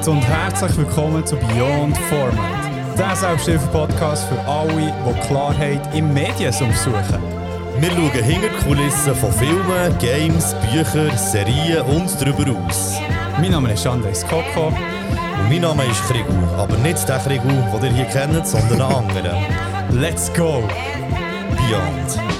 Geht und herzlich willkommen zu Beyond Format. Der Selbsthilfe-Podcast für alle, die Klarheit im Mediensum suchen. Wir schauen hinter die Kulissen von Filmen, Games, Büchern, Serien und darüber aus. Mein Name ist Andres Koko. Und mein Name ist Krigu, aber nicht der Krigu, den ihr hier kennt, sondern einen anderen. Let's go! Beyond.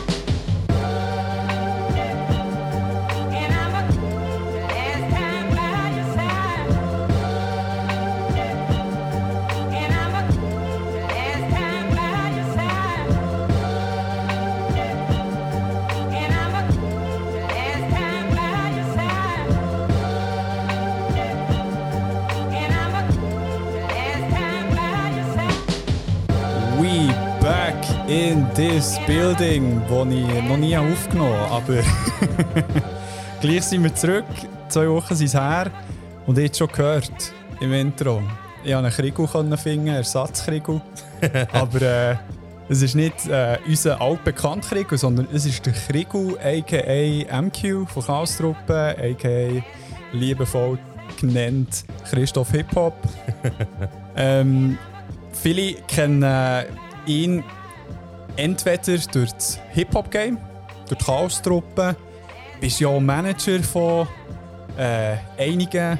Building, wo ich noch nie aufgenommen habe. Aber gleich sind wir zurück. Zwei Wochen sind es her. Und jetzt schon gehört im Intro. Ich konnte einen Krigu finden, einen Ersatzkrigu. Aber äh, es ist nicht äh, unser altbekannter Krigu, sondern es ist der Krigu, a.k.a. MQ von Chaos-Truppe, a.k.a. liebevoll genannt Christoph Hip-Hop. ähm, viele kennen ihn entweder durch das Hip-Hop-Game, durch die Chaos-Truppe, bist ja auch Manager von äh, einigen,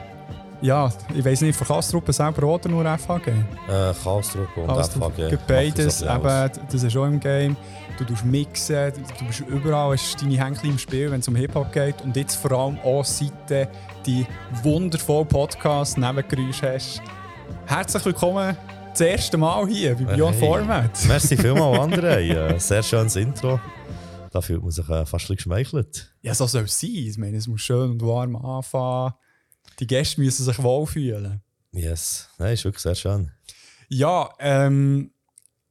ja, ich weiß nicht, von Chaos-Truppe selber oder nur FHG? Äh, Chaos-Truppe und FHG. beides, eben, das ist auch im Game. Du tust mixen, du bist überall, hast deine Händchen im Spiel, wenn es um Hip-Hop geht. Und jetzt vor allem auch seit du die wundervollen Podcast Nebengeräusche hast. Herzlich willkommen das erste Mal hier bei Beyond Hey. Format. Merci vielmals, André. Äh, sehr schönes Intro. Da fühlt man sich äh, fast ein geschmeichelt. Ja, so soll es sein. Ich meine, es muss schön und warm anfangen. Die Gäste müssen sich wohlfühlen. Yes. Nein, ist wirklich sehr schön. Ja, ähm,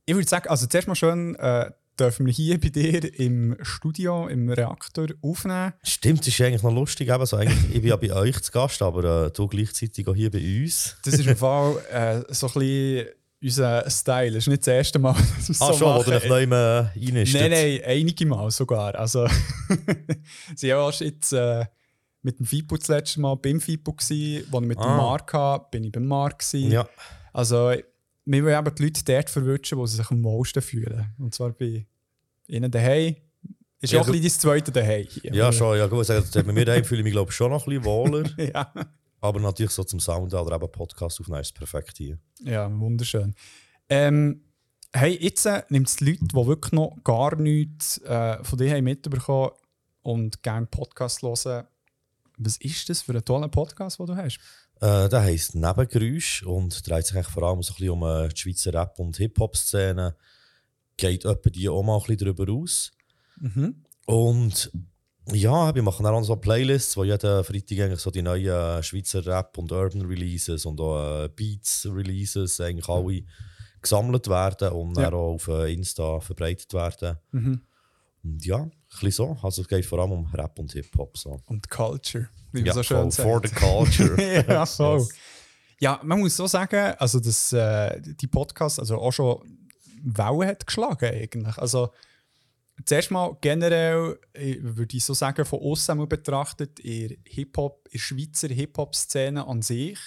ich würde sagen, also zuerst mal schön, äh, dürfen wir hier bei dir im Studio, im Reaktor aufnehmen. Stimmt, das ist eigentlich noch lustig. Eben, so eigentlich, ich bin ja bei euch zu Gast, aber äh, du gleichzeitig auch hier bei uns. Das ist im Fall äh, so ein bisschen unser Style. Es ist nicht das erste Mal, dass wir es Ah, so schon, wo machen. du dich neu äh. Nein, nein, einige Mal sogar. Also, sie haben auch jetzt äh, mit dem FIPO das letzte Mal beim FIPO gsi, wo ich mit dem Ah. Mark hatte, bin ich beim Mark. Ja, Also, wir wollen eben die Leute dort verwünschen, wo sie sich am wohlsten fühlen. Und zwar bei ihnen daheim. Ist ja auch ein bisschen das zweite daheim hier. ja schon. Ja, gut, sagen, bei mir daheim fühle ich mich glaube ich, schon noch ein bisschen wohler. ja. Aber natürlich so zum Sound oder eben Podcast aufnehmen ist perfekt hier. Ja, wunderschön. Ähm, hey, jetzt äh, nimmt es Leute, die wirklich noch gar nichts äh, von dir haben mitbekommen und gerne Podcast hören. Was ist das für ein toller Podcast, den du hast? Äh, der heisst Nebengeräusch und dreht sich eigentlich vor allem so ein bisschen um äh, die Schweizer Rap- und Hip-Hop-Szene. Geht etwa die auch mal ein bisschen darüber aus. Mhm. Und ja, wir machen auch so Playlists, wo jeden Freitag eigentlich so die neuen äh, Schweizer Rap- und Urban-Releases und auch äh, Beats-Releases eigentlich alle gesammelt werden und Ja. dann auch auf äh, Insta verbreitet werden. Mhm. Und ja, ein bisschen so. Also es geht vor allem um Rap und Hip-Hop. So. Und Culture, wie man Ja, so schön voll, for sagt. the culture. ja, voll. Yes. Ja, man muss so sagen, also dass äh, die Podcast also auch schon Wellen hat geschlagen eigentlich. Also zuerst mal generell äh, würde ich so sagen, von außen betrachtet, in Hip-Hop, in Schweizer Hip-Hop-Szene an sich,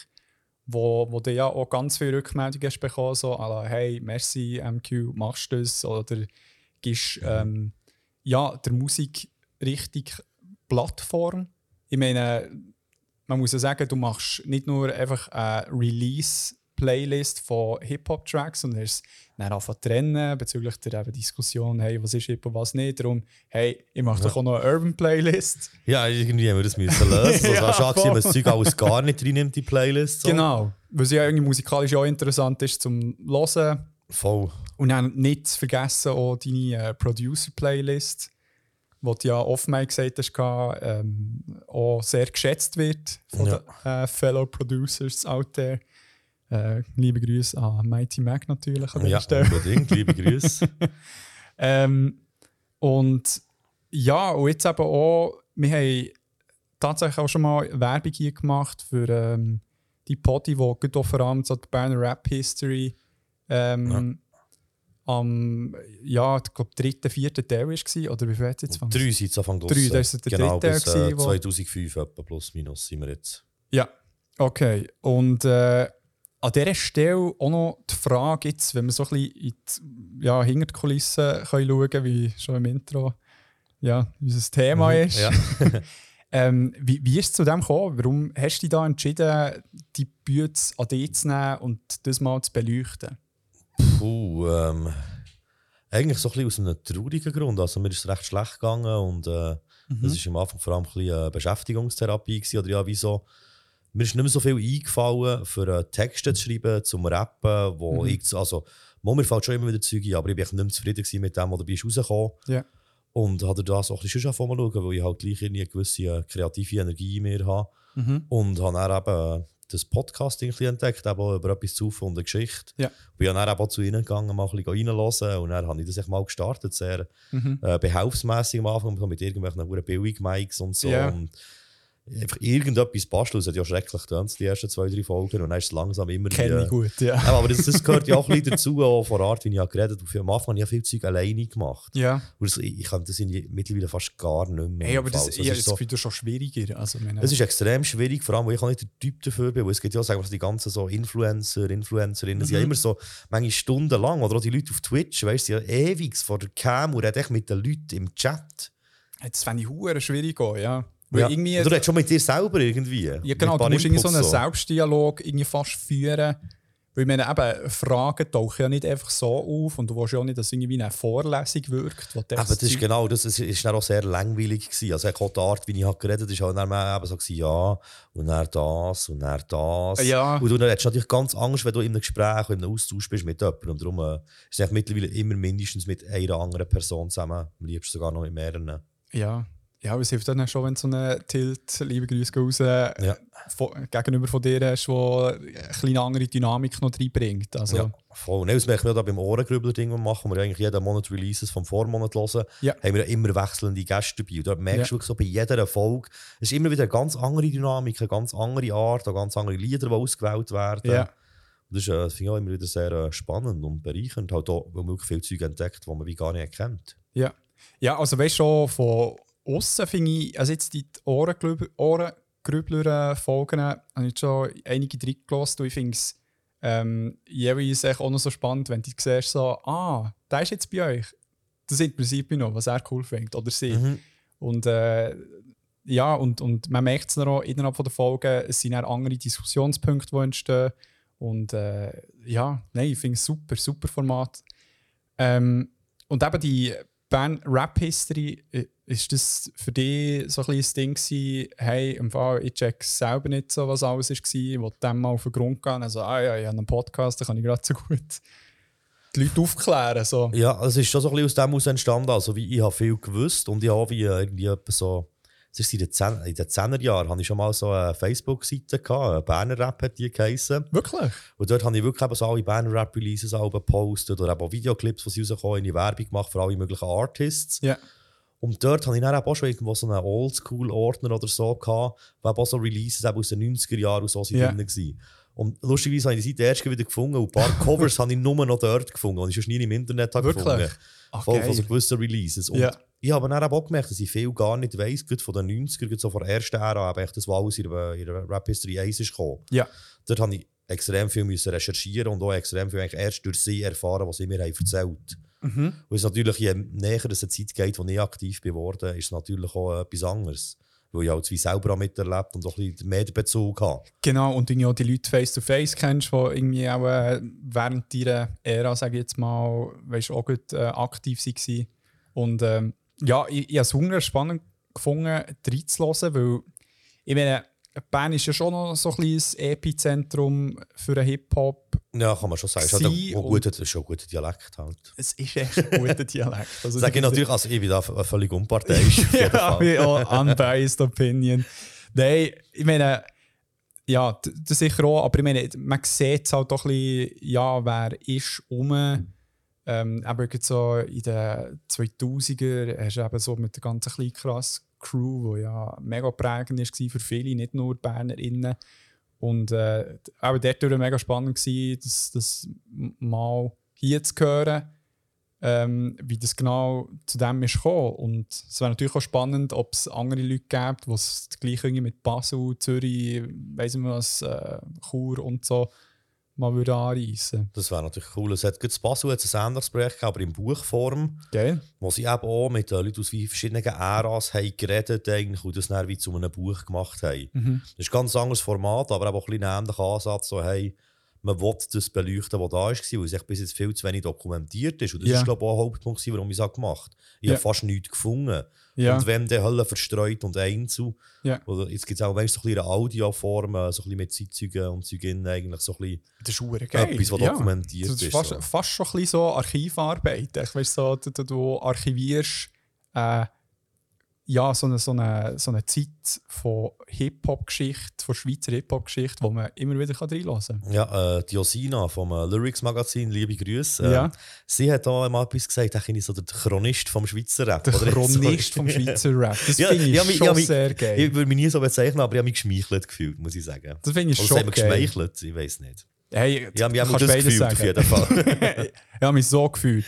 wo, wo du ja auch ganz viele Rückmeldungen hast bekommen, so la, hey, merci MQ, machst du das? Oder gibst ähm, ja, der Musik richtig Plattform. Ich meine, man muss ja sagen, du machst nicht nur einfach eine Release-Playlist von Hip-Hop-Tracks, sondern es dann anfangen zu trennen bezüglich der eben Diskussion, hey, was ist Hip-Hop, was nicht. Darum, hey, ich mache doch auch noch eine Urban-Playlist. Ja, irgendwie haben wir das müssen lösen. Das Ja, war schon, wenn das. Zeug alles gar nicht reinnimmt, in die Playlist. So. Genau. Weil es ja irgendwie musikalisch auch interessant ist zum Hören. Voll. Und dann nicht zu vergessen auch deine äh, Producer-Playlist, die du ja oftmals gesagt hast, ähm, auch sehr geschätzt wird von Ja. den äh, Fellow Producers out there. Äh, liebe Grüße an Mighty Mac natürlich an Ja, Stelle. unbedingt. Liebe Grüße. Ähm, und ja, und jetzt eben auch, wir haben tatsächlich auch schon mal Werbung hier gemacht für ähm, die Podi, die gerade vor allem so die Berner Rap History ähm, am, ja, ich glaube, dritten, vierten Teil war, oder wie viel jetzt? von- Drei sind es Anfang Drei, das ist der Genau, dritte bis äh, gewesen, wo- 2005 etwa plus minus sind wir jetzt. Ja, Okay, und äh, an dieser Stelle auch noch die Frage, jetzt, wenn wir so ein bisschen in die, ja, hinter die Kulissen können schauen können, wie schon im Intro ja, unser Thema Mhm, ist. ja. ähm, wie, wie ist es zu dem gekommen? Warum hast du dich da entschieden, die Bühne an dich zu nehmen und das mal zu beleuchten? Puh, ähm, eigentlich so ein bisschen aus einem traurigen Grund. Also mir ist es recht schlecht gegangen und äh, Mhm. es war am Anfang vor allem ein bisschen Beschäftigungstherapie. Gewesen, oder ja, wieso? Mir ist nicht mehr so viel eingefallen, für Texte zu schreiben, zum Rappen, wo Mhm. ich, also, mal, mir fällt schon immer wieder Zeug ein, aber ich bin nicht mehr zufrieden mit dem, was dabei ist rausgekommen. Ja. Und hatte da so ein bisschen schon anfangen schauen, weil ich halt gleich eine gewisse äh, kreative Energie in mir habe. Mhm. Und habe dann eben äh, das Podcasting entdeckt, eben über etwas zu und eine Geschichte. Ja. Bin dann eben auch zu ihnen gegangen, mal ein bisschen reinhören und dann habe ich das echt mal gestartet, sehr Mhm. äh, behelfsmässig am Anfang, mit irgendwelchen verdammten Billig-Mics und so. Ja. Und einfach irgendetwas basteln, das hat ja schrecklich getan, die ersten zwei, drei Folgen und dann ist es langsam immer Kenne ich gut, ja. Ja, aber das, das gehört ja auch ein bisschen dazu, auch von der Art, wie ich habe geredet habe. Am Anfang habe ich ja viel Zeug alleine gemacht. Ja, Und das, ich, kann das mittlerweile fast gar nicht mehr. hey, aber das, Also, ja, es ist das so- ich schon schwieriger. Also, meine, es ist extrem schwierig, vor allem, weil ich auch nicht der Typ dafür bin. Weil es gibt ja sagen wir, die ganzen so Influencer, Influencerinnen, sind ja Mhm. immer so manchmal stundenlang. Oder auch die Leute auf Twitch, weißt du, ja ewig vor der Cam und reden mit den Leuten im Chat. das fände ich schwierig auch, ja. Ja. irgendwie, Oder du redest schon mit dir selber irgendwie. ja, genau, du musst irgendwie so einen Selbstdialog irgendwie fast führen. Weil meine, eben, Fragen tauchen ja nicht einfach so auf und du willst ja auch nicht, dass es irgendwie wie eine Vorlesung wirkt. Wo du Aber das ist genau, das ist, ist dann auch sehr langweilig gewesen. Also auch die Art, wie ich halt geredet habe, halt dann eben so gewesen, ja, und dann das, und dann das. Ja. Und du hättest natürlich ganz Angst, wenn du in einem Gespräch, in einem Austausch bist mit jemandem. Und darum äh, ist es mittlerweile immer mindestens mit einer anderen Person zusammen, am liebsten sogar noch mit mehreren. Ja. Ja, es hilft dann schon, wenn du so einen Tilt, liebe Grüße raus, äh, Ja. von, gegenüber von dir hast, der eine kleine andere Dynamik noch reinbringt. Also, Ja, voll. Nein, das merken wir da beim Ohrengrübler-Ding, das wir machen, wo wir eigentlich jeden Monat Releases vom Vormonat hören, Ja. haben wir immer wechselnde Gäste dabei. Und dort merkst Ja. du wirklich so bei jeder Folge, es ist immer wieder eine ganz andere Dynamik, eine ganz andere Art, auch ganz andere Lieder, die ausgewählt werden. Ja. Und das äh, das finde ich auch immer wieder sehr äh, spannend und bereichernd, halt auch, weil man wirklich viel Zeug entdeckt, die man wie gar nicht kennt. Ja, ja also weißt du, schon von außen finde ich, also jetzt die Ohrengrübler- Ohrengrübler-Folgen habe ich schon einige drin gelassen und ich finde es ähm, jeweils echt auch noch so spannend, wenn du siehst, so, ah, der ist jetzt bei euch. Das interessiert mich noch, was er cool findet oder sie. Mhm. Und äh, ja, und, und man merkt es auch innerhalb von der Folge, es sind dann andere Diskussionspunkte, die entstehen. Und äh, ja, nein, ich finde es super, super Format. Ähm, und eben die Band Rap History, äh, ist das für dich so ein das Ding gewesen, hey, im Fall, ich check selber nicht so, was alles war, ich wollte dem mal auf den Grund gehen. Also, ah ja, ich habe einen Podcast, da kann ich gerade so gut die Leute aufklären. So. Ja, es ist schon so ein bisschen aus dem heraus entstanden. Also, wie ich habe viel gewusst und ich habe wie irgendwie so. In den 10 in den 10er Jahren hatte ich schon mal so eine Facebook-Seite. Eine Berner Rap hat die geheißen. Wirklich? Und dort habe ich wirklich eben so alle Berner Rap-Releases gepostet oder eben auch Videoclips, die sie rauskommen, in die Werbung gemacht für alle möglichen Artists. Ja. Und dort habe ich dann auch schon irgendwo so einen Oldschool-Ordner oder so gehabt, wo auch so Releases eben aus den 90er Jahren und so sind Ja. drin waren. Und lustigerweise habe ich die Seite erst wieder gefunden und ein paar Covers habe ich nur noch dort gefunden, die ich sonst nie im Internet Wirklich? gefunden Ach, Voll von so gewissen Releases. Und Ja. Ich habe dann auch gemerkt, dass ich viel gar nicht weiss, gerade von den 90er, gerade so von der ersten Ära, eben echt das, was alles in der, in der Rap History 1 ist gekommen. Ja. Dort habe ich extrem viel müssen recherchieren und auch extrem viel eigentlich erst durch sie erfahren, was sie mir haben erzählt Mhm. Und es ist natürlich, je näher es eine Zeit geht, wo ich aktiv geworden ist es natürlich auch etwas anderes. Weil ich halt wie selber auch miterlebt und auch ein bisschen mehr Bezug habe. Genau, und du auch die Leute face-to-face kennst, die irgendwie auch äh, während ihrer Ära, sage ich jetzt mal, weißt, auch gut, äh, aktiv waren. Und ähm, ja, ich, ich habe es hungrig spannend gefunden, reinzuhören, weil ich meine, Bern ist ja schon noch so ein kleines Epizentrum für den Hip-Hop. Ja, kann man schon sagen. Es ist, halt auch und- gut, es ist ein guter Dialekt halt. Es ist echt ein guter Dialekt. Also, Sage ich natürlich, also ich bin da v- völlig unparteiisch. ja, ja, unbiased opinion. Nein, ich meine, ja, das sicher auch, aber ich meine, man sieht es halt doch ein bisschen, ja, wer ist um. Ähm, aber so in den 2000er hast du eben so mit der ganzen kleinen krass Crew, die ja mega prägend war für viele, nicht nur BernerInnen. Und äh, auch dort war mega spannend, gewesen, das, das mal hier zu hören. ähm, wie das genau zu dem ist gekommen. Und es wäre natürlich auch spannend, ob es andere Leute gibt, die es gleich mit Basel, Zürich, weiss nicht was, äh, Chur und so mal würde anreissen. Das wäre natürlich cool. Es hat gerade Basel hat ein ähnliches Projekt gehabt, aber in Buchform, Geil. wo sie eben auch mit den Leuten aus verschiedenen Äras haben geredet eigentlich und das dann wie zu einem Buch gemacht haben. Mhm. Das ist ein ganz anderes Format, aber eben auch ein ähnlicher Ansatz. So, hey, man will das beleuchten, was da war, weil es bis jetzt viel zu wenig dokumentiert ist. Und das Ja. ist, glaube ich, auch ein Hauptpunkt, warum ich es auch gemacht habe. Ich Ja. habe fast nichts gefunden. Ja. Und wenn der Hölle verstreut und einzeln. Ja. Oder jetzt gibt es auch wenigstens so ein eine Audioform, äh, so ein bisschen mit Zeitzeugen und Zeuginnen eigentlich so ein bisschen Das ist geil. etwas, was ja. dokumentiert Das ist fast, so. fast schon ein bisschen so Archivarbeit. Ich weiss so, du- du archivierst äh, ja, so, eine, so, eine, so eine Zeit von Hip-Hop-Geschichte, von Schweizer Hip-Hop-Geschichte, wo man immer wieder kann kann. Ja, äh, Diosina vom äh, Lyrics Magazin, liebe Grüße. Äh, Ja. Sie hat auch mal etwas gesagt, ich bin so der Chronist vom Schweizer Rap. Der. Chronist vom Schweizer Rap. Das Ja, finde ich ja, schon ja, sehr geil. Ich würde mich nie so bezeichnen, aber ich habe mich geschmeichelt gefühlt, muss ich sagen. das finde ich Oder schon wir geil. geschmeichelt? Ich weiß nicht. Hey, Ich habe mich du auch kannst das gefühlt, auf sagen. jeden Fall. ich habe mich so gefühlt.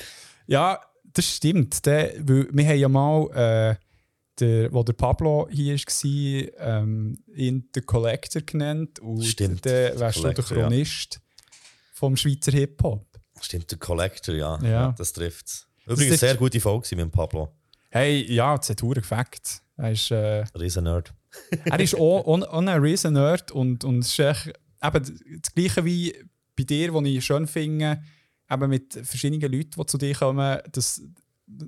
Ja, das stimmt. Der, weil wir haben ja mal, äh, der, wo der Pablo hier war, ähm, ihn den Collector genannt. Und Stimmt, der wärst du der Collector, ja. Chronist vom Schweizer Hip-Hop. Stimmt, der Collector, ja. Ja. ja. das trifft es. Übrigens trifft- sehr gute Folge mit dem Pablo. Hey, ja, das hat verdammt gefackt. Er ist, äh, Riesen-Nerd. er ist auch, auch, auch ein riesen Nerd und, und es ist echt, eben das Gleiche wie bei dir, was ich schön finde, eben mit verschiedenen Leuten, die zu dir kommen, das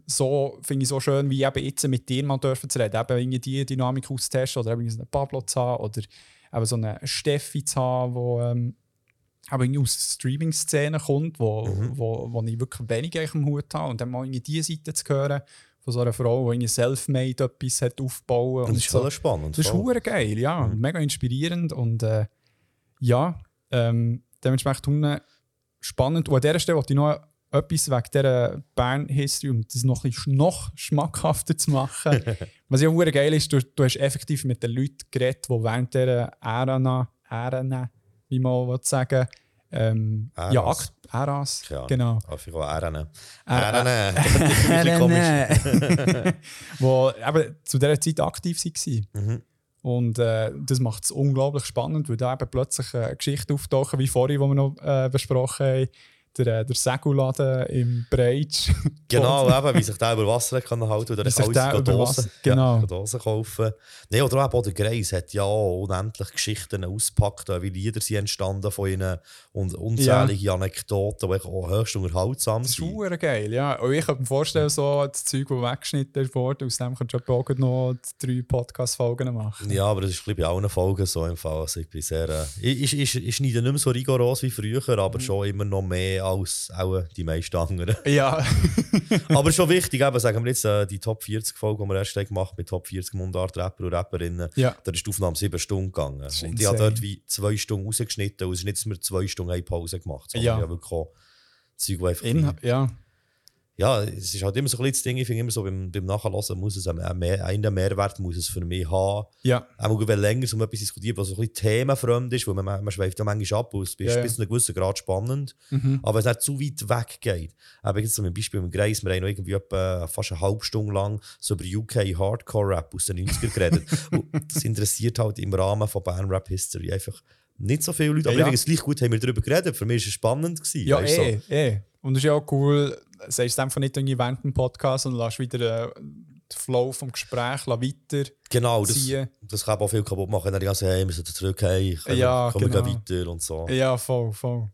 so finde ich so schön, wie eben jetzt mit dir mal dürfen zu reden, eben irgendwie die Dynamik austesten oder eben so einen Pablo zu haben oder eben so eine Steffi zu haben, die ähm, irgendwie aus der Streaming-Szene kommt, wo, Mhm. wo, wo ich wirklich wenig eigentlich am Hut habe und dann mal irgendwie diese Seite zu hören von so einer Frau, die irgendwie self-made etwas hat aufbauen Und das ist so. spannend. Das ist voll. hure geil, ja. Mhm. Mega inspirierend und äh, ja, ähm, dementsprechend unten spannend. Und an dieser Stelle wollte ich noch etwas wegen dieser Bern-History, um das noch, noch schmackhafter zu machen. Was ja hure geil ist, du, du hast effektiv mit den Leuten geredet, die während dieser Ära, Ära, wie man will sagen ähm, Äras. ja, Akt- Äras, Ahnung. genau. Einfach auch Ähren. Ä- Ähren. Das ist komisch. wo eben zu dieser Zeit aktiv waren. Mhm. Und äh, das macht es unglaublich spannend, weil da eben plötzlich äh, Geschichten auftauchen, wie vorhin, die wir noch äh, besprochen haben. Der, äh, der Seguladen im Breitsch. Genau, eben, wie sich der über Wasser kann halten oder Wie sich alles Dosen, genau. ja, Dosen kaufen. Nee, oder eben auch der Greis hat ja unendlich Geschichten ausgepackt, wie Lieder sind entstanden von ihnen und unzählige Anekdoten, die auch höchst unterhaltsam Das ist sind. super geil, ja. Und ich könnte mir vorstellen, so das Zeug, das weggeschnitten wurde, aus dem könntest du auch noch drei Podcast-Folgen machen. Ja, aber das ist bei allen Folgen so im Fall. Also ich bin sehr, äh, ich, ich, ich, ich schneide nicht mehr so rigoros wie früher, Mhm. aber schon immer noch mehr als auch die meisten anderen. Ja, aber schon wichtig, eben, sagen wir jetzt äh, die Top 40 Folge, die wir erst haben gemacht mit Top 40 Mundart-Rapper und Rapperinnen. ja. Da ist die Aufnahme sieben Stunden gegangen. Und ich habe insane. dort wie zwei Stunden rausgeschnitten und es ist nicht, dass wir zwei Stunden eine Pause gemacht haben. Ja. Ich habe wirklich auch Zeug, einfach In, ja. Ja, es ist halt immer so ein bisschen das Ding, ich finde immer so, beim, beim Nachhören muss es einen, mehr, einen Mehrwert muss es für mich haben. ja. Auch wenn länger um etwas diskutiert, was so ein bisschen themenfremd ist, weil man, man schweift ja manchmal ab es ist Ja, bis zu einem gewissen Grad spannend. Mhm. Aber es nicht zu weit weg geht. Aber jetzt zum Beispiel im Greis, wir haben noch irgendwie etwa fast eine halbe Stunde lang so über UK Hardcore-Rap aus den 90ern geredet. das interessiert halt im Rahmen von Band Rap History einfach nicht so viele Leute. Aber Ja. es gleich gut, haben wir darüber geredet. Für mich war es spannend. Gewesen, Ja, weisst du, eh, eh. Und es ist ja auch cool, sagst einfach nicht irgendwie während dem Podcast und lässt wieder äh, den Flow vom Gespräch weiterziehen. Genau, das, das kann auch viel kaputt machen. Dann die ganze hey, wir sollten zurück, hey, komm, Ja, wir genau. gehen weiter und so. Ja, voll, voll.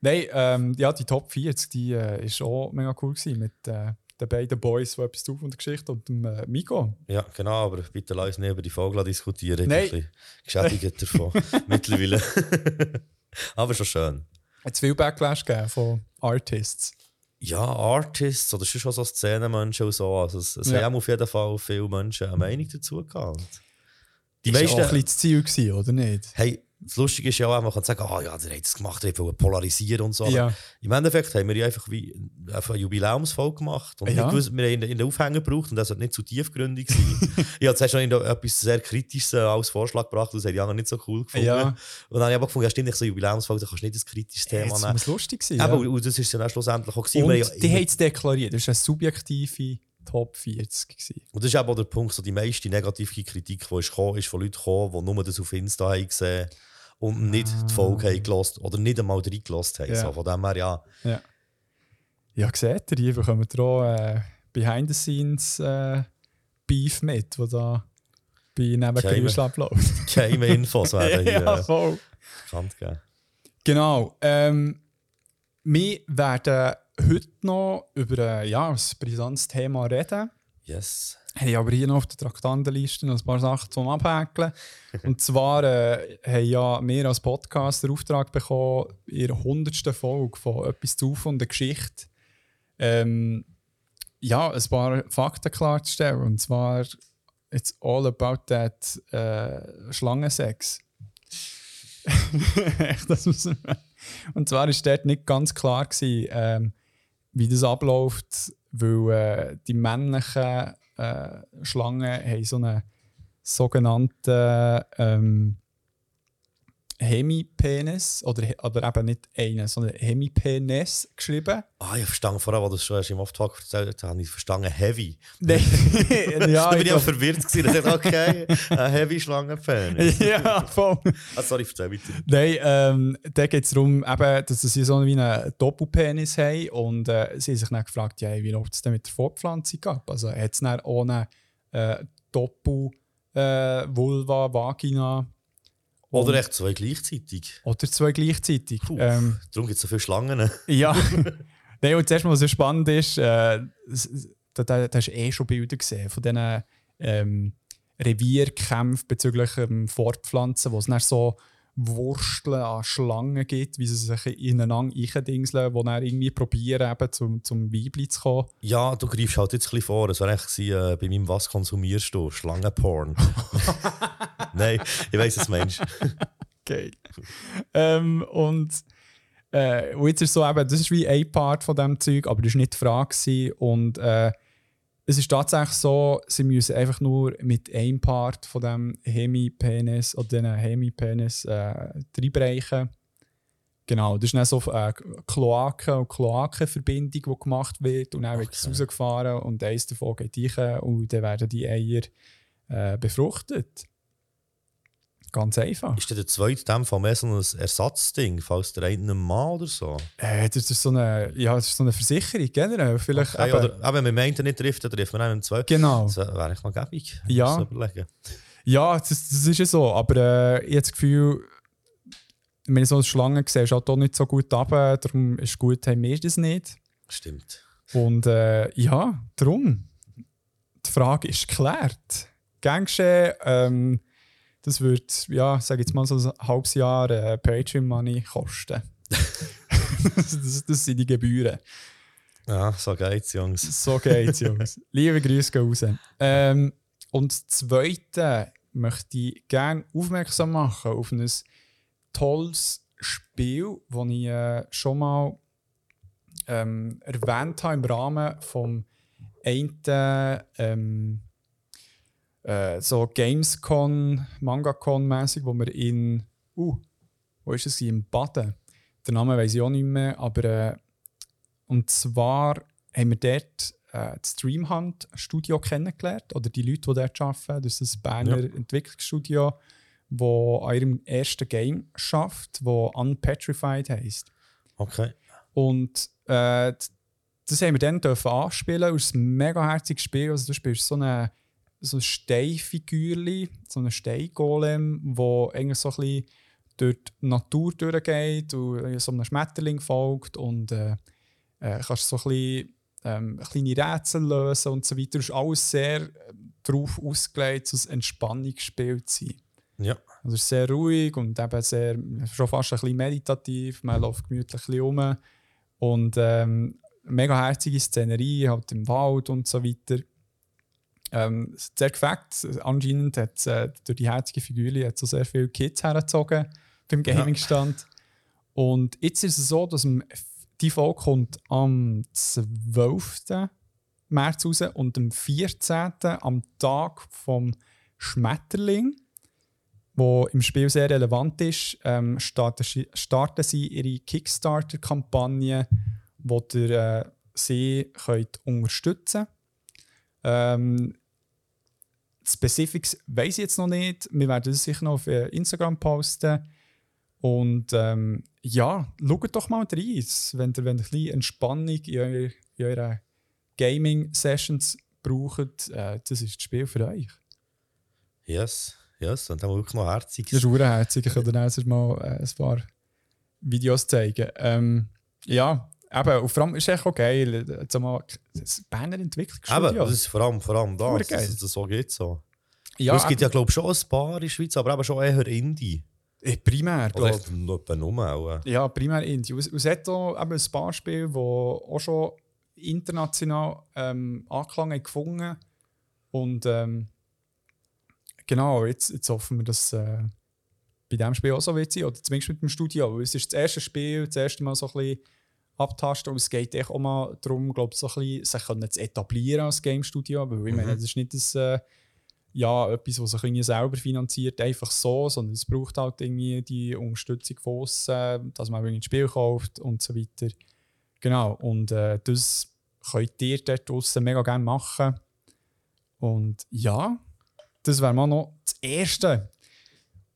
Nein, ähm, ja, die Top 40, die äh, ist auch mega cool gewesen mit äh, den beiden Boys, die etwas tun von der Geschichte und dem äh, Miko. Ja, genau, aber bitte lass uns nicht über die Vogel diskutieren. Ich bin ein bisschen geschädigt davon mittlerweile. aber schon schön. Hat es viel Backlash gegeben von Artists. Ja, Artists oder schon so Szenenmenschen und so. Also es, es Ja. haben auf jeden Fall viele Menschen eine Meinung dazu gehabt. Die Die war auch meisten. ein bisschen das Ziel, gewesen, oder nicht? Hey, das Lustige ist ja auch, man kann sagen, ah ja, der hat es gemacht, er wollte polarisieren und so. Ja. Im Endeffekt haben wir ja einfach wie einfach eine Jubiläumsfolge gemacht. Und Ja. gewusst, wir haben in den Aufhänger gebraucht und das hat nicht zu tiefgründig sein. ich habe zuerst noch in etwas sehr Kritisches äh, als Vorschlag gebracht, das hat Jana nicht so cool gefunden. Ja. Und dann habe ich aber gefunden, ja stimmt, ich so eine Jubiläumsfolge, da kannst du nicht ein kritisches Thema Jetzt nehmen. muss lustig sein. Aber ja. und das ist dann auch schlussendlich auch gewesen. Und haben ja die haben es deklariert. Das war eine subjektive Top 40. Gewesen. Und das ist eben auch der Punkt, so die meiste negative Kritik, die ist, gekommen, ist von Leuten gekommen, die nur das auf Insta haben gesehen und nicht die Folge haben gelost oder nicht einmal reingelassen haben. Ah. Ja. So, von dem her, ja. Ja. Ja, seht ihr, hier bekommen wir auch äh, Behind-the-Scenes äh, mit, wo da bei Nebengeräusch abläuft. Geheime Infos werden hier ja, voll. bekannt gegeben. Genau. Ähm, wir werden heute noch über äh, ja, ein brisantes Thema reden. Yes. Haben aber hier noch auf der Traktandenliste noch ein paar Sachen zum Abhäkeln. Und zwar äh, haben ja wir als Podcast den Auftrag bekommen, in der 100. Folge von «Etwas zu und der Geschichte» ähm, ja, ein paar Fakten klarzustellen. Und zwar «It's all about that äh, Schlangensex». Echt, das muss man- Und zwar war dort nicht ganz klar, gewesen, ähm, wie das abläuft, weil äh, die männlichen äh, Schlangen haben so einen sogenannten ähm, Hemipenis, oder, aber eben nicht einen, sondern Hemipenis geschrieben. Ah, ich verstehe vorher, als du das schon erst im Auftrag erzählt hast, habe ich verstanden Heavy. Nein, ja, da bin ich auch verwirrt gewesen. Ich dachte, okay, ein Heavy Schlangenpenis. ja, voll. Ah, sorry, erzähl weiter. Nein, ähm, da geht es darum, eben, dass sie so wie einen Doppelpenis haben und äh, sie haben sich dann gefragt, ja, wie läuft es denn mit der Fortpflanzung ab? Also hat es dann ohne äh, Doppel äh, Vulva, Vagina Oder echt zwei gleichzeitig. oder zwei gleichzeitig? Puh. Ähm, Darum gibt es so viele Schlangen. ja. Nein, und zuerst mal, was so spannend ist, äh, da, da, da hast du eh schon Bilder gesehen von diesen ähm, Revierkämpfen bezüglich ähm, Fortpflanzen, wo es dann so Wursteln an Schlangen gibt, wie sie sich ineinander eindingseln, die dann irgendwie probieren, eben zum, zum Weibli zu kommen. Ja, du greifst halt jetzt ein bisschen vor. Es war eigentlich äh, bei meinem «Was konsumierst du?» Schlangenporn. Nein, ich weiss, was du meinst. Geil. ähm, und, äh, und jetzt ist so eben, das ist wie ein Part von diesem Zeug, aber das war nicht die Frage. Und äh, es ist tatsächlich so, sie müssen einfach nur mit einem Part von dem Hemipenis oder diesen Hemipenis äh, reinbrechen. Genau, das ist dann so eine Kloaken- und Kloakenverbindung, die gemacht wird. Und dann wird es rausgefahren und eins davon geht rein und dann werden die Eier äh, befruchtet. Ganz einfach. Ist der zweite dem Fall mehr so ein Ersatzding, falls der eine mal oder so? Äh, das ist so eine, ja, das ist so eine Versicherung, generell. Vielleicht Okay, eben- oder, eben, wenn man einen nicht trifft, dann trifft man einen im zweiten. Genau. Das wäre eigentlich mal gäbig. Ja. Ich überlegen. Ja, das, das ist ja so. Aber äh, ich habe das Gefühl, wenn ich so eine Schlange sehe, ist halt auch nicht so gut ab. Darum ist es gut, haben wir das nicht. Stimmt. Und äh, ja, darum. Die Frage ist geklärt. Gangstern, ähm, das wird, ja, sage jetzt mal so ein halbes Jahr äh, Patreon-Money kosten. das, das, das sind die Gebühren. Ja, so geht's, Jungs. So geht's, Jungs. Liebe Grüße gehen raus. Ähm, und das Zweite möchte ich gerne aufmerksam machen auf ein tolles Spiel, das ich äh, schon mal ähm, erwähnt habe im Rahmen vom einen ähm, äh, so Gamescon, Mangacon-mäßig, wo wir in, uh, wo ist es, in Baden. Den Namen weiß ich auch nicht mehr, aber äh, und zwar haben wir dort äh, das Streamhunt Studio kennengelernt, oder die Leute, die dort arbeiten. Das ist ein Berner Ja. Entwicklungsstudio, das an ihrem ersten Game schafft, das Unpetrified heisst. Okay. Und äh, das haben wir dann dürfen anspielen. Es ist ein mega herziges Spiel. Also, du spielst so eine so ein Steinfigürli, so einen Steingolem, wo eigentlich so ein bisschen durch die Natur durchgeht und so einem Schmetterling folgt und äh, äh, kannst so ein bisschen ähm, kleine Rätsel lösen und so weiter. Es ist alles sehr äh, darauf ausgelegt, so ein Entspannungsspiel zu sein. Ja. Also es ist sehr ruhig und eben sehr, schon fast ein bisschen meditativ. Man läuft gemütlich ein rum. Und ähm, mega herzige Szenerie, halt im Wald und so weiter. Ähm, sehr gefällt. Anscheinend hat äh, durch die herzige Figur so sehr viele Kids hergezogen. beim Gaming-Stand. Und jetzt ist es so, dass die Folge kommt am 12. März raus und am 14. am Tag vom Schmetterling, wo im Spiel sehr relevant ist, ähm, starten, starten sie ihre Kickstarter-Kampagne, wo ihr äh, sie könnt unterstützen ähm, Specifics weiß ich jetzt noch nicht. Wir werden es sicher noch auf äh, Instagram posten. Und ähm, ja, schaut doch mal rein, wenn ihr, wenn ihr ein bisschen Entspannung in, eurer, in euren Gaming-Sessions braucht. Äh, das ist das Spiel für euch. Yes, yes, und dann wirklich noch herzig. Das ist urherzig. Ich kann dann mal äh, ein paar Videos zeigen. Ähm, ja, eben, und vor allem ist es auch geil, jetzt mal das Berner Entwicklungsstudio. Eben, das ist vor allem, vor allem das, geil. dass das so geht so. Ja, es gibt ja, glaube ich, schon ein paar in der Schweiz, aber eben schon eher Indie. Eh, primär, glaube echt nur. Ja, primär Indie. Und es hat auch eben ein paar Spiele, die auch schon international ähm, Anklang haben gefunden Und ähm, genau, jetzt, jetzt hoffen wir, dass äh, bei diesem Spiel auch so wird sein, oder zumindest mit dem Studio. Es ist das erste Spiel, das erste Mal so ein bisschen abtasten und es geht auch mal darum, glaube so ein bisschen, sich können zu etablieren als Game Studio. Weil ich meine, das ist nicht das, äh, ja, etwas, was sich irgendwie selber finanziert, einfach so, sondern es braucht halt irgendwie die Unterstützung von außen, dass man ein Spiel kauft und so weiter. Genau, und äh, das könnt ihr dort draußen mega gerne machen. Und ja, das wäre mal noch das Erste.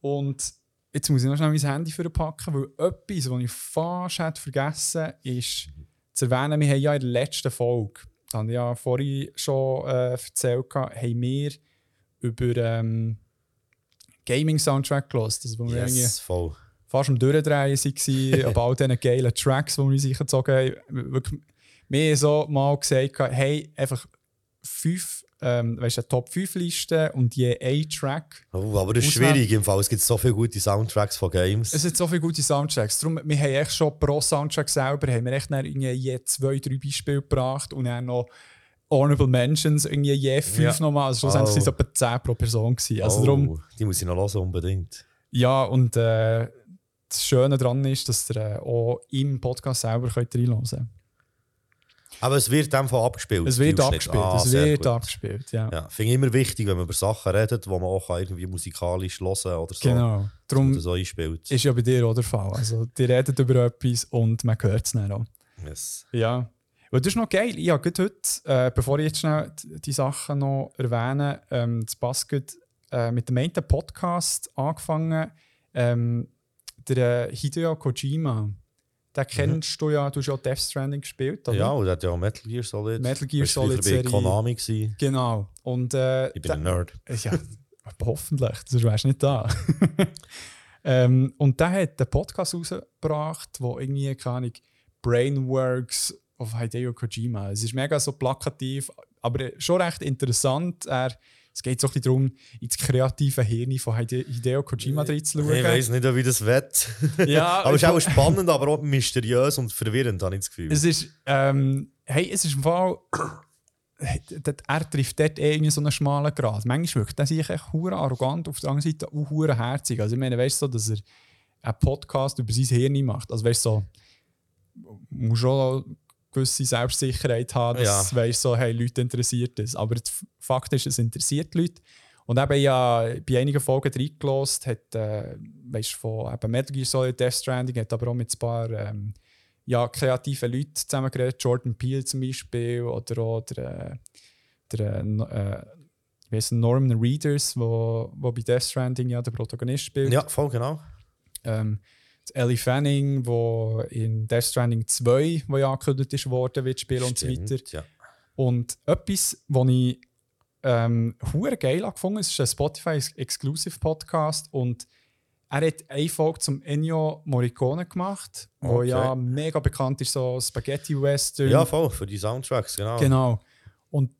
Und jetzt muss ich noch schnell mein Handy für packen, weil etwas, was ich fast hätte vergessen ist zu erwähnen, wir haben ja in der letzten Folge, das habe ich ja vorhin schon äh, erzählt, haben wir über ähm, Gaming-Soundtrack. Also, wo wir irgendwie Yes, voll. fast am Durchdrehen waren, aber all diesen geilen Tracks, die wir uns eingezogen haben. Wir haben so mal gesagt, hey, einfach fünf, ähm, weißt eine Top-5-Liste und je ein Track. Oh, aber das ist schwierig im Fall. Es gibt so viele gute Soundtracks von Games. Es sind so viele gute Soundtracks. Darum, wir haben echt schon pro Soundtrack selber haben wir echt irgendwie je zwei, drei Beispiele gebracht und dann noch Honorable Mentions, irgendwie je fünf Ja. nochmal. Also schlussendlich Oh. waren es etwa 10 pro Person. Gewesen. Also oh, darum, die muss ich noch hören, unbedingt. ja, und äh, das Schöne daran ist, dass ihr äh, auch im Podcast selber könnt reinhören könnt. Aber es wird Fall abgespielt. Es wird abgespielt. Ah, es wird gut. abgespielt, ja. Ja, finde ich immer wichtig, wenn man über Sachen redet, die man auch irgendwie musikalisch hören oder so. Genau. Darum so einspielt. ist ja bei dir auch der Fall. Also, die redet über etwas und man hört es dann auch. Yes. Ja. Und das ist noch geil. Ich habe heute, äh, bevor ich jetzt schnell die, die Sachen noch erwähne, ähm, das passt gut, äh, mit dem einen Podcast angefangen. Ähm, der äh, Hideo Kojima. Den kennst du ja, du hast ja Death Stranding gespielt. Oder? Ja, und er hat ja auch Metal Gear Solid. Metal Gear Solid Serie. Konami. Gewesen. Genau. Und, äh, Ich bin ein Nerd. Ja, hoffentlich, sonst wärst du nicht da. ähm, und der hat einen Podcast rausgebracht, wo irgendwie, keine Ahnung, Brainworks of Hideo Kojima. Es ist mega so plakativ, aber schon recht interessant. Er, es geht so ein bisschen darum, ins kreative Hirn von Hide- Hideo Kojima reinzuschauen. Ich weiß nicht, wie das wett. Ja, aber es ist auch spannend, aber auch mysteriös und verwirrend, habe ich das Gefühl. Es ist, ähm, hey, es ist im Fall, er trifft dort eh irgendwie so einen schmalen Grat. Manchmal wirkt er sich echt hure arrogant, auf der anderen Seite auch hure herzig. Also ich meine, weißt du, so, dass er einen Podcast über sein Hirn macht. Also weißt du, so, muss schon gewisse Selbstsicherheit haben, dass Ja. weißt, so, hey, Leute interessiert das. Aber der Fakt ist, es interessiert Leute. Und eben ja bei einigen Folgen reingelost, hat äh, weißt, von eben Metal Gear Solid, Death Stranding, hat aber auch mit ein paar ähm, ja, kreativen Leuten zusammengeredet. Jordan Peele zum Beispiel oder auch der, äh, der äh, heisst er, Norman Reedus, wo, wo bei Death Stranding ja der Protagonist spielt. ja, voll genau. Ähm, Ellie Fanning, wo in Death Stranding 2, wo ja angekündigt ist worden, wird spielen und so weiter. Ja. Und etwas, was ich ähm, geil angefangen es ist ein Spotify-Exclusive Podcast und er hat eine Folge zum Ennio Morricone gemacht, wo Okay. ja mega bekannt ist, so Spaghetti Western. ja, voll, für die Soundtracks, genau. Genau. Und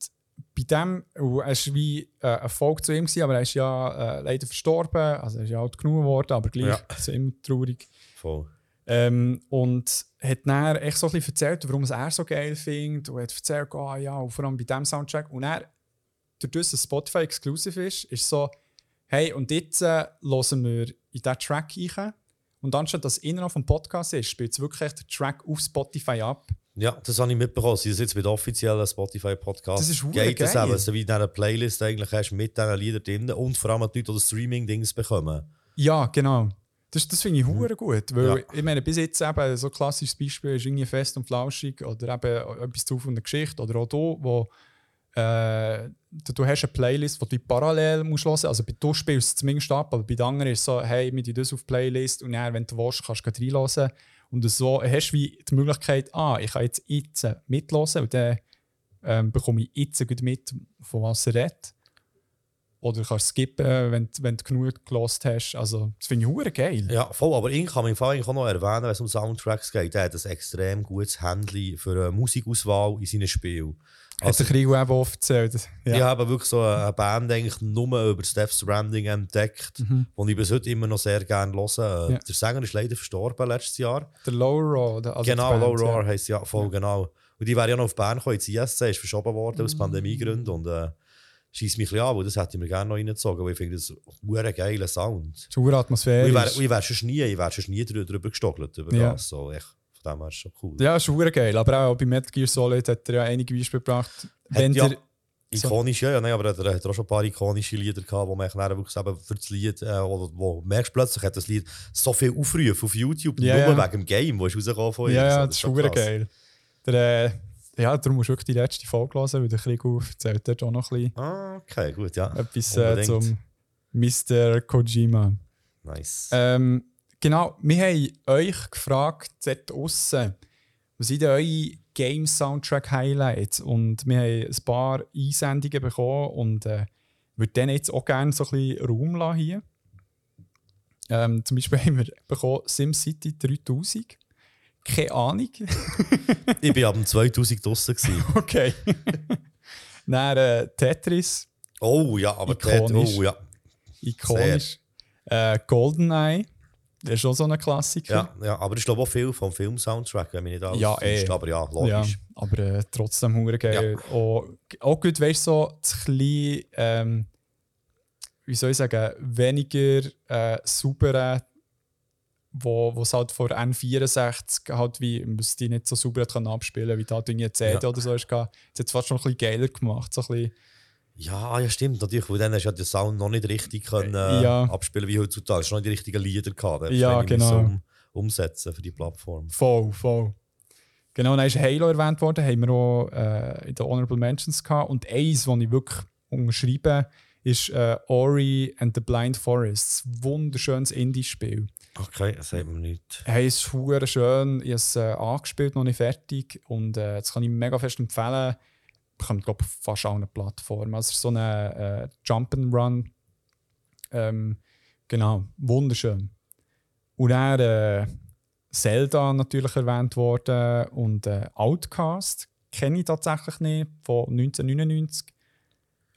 bei dem, es war wie äh, eine Folge zu ihm, gewesen, aber er ist ja äh, leider verstorben, also er ist ja alt genug geworden, aber gleich Ja. ist immer traurig. Voll. Ähm, und hat dann echt so ein bisschen erzählt, warum es er so geil findet. Und hat erzählt, ah ja, und vor allem bei diesem Soundtrack. Und er, dadurch, dass Spotify exclusive ist, ist so, hey, und jetzt äh, hören wir in diesen Track rein. Und anstatt dass es innerhalb vom Podcast ist, spielt es wirklich der Track auf Spotify ab. Ja, das habe ich mitbekommen. Sie ist jetzt mit offiziellen Spotify-Podcast. Das ist Geht es geil. eben, so wie in dieser Playlist eigentlich hast, mit diesen Liedern drin und vor allem die Leute, die das Streaming-Dings bekommen. Ja, genau. Das, das finde ich hure gut. Weil, Mhm. Ja. ich meine, bis jetzt eben so ein klassisches Beispiel ist irgendwie fest und flauschig oder eben etwas zu von der Geschichte oder auch du, wo äh, du, du hast eine Playlist, die du parallel musst hören. Also bei du spielst es zumindest ab, aber bei den anderen ist es so, hey, tun das auf die Playlist und dann, wenn du willst, kannst du reinhören. Und so hast du wie die Möglichkeit, ah, ich kann jetzt jetzt mithören und dann ähm, bekomme ich jetzt gleich mit, von was er redet. Oder du kannst skippen, wenn, wenn du genug gelost hast. Also, das finde ich hure geil. Ja, voll. Aber ich kann im Fall auch noch erwähnen, wenn es um Soundtracks geht. Der hat ein extrem gutes Handling für eine Musikauswahl in seinen Spielen. Hat der Krieg eben oft erzählt. Ich habe wirklich so eine Band eigentlich nur über Steph Stranding entdeckt, Mhm. die ich bis heute immer noch sehr gerne höre. Ja. Der Sänger ist leider verstorben letztes Jahr. Der Low Raw. der- Also genau, Low Roar Ja. heisst ja voll genau. Und die wäre ja noch auf Bern gekommen, jetzt ISC ist verschoben worden Mm. aus Pandemiegründen und äh, schießt mich ein bisschen an, weil das hätte ich mir gerne noch reingezogen, weil ich finde das ein geiler Sound. Das ist atmosphärisch. ich wäre wär schon nie, ich wär schon nie drü- drüber gestockelt über Ja. das. So, echt, ist schon cool. Ja, ist hure geil. Aber auch bei Metal Gear Solid hat er ja einige Beispiele gebracht. Wenn ja, der, Ikonisch, ja, ja, nein, aber er hat auch schon ein paar ikonische Lieder gehabt, wo man dann wirklich eben für das Lied, äh, oder wo merkst plötzlich, hat das Lied so viel Aufrufe auf YouTube, Ja, nur ja. wegen dem Game, wo ist rausgekommen von ihm. ja, So, ja, das ist schon geil. Der, äh, ja, darum musst du wirklich die letzte Folge hören, weil der Krieg erzählt dort auch noch ein bisschen Ah, okay, gut, ja. etwas äh, zum Mr. Kojima. Nice. Ähm, genau, wir haben euch gefragt, dort draussen, was sind denn eure Game-Soundtrack-Highlights? Und wir haben ein paar Einsendungen bekommen und äh, würde denen jetzt auch gerne so ein bisschen Raum lassen hier. Ähm, zum Beispiel haben wir bekommen SimCity 3000. Keine Ahnung. ich bin ab dem 2000 draussen. gewesen. okay. Dann äh, Tetris, Oh ja, aber Ikonisch. oh ja. ikonisch. Äh, GoldenEye, das ist auch so ein Klassiker. ja. Ja, aber ich glaube auch viel vom Film-Soundtrack, wenn mich nicht alles Ja, täuscht, eh. aber ja, Ja, logisch. aber äh, trotzdem hure geil. Auch, auch gut, weißt du, so das kleine, ähm, wie soll ich sagen, weniger äh, saubere, wo es halt vor N64 halt wie, was die nicht so sauber hat können abspielen wie da eine CD Ja. oder so ist. Das hat es fast schon ein bisschen geiler gemacht. So ein bisschen, Ja, ja, stimmt. Natürlich, weil dann hast du ja den Sound noch nicht richtig können, Äh, äh, ja. abspielen wie heutzutage. Du hast noch nicht die richtigen Lieder gehabt. Ja, genau. Um, umsetzen für die Plattform. voll, voll. Genau, dann ist Halo erwähnt worden, haben wir auch äh, in den Honorable Mentions gehabt. Und eins, das ich wirklich unterschreibe, ist äh, Ori and the Blind Forest. Wunderschönes Indie-Spiel. Okay, das sagt man nicht. Hey, es ist schön. Ich habe es äh, angespielt, noch nicht fertig. Und äh, das kann ich mega fest empfehlen. Bekommt, glaube ich, fast allen Plattformen. Also, so ein äh, Jump'n'Run. Ähm, genau, wunderschön. Und dann äh, Zelda natürlich erwähnt worden und äh, Outcast kenne ich tatsächlich nicht, von 1999.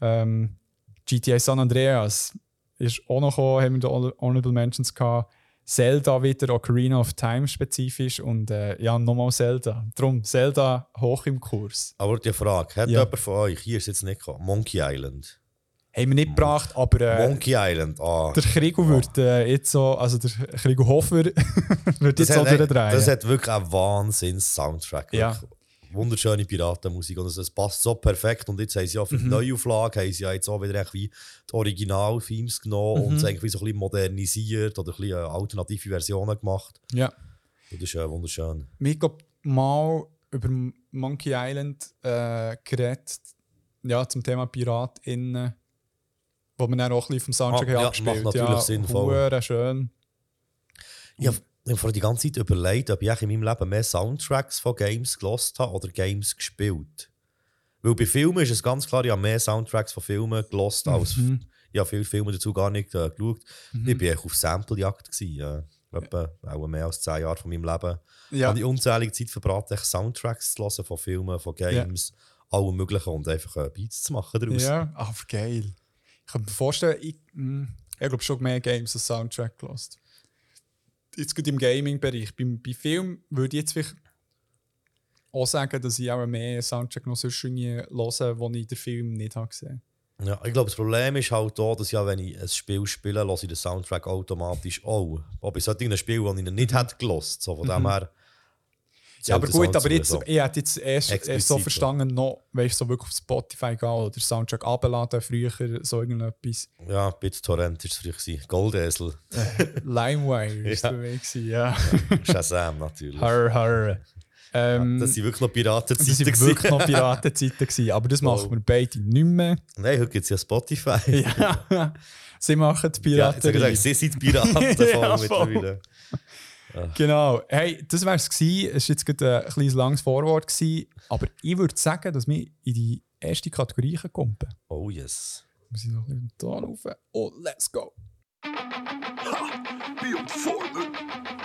Ähm, GTA San Andreas ist auch noch gekommen, haben wir da Honor- Honorable Mentions gehabt. Zelda wieder, Ocarina of Time spezifisch und äh, ja, nochmal Zelda. Darum Zelda hoch im Kurs. Aber die Frage, hat Ja. jemand von euch, hier ist jetzt nicht gekommen, Monkey Island? Haben wir nicht gebracht, aber äh, Monkey Island, ah. der Krigo wird äh, jetzt so, also der Krigo Hofer wird jetzt so durchdrehen. das hat wirklich einen Wahnsinns-Soundtrack. Ja. Wunderschöne Piratenmusik und es, es passt so perfekt. Und jetzt haben sie ja für Mhm. die Neuauflage haben sie ja jetzt auch wieder echt wie die Original-Themes genommen Mhm. und es irgendwie so ein bisschen modernisiert oder ein bisschen äh, alternative Versionen gemacht. ja. Und das ist äh, wunderschön. Wir haben mal über Monkey Island äh, geredet, ja, zum Thema PiratInnen, wo wir dann auch ein bisschen vom Soundtrack Ah, ja, abgespielt macht natürlich Sinn, voll. hure schön. Ich habe die ganze Zeit überlegt, ob ich in meinem Leben mehr Soundtracks von Games gelost habe oder Games gespielt. Weil bei Filmen ist es ganz klar, ich habe mehr Soundtracks von Filmen gelost als. Mhm. Ich habe viele Filme dazu gar nicht äh, geschaut. Ich war auf Samplejagd. gewesen, Äh, etwa auch mehr als zehn Jahre von meinem Leben. Ja. habe ich unzählige Zeit verbraten, echt Soundtracks zu hören von Filmen, von Games, allem Möglichen und einfach äh, Beats zu machen daraus. Ja, aber geil. Ich kann mir vorstellen, ich, mh, ich glaube schon mehr Games als Soundtrack gelost. Jetzt gerade im Gaming-Bereich. Beim, bei Film würde ich jetzt vielleicht auch sagen, dass ich auch mehr Soundtrack noch sonst irgendwie höre, wo ich den Film nicht habe gesehen Ja, ich glaube, das Problem ist halt auch, dass ja, wenn ich ein Spiel spiele, lasse ich den Soundtrack automatisch auch. Aber bei solchen Spielen, die ich nicht hätte gelost. So von dem her. Ja, aber das gut, aber jetzt, so. ich hätte jetzt erst, erst so verstanden, noch, weißt du, so wirklich auf Spotify gehen oder Soundtrack abladen, früher so irgendetwas. Ja, BitTorrent war es früher. gewesen. Goldesel. LimeWire war es Ja. mir, gewesen, ja. Shazam natürlich. Har, har. Ähm, Das sind wirklich noch das Piratenzeiten. waren gewesen. wirklich noch Piratenzeiten, aber das machen wir beide nicht mehr. Nein, heute gibt es ja Spotify. Ja. Sie machen die Ja, Piraterie. gesagt, sie sind Piraten Ja, voll voll. Genau. Hey, das wäre es gewesen. Es war jetzt gerade ein kleines langes Vorwort gewesen, aber ich würde sagen, dass wir in die erste Kategorie kommen. Oh yes. Wir sind noch ein bisschen Ton rauf. Oh, let's go. Wie und Formel.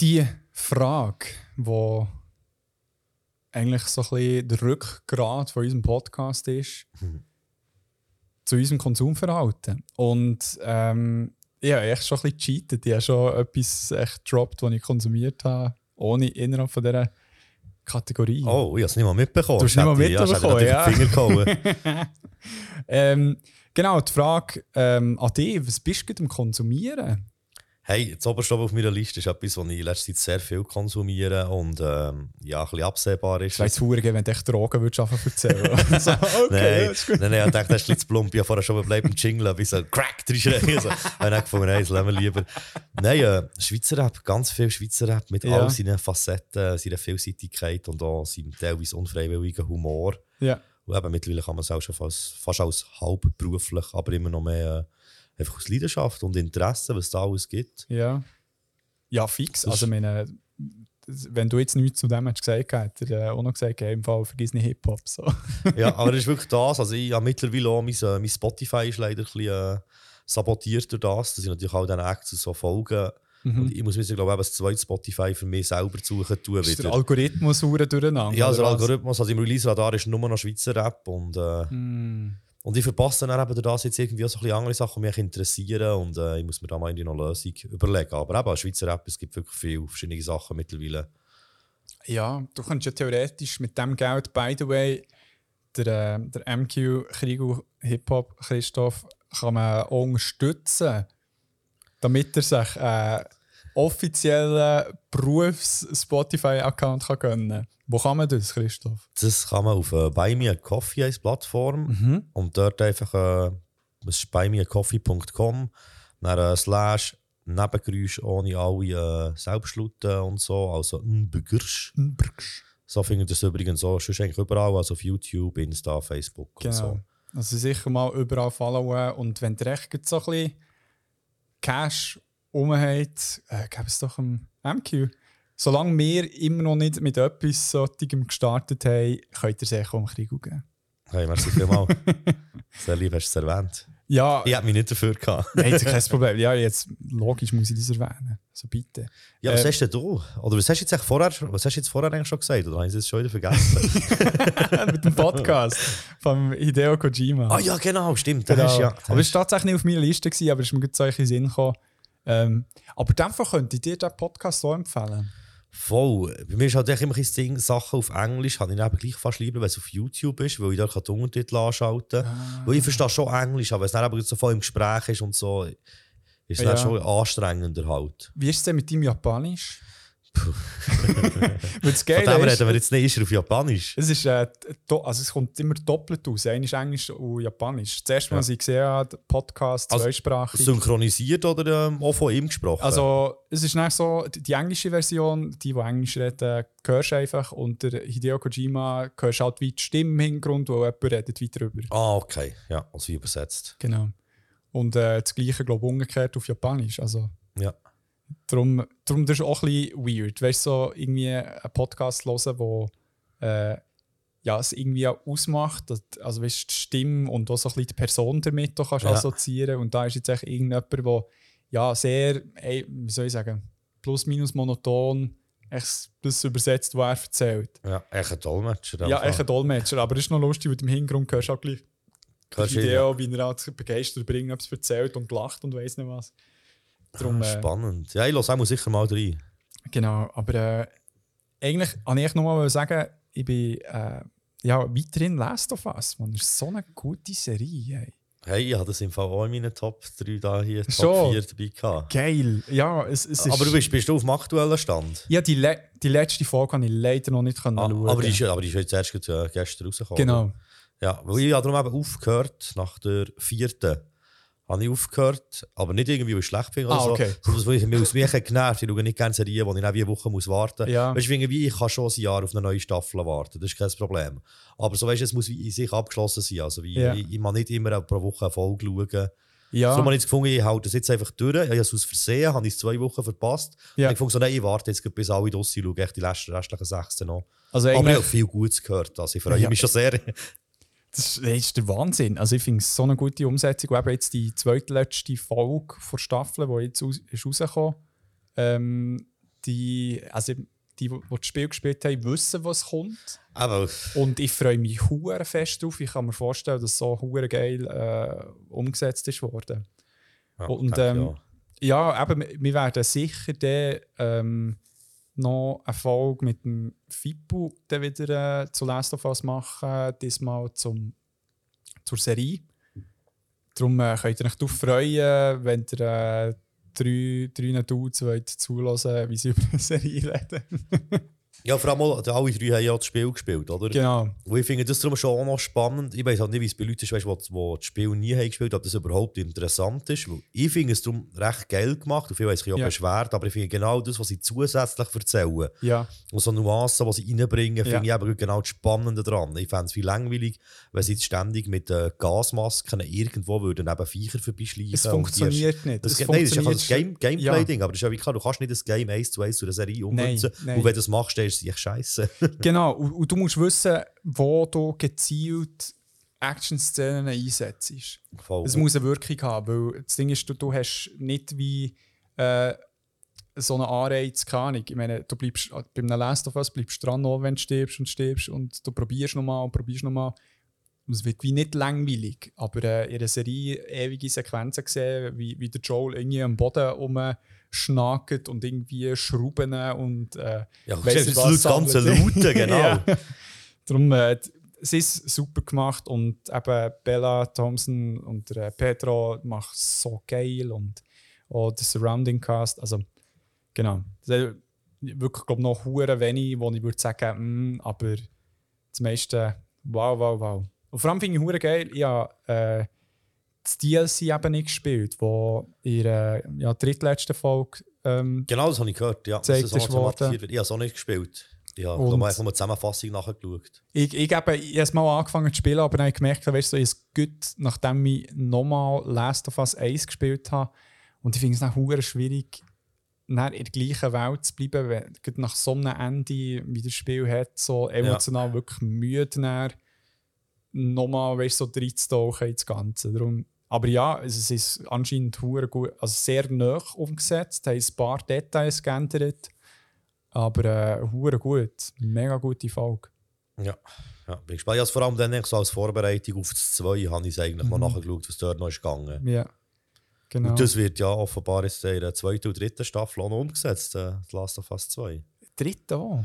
Die Frage, die eigentlich so ein bisschen der Rückgrat von unserem Podcast ist, zu unserem Konsumverhalten. Und ähm, ich habe echt schon ein bisschen gecheatet. Ich habe schon etwas echt gedroppt, was ich konsumiert habe, ohne innerhalb von dieser Kategorie. Oh, ich habe es nicht mal mitbekommen. Du hast nicht mal mitbekommen, ja. ich den Finger gehauen. Ähm, genau, die Frage ähm, an dich, was bist du gerade am Konsumieren? Hey, das oberste auf meiner Liste ist etwas, was ich in letzter Zeit sehr viel konsumiere und ähm, ja, ein bisschen absehbar ist. Verdammt geil, wenn du echt Drogen würdest anfangen zu erzählen. so, okay, Nein, nein, nein, ich dachte, das ist ein bisschen zu plump. Ich habe vorher schon bleiben Jingle, wie so Crack drin schreien. So. Ich habe gefunden, nein, das lassen wir lieber. Nein, äh, Schweizer Rap, ganz viel Schweizer Rap mit Ja. all seinen Facetten, seiner Vielseitigkeit und auch seinem teilweise unfreiwilligen Humor. Ja. Und eben, mittlerweile kann man es auch schon fast, fast als halbberuflich, aber immer noch mehr äh, einfach aus Leidenschaft und Interesse, was da alles gibt. Ja. Ja, fix. Das Also, meine, wenn du jetzt nichts zu dem hast gesagt hätte er äh, auch noch gesagt, hey, im Fall vergiss nicht Hip-Hop. So. ja, aber das ist wirklich das. Also ich habe mittlerweile auch, mein, äh, mein Spotify ist leider ein bisschen äh, sabotiert durch das, dass ich natürlich auch diesen Acts so folge. Und ich muss mir, glaube ich, das zweite Spotify für mich selber suchen tun. Ist der Wieder. Algorithmus hure durcheinander? Ja, also der? Algorithmus, also im Release-Radar ist nur noch Schweizer Rap und, äh, Hm. Und ich verpasse dann eben das jetzt irgendwie auch so ein bisschen andere Sachen, die mich interessieren und äh, ich muss mir da mal irgendwie noch eine Lösung überlegen. Aber eben, Schweizer Rap, es gibt wirklich viele verschiedene Sachen mittlerweile. Ja, du kannst ja theoretisch mit dem Geld, by the way, der, äh, der MQ Kriegel Hip-Hop Christoph kann man unterstützen, damit er sich einen offiziellen Berufs-Spotify-Account gönnen kann. Wo kann man das, Christoph? Das kann man auf äh, Buy Me a Coffee als Plattform und dort einfach äh, es ist buymeacoffee.com dann äh, slash Nebengeräusch ohne alle äh, Selbstlauten und so, also Nbegirsch. So findet ihr es übrigens auch sonst eigentlich überall, also auf YouTube, Insta, Facebook und Genau. so. Also sicher mal überall followen und wenn ihr echt so ein bisschen Cash rumhabt, äh, gib es doch einem MQ. Solange wir immer noch nicht mit etwas solchem gestartet haben, könnt ihr auch im Krieg geben. Hey, merci vielmals. Sehr lieb, hast du es erwähnt. Ja, Ich hätte mich nicht dafür gehabt. nein, das ist kein Problem. Ja, jetzt, logisch muss ich das erwähnen. So bitte. Ja, was Äh, hast denn du? Oder was hast du jetzt vorher, was hast du jetzt vorher eigentlich schon gesagt? Oder habe ich es schon wieder vergessen? mit dem Podcast von Hideo Kojima. ah ja, genau, stimmt. Genau. hast, ja, aber es war tatsächlich nicht auf meiner Liste, gewesen, aber es ist mir gerade so in den Sinn gekommen. Ähm, aber in dem Fall könnte ich dir den Podcast so empfehlen. Voll. Bei mir ist halt echt immer ein Ding, Sachen auf Englisch habe ich eben gleich fast lieber, wenn es auf YouTube ist, weil ich da die Untertitel anschalten kann. Ah. Weil ich verstehe schon Englisch, aber wenn es dann eben so voll im Gespräch ist und so, ist es Ja. dann schon anstrengender halt. Wie ist es denn mit deinem Japanisch? Weil das Von dem reden wir jetzt nicht ist er auf Japanisch. es, ist, äh, also es kommt immer doppelt aus. Einmal Englisch und Japanisch. Mal, Ja. als ich gesehen habe, Podcast Also, zweisprachig. Synchronisiert oder ähm, auch von ihm gesprochen? Also, es ist nicht so, die englische Version, die, die Englisch reden, hörst du einfach. Und der Hideo Kojima hörst halt wie die Stimme im Hintergrund, wo jemand redet weiter drüber. ah, okay. Ja, also wie übersetzt. Genau. Und äh, das Gleiche, glaube ich, umgekehrt auf Japanisch. Also, Ja. Darum, darum das ist auch ein bisschen weird. Weißt du, so irgendwie einen Podcast hören, wo äh, ja, es irgendwie auch ausmacht. dass- Also weißt, die Stimme und auch so ein bisschen die Person damit auch kannst Ja. assoziieren. Und da ist jetzt echt irgendjemand, der ja, sehr, ey, wie soll ich sagen, plus minus monoton echt das übersetzt, was er erzählt. Ja, echt ein Dolmetscher. Ja, echt ein Dolmetscher. Aber es ist noch lustig, weil du im Hintergrund hörst auch gleich ihn, Video, wie er halt begeistert über irgendetwas erzählt und lacht und weiss nicht was. Darum, Ah, äh, Spannend. Ja, ich lasse auch sicher mal rein. Genau, aber äh, eigentlich wollte ich nochmal sagen, ich bin äh, ja, weiterhin Last of Us. Man, das ist so eine gute Serie. Ey. Hey, ich habe das im Fall auch in meinen Top 3 da hier, Top Schon? 4 dabei gehabt. Geil. Ja, es, es ist... Aber du bist, bist du auf dem aktuellen Stand? Ja, die, le die letzte Folge habe ich leider noch nicht können Ah, schauen. aber, die ist, aber die ist jetzt erst äh, gestern rausgekommen. Genau. Ja, weil ich habe darum eben aufgehört, nach der vierten habe ich aufgehört, aber nicht irgendwie, weil ich schlecht oder Ah, okay. so, sondern weil ich mich aus mir genervt Ich schaue nicht gerne Serien, wo ich eine Woche muss warten muss. Ja. Weißt du, irgendwie, ich kann schon ein Jahr auf eine neue Staffel warten, das ist kein Problem. Aber so weißt du, es muss in sich abgeschlossen sein. Also wie, Ja. ich, ich muss nicht immer pro Woche eine Folge schauen. Ja, So habe ich jetzt gefunden, ich halte das jetzt einfach durch. Ich habe es aus Versehen, habe ich es zwei Wochen verpasst. Ja. Und ich fand so, nein, ich warte jetzt bis alle draussen schaue, echt die letzten- restlichen sechs noch. also Aber ich habe viel Gutes gehört, also ich freue Ja. mich schon sehr. Das ist, das ist der Wahnsinn. Also ich finde es so eine gute Umsetzung. Und eben jetzt die zweitletzte Folge der Staffel, die jetzt aus, ist rausgekommen ähm, die, also die, die das Spiel gespielt haben, wissen, was kommt. Aber Und ich freue mich hure fest drauf. Ich kann mir vorstellen, dass so hure geil äh, umgesetzt ist worden. ja, Und, ähm, Ja, eben, wir werden sicher dann, ähm, noch eine Folge mit dem dann wieder äh, zu Last of Us machen, diesmal zum, zur Serie. Darum äh, könnt ihr euch darauf freuen, wenn ihr äh, drei, drei Dudes wollt wie sie über eine Serie reden. Ja, vor allem auch, alle drei haben ja das Spiel gespielt, oder? genau. Und ich finde das darum schon auch noch spannend. Ich weiß halt nicht, wie es bei Leuten ist, weißt, die, die das Spiel nie haben gespielt haben, ob das überhaupt interessant ist. Weil ich finde es darum recht geil gemacht. Und viele haben sich auch Ja. beschwert, aber ich finde genau das, was sie zusätzlich erzählen Ja, und so Nuancen, die sie reinbringen, Ja. finde ich eben genau das Spannende daran. Ich fände es viel langweilig, wenn sie jetzt ständig mit äh, Gasmasken irgendwo würden neben Viecher vorbeischleichen. es funktioniert nicht. Das, es nein, das ist ja funktioniert Game, Ja. Gameplay-Ding, aber das ist ja wie klar, du kannst nicht das Game 1 zu 1 zu der Serie ummünzen. nein. Und wenn du das machst, ist es echt scheiße. Genau, und, und du musst wissen, wo du gezielt Action-Szenen einsetzt. Voll. Es muss eine Wirkung haben, weil das Ding ist, du, du hast nicht wie äh, so einen Anreiz, keine Ahnung. Ich meine, du bleibst bei einem Last of Us bleibst dran, auch wenn du stirbst und stirbst und du probierst nochmal und probierst nochmal. Es wird wie nicht langweilig, aber äh, in einer Serie ewige Sequenzen gesehen, wie, wie der Joel irgendwie am Boden rumschnackt und irgendwie Schrauben und äh, Ja, ist was das ganze. Laute, genau. Ja. Darum, äh, es ist super gemacht und eben Bella Thompson und der äh, Pedro macht so geil und auch der Surrounding Cast, also genau. Wirklich, glaube noch hure wenig, wo ich würde sagen, mm, aber das meiste, wow, wow, wow. Und vor allem finde ich hure geil, habe äh, das DLC eben nicht gespielt, wo in der ja, drittletzten Folge ähm, Genau, das habe ich gehört. Ja, dass das auch ist automatisiert worden. wird. Ich habe es auch nicht gespielt. Ich habe einfach nur eine Zusammenfassung nachgeschaut. Ich, ich, habe erst mal angefangen zu spielen, aber dann habe ich gemerkt, weißt du, so, es gut, nachdem ich nochmal Last of Us 1 gespielt habe. Und ich finde es hure schwierig, dann in der gleichen Welt zu bleiben, wenn nach so einem Ende, wie das Spiel hat, so emotional wirklich müde nochmal, weißt so reinzutauchen ins Ganze. Darum, aber ja, es ist anscheinend gut, also sehr nah umgesetzt, haben ein paar Details geändert, aber äh, gut, mega gute Folge. Ja, ja bin gespannt. Ich habe es vor allem dann so als Vorbereitung auf das 2 habe ich eigentlich mal Mhm. nachgeschaut, was dort noch ist gegangen. Ja, genau. Und das wird ja offenbar in der zweiten und dritten Staffel auch noch umgesetzt, äh, The Last of Us 2. dritte auch.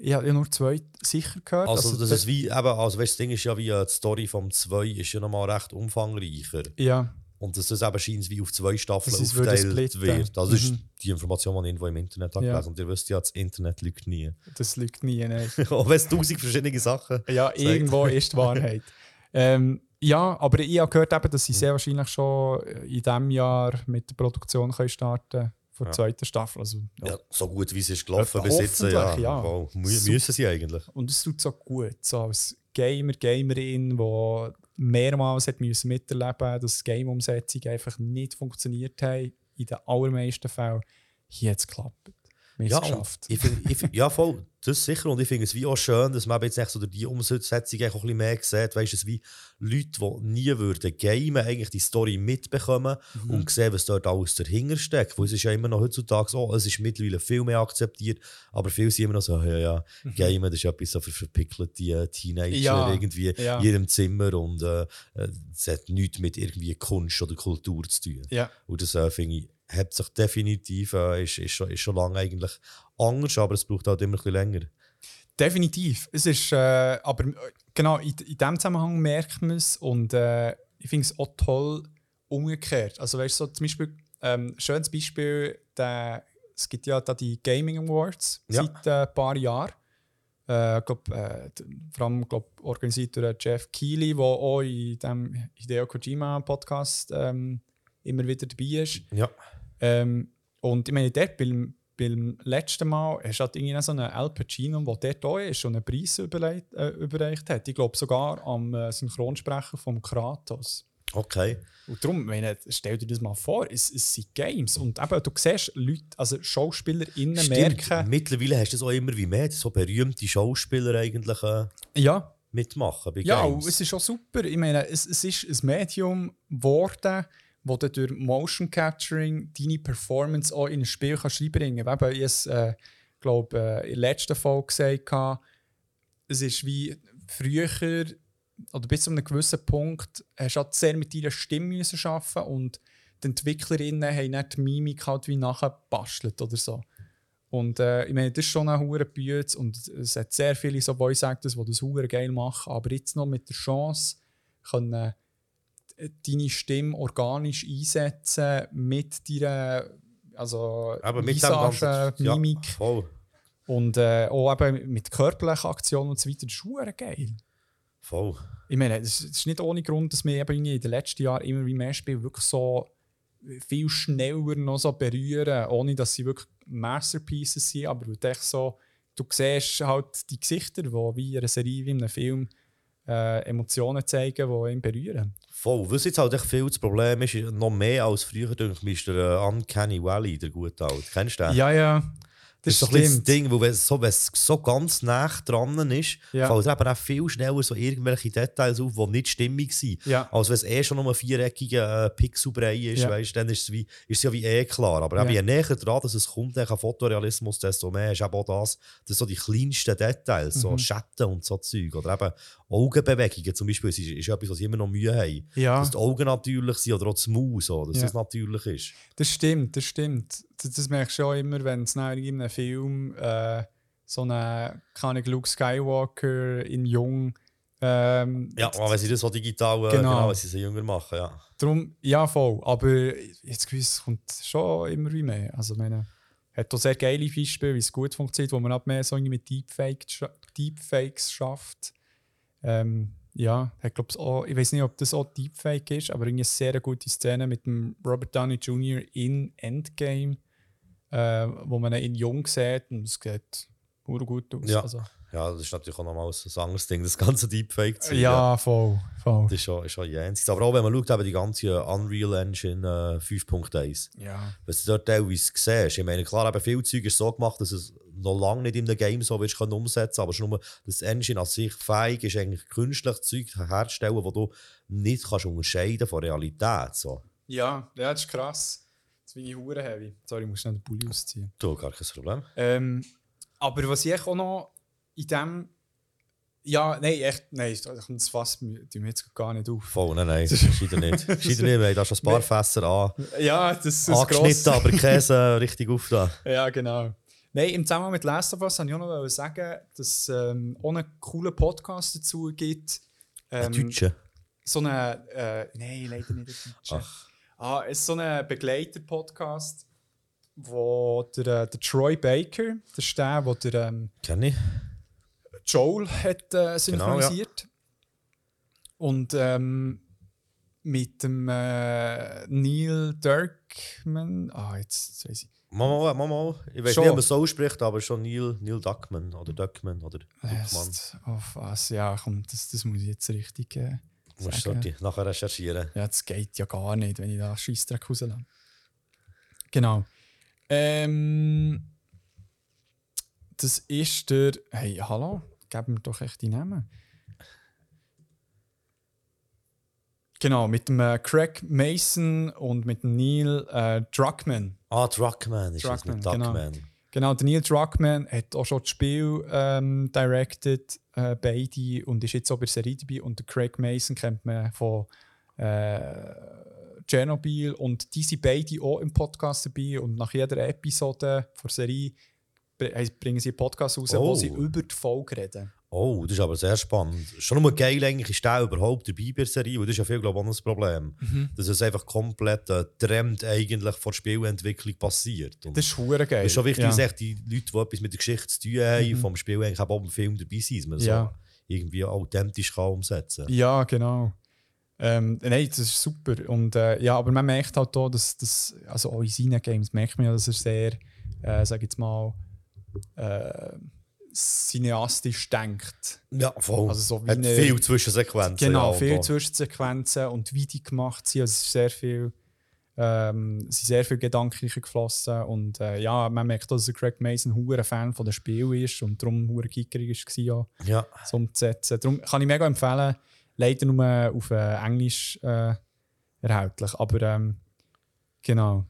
Ich habe ja nur zwei sicher gehört. Also, das der- ist wie, eben, also weißt, das Ding ist ja wie äh, die Story vom 2 ist ja nochmal recht umfangreicher. Ja, Und dass das eben scheint wie auf zwei Staffeln Das ist aufgeteilt wird. Also das ist Mhm. die Information, die ich irgendwo im Internet habe Ja. gelesen. Und ihr wisst ja, das Internet lügt nie. das liegt nie. Nein. Auch wenn es tausend verschiedene Sachen Ja, irgendwo ist die Wahrheit. Ähm, ja, aber ich habe gehört, eben, dass sie sehr wahrscheinlich schon in diesem Jahr mit der Produktion können starten für die Ja. zweite Staffel. Also, ja. Ja, so gut wie es ist gelaufen bis jetzt. Ja, ja. Wow, müssen sie eigentlich. Und es tut so gut. So als Gamer, Gamerin, die mehrmals hat müssen miterleben dass Game-Umsetzungen einfach nicht funktioniert haben, in den allermeisten Fällen, hier hat es geklappt. Ja, geschafft. ich find, ich find, ja, voll, das sicher. Und ich finde es wie auch schön, dass man jetzt so die Umsetzung eigentlich auch ein bisschen mehr sieht. Weißt du, es wie Leute, die nie würden gamen, eigentlich die Story mitbekommen Mhm. und sehen, was dort alles dahinter steckt. Weil es ist ja immer noch heutzutage so, es ist mittlerweile viel mehr akzeptiert, aber viele sind immer noch so, ja, ja, Gamen, das ist etwas so für verpickelte äh, Teenager Mhm. Ja, irgendwie ja. in ihrem Zimmer und äh, äh, es hat nichts mit irgendwie Kunst oder Kultur zu tun. Ja. Und das äh, finde ich, hat sich definitiv, äh, ist, ist, schon, ist schon lange eigentlich anders, aber es braucht halt immer ein bisschen länger. Definitiv. Es ist, äh, aber äh, genau, in, in dem Zusammenhang merkt man es und äh, ich finde es auch toll umgekehrt. Also weißt du, so zum Beispiel, ähm, schönes Beispiel, der, es gibt ja da die Gaming Awards Ja. seit äh, ein paar Jahren. Äh, glaub, äh, vor allem glaub, organisiert durch Jeff Keighley, der auch in dem Hideo Kojima Podcast ähm, immer wieder dabei ist. Ja. Ähm, und ich meine, dort beim, beim letzten Mal hast du halt irgendwie so einen Al Pacino, der dort auch ist und einen Preis überreicht, äh, überreicht hat. Ich glaube sogar am äh, Synchronsprecher von Kratos. Okay. Und darum, meine, stell dir das mal vor, es, es sind Games. Und eben, du siehst Leute, also SchauspielerInnen Stimmt. merken, Mittlerweile hast du das auch immer wie mehr, so berühmte Schauspieler eigentlich äh, ja, mitmachen bei Ja, Games. und es ist auch super. Ich meine, es, es ist ein Medium geworden, wo du durch Motion Capturing deine Performance auch in ein Spiel kannst reinbringen kannst. Eben, Ich habe äh, glaube äh, in der letzten Folge gesagt, gehabt, es ist wie früher, oder bis zu einem gewissen Punkt, hast du halt sehr mit deiner Stimme müssen arbeiten und die EntwicklerInnen haben nicht die Mimik halt wie nachher gebastelt oder so. Und äh, ich meine, das ist schon eine hure Bühne und es hat sehr viele so Voice Actors, die das hure geil machen, aber jetzt noch mit der Chance können deine Stimme organisch einsetzen mit deiner also Aber mit dem Visage, ganzen ja, Mimik voll, und äh, auch eben mit körperlichen Aktionen und so weiter. Das ist geil. voll. Ich meine, es ist nicht ohne Grund, dass wir eben in den letzten Jahren immer wie mehr Spiele wirklich so viel schneller noch so berühren, ohne dass sie wirklich Masterpieces sind, aber du so, du siehst halt die Gesichter, die wie in einer Serie, wie in einem Film äh, Emotionen zeigen, die ihn berühren. Voll. Was jetzt halt echt viel das Problem ist, noch mehr als früher, denke ich, ist der äh, Uncanny Valley, der gute Alte. Kennst du den? Ja, ja, das, Das ist so ein stimmt. Ding, wo wenn es so, so ganz nah dran ist, Ja. fallen eben auch viel schneller so irgendwelche Details auf, die nicht stimmig sind. Ja. Als wenn es eh schon nur ein viereckiger äh, Pixelbrei ist, Ja. weißt, dann ist es, wie, ist es ja wie eh klar. Aber Ja. je näher dran dass es kommt, dann an Fotorealismus, desto mehr ist eben auch das, das so die kleinsten Details, so Mhm. Schatten und so Zeug. Oder eben Augenbewegungen zum Beispiel, ist, ist etwas, was ich immer noch Mühe habe. Ja. Dass die Augen natürlich sind oder auch das Maus, so, dass Ja. das natürlich ist. Das stimmt, das stimmt. Das, das merkst du auch immer, wenn es in einem Film äh, so eine, keine Ahnung, Luke Skywalker in Jung. Ähm, Ja, aber wenn sie das so digital, äh, Genau. genau, wenn sie sie jünger machen, ja. Darum, ja, voll. Aber jetzt gewiss, es kommt schon immer wie mehr. Also, ich meine, hat auch sehr geile Beispiele, wie es gut funktioniert, wo man ab mehr so mit Deepfakes, scha- Deepfakes schafft. Ähm, ja, ich glaube auch, ich weiß nicht, ob das auch Deepfake ist, aber eine sehr gute Szene mit dem Robert Downey Jr. in Endgame, äh, wo man ihn in jung sieht und es sieht gut aus. Ja. Also, Ja, das ist natürlich auch nochmal ein anderes Ding, das ganze Deepfake zu ja, voll, voll. Das ist schon, ist schon jenseits. Aber auch wenn man schaut, eben die ganze Unreal Engine äh, 5.1, Ja. was du dort teilweise siehst, ich meine, klar, eben viel Zeug ist so gemacht, dass es noch lange nicht in einem Game so wirst können umsetzen aber schon nur, das Engine an sich fähig ist, eigentlich künstlich Zeug herzustellen, wo du nicht kannst unterscheiden von Realität. So. Ja, ja, das ist krass. Jetzt bin ich hure heavy. Sorry, ich muss schnell den Pulli ausziehen. Du, gar kein Problem. Ähm, aber was ich auch noch in dem. Ja, nein, echt, nein, das fasst mir tun wir jetzt gar nicht auf. Voll, nein, nein, scheide nicht. Scheide nicht, haben da schon ein paar Fässer an, Ja, das ist angeschnitten, aber Käse richtig auf da. Ja, genau. Nein, im Zusammenhang mit Last of Us wollte ich auch noch sagen, dass es ähm, auch einen coolen Podcast dazu gibt. Ähm, Deutscher. so eine, äh, nein, leider nicht ein Deutscher. Ah, es ist so ein Begleiter-Podcast, wo der, äh, der Troy Baker, das ist der, wo der ähm, Kenn ich. Joel hat äh, synchronisiert. Und ähm, mit dem äh, Neil Druckmann, ah, jetzt, jetzt weiß ich. Mama, Mama, ich weiß Schon. nicht, ob man so spricht, aber schon Neil, Neil Duckman oder Duckman oder Duckman. Erst Auf was? Ja, komm, das, das muss ich jetzt richtig äh, Musst sagen. du nachher recherchieren. Ja, das geht ja gar nicht, wenn ich da Scheissdreck rauslasse. Genau. Ähm, das ist der. Hey, hallo, geben wir doch echt die Namen. Genau, mit dem äh, Craig Mason und mit dem Neil äh, Druckmann. Ah, Druckmann ist das mit Druckmann, genau. Genau, der Neil Druckmann hat auch schon das Spiel ähm, directed, äh, beide, und ist jetzt auch bei der Serie dabei. Und der Craig Mason kennt man von äh, Chernobyl und die sind beide auch im Podcast dabei. Und nach jeder Episode der Serie bringen sie einen Podcast raus, wo Oh. sie über die Folge reden. Oh, das ist aber sehr spannend. Schon nur geil eigentlich ist der überhaupt dabei bei der Serie, weil das ist ja viel, glaube ich, auch ein Problem. Mhm. Dass es einfach komplett äh, Trend eigentlich vor der Spielentwicklung passiert. Und Das ist hure geil. es ist schon wichtig, ja. dass echt die Leute, die etwas mit der Geschichte zu tun haben, vom Spiel eigentlich auch im Film dabei sind, dass man Ja. so irgendwie authentisch kann umsetzen kann. Ja, genau. Ähm, nein, das ist super. Und, äh, ja, aber man merkt halt auch, dass, dass also auch in seinen Games merkt man ja, dass er sehr, äh, sag jetzt mal, äh, cineastisch denkt. Ja, voll. Also so wie Hat eine- viel Zwischensequenzen. Genau, ja, auch- Zwischensequenzen und wie die gemacht sind. Also es ist sehr viel, ähm, sind sehr viele Gedanken geflossen. Und äh, ja, man merkt dass Craig Mason ein Fan von dem Spiel ist und darum hure kickerig war, ja, Ja, so umzusetzen. Darum kann ich mega empfehlen, leider nur auf äh, Englisch äh, erhältlich. Aber ähm, genau.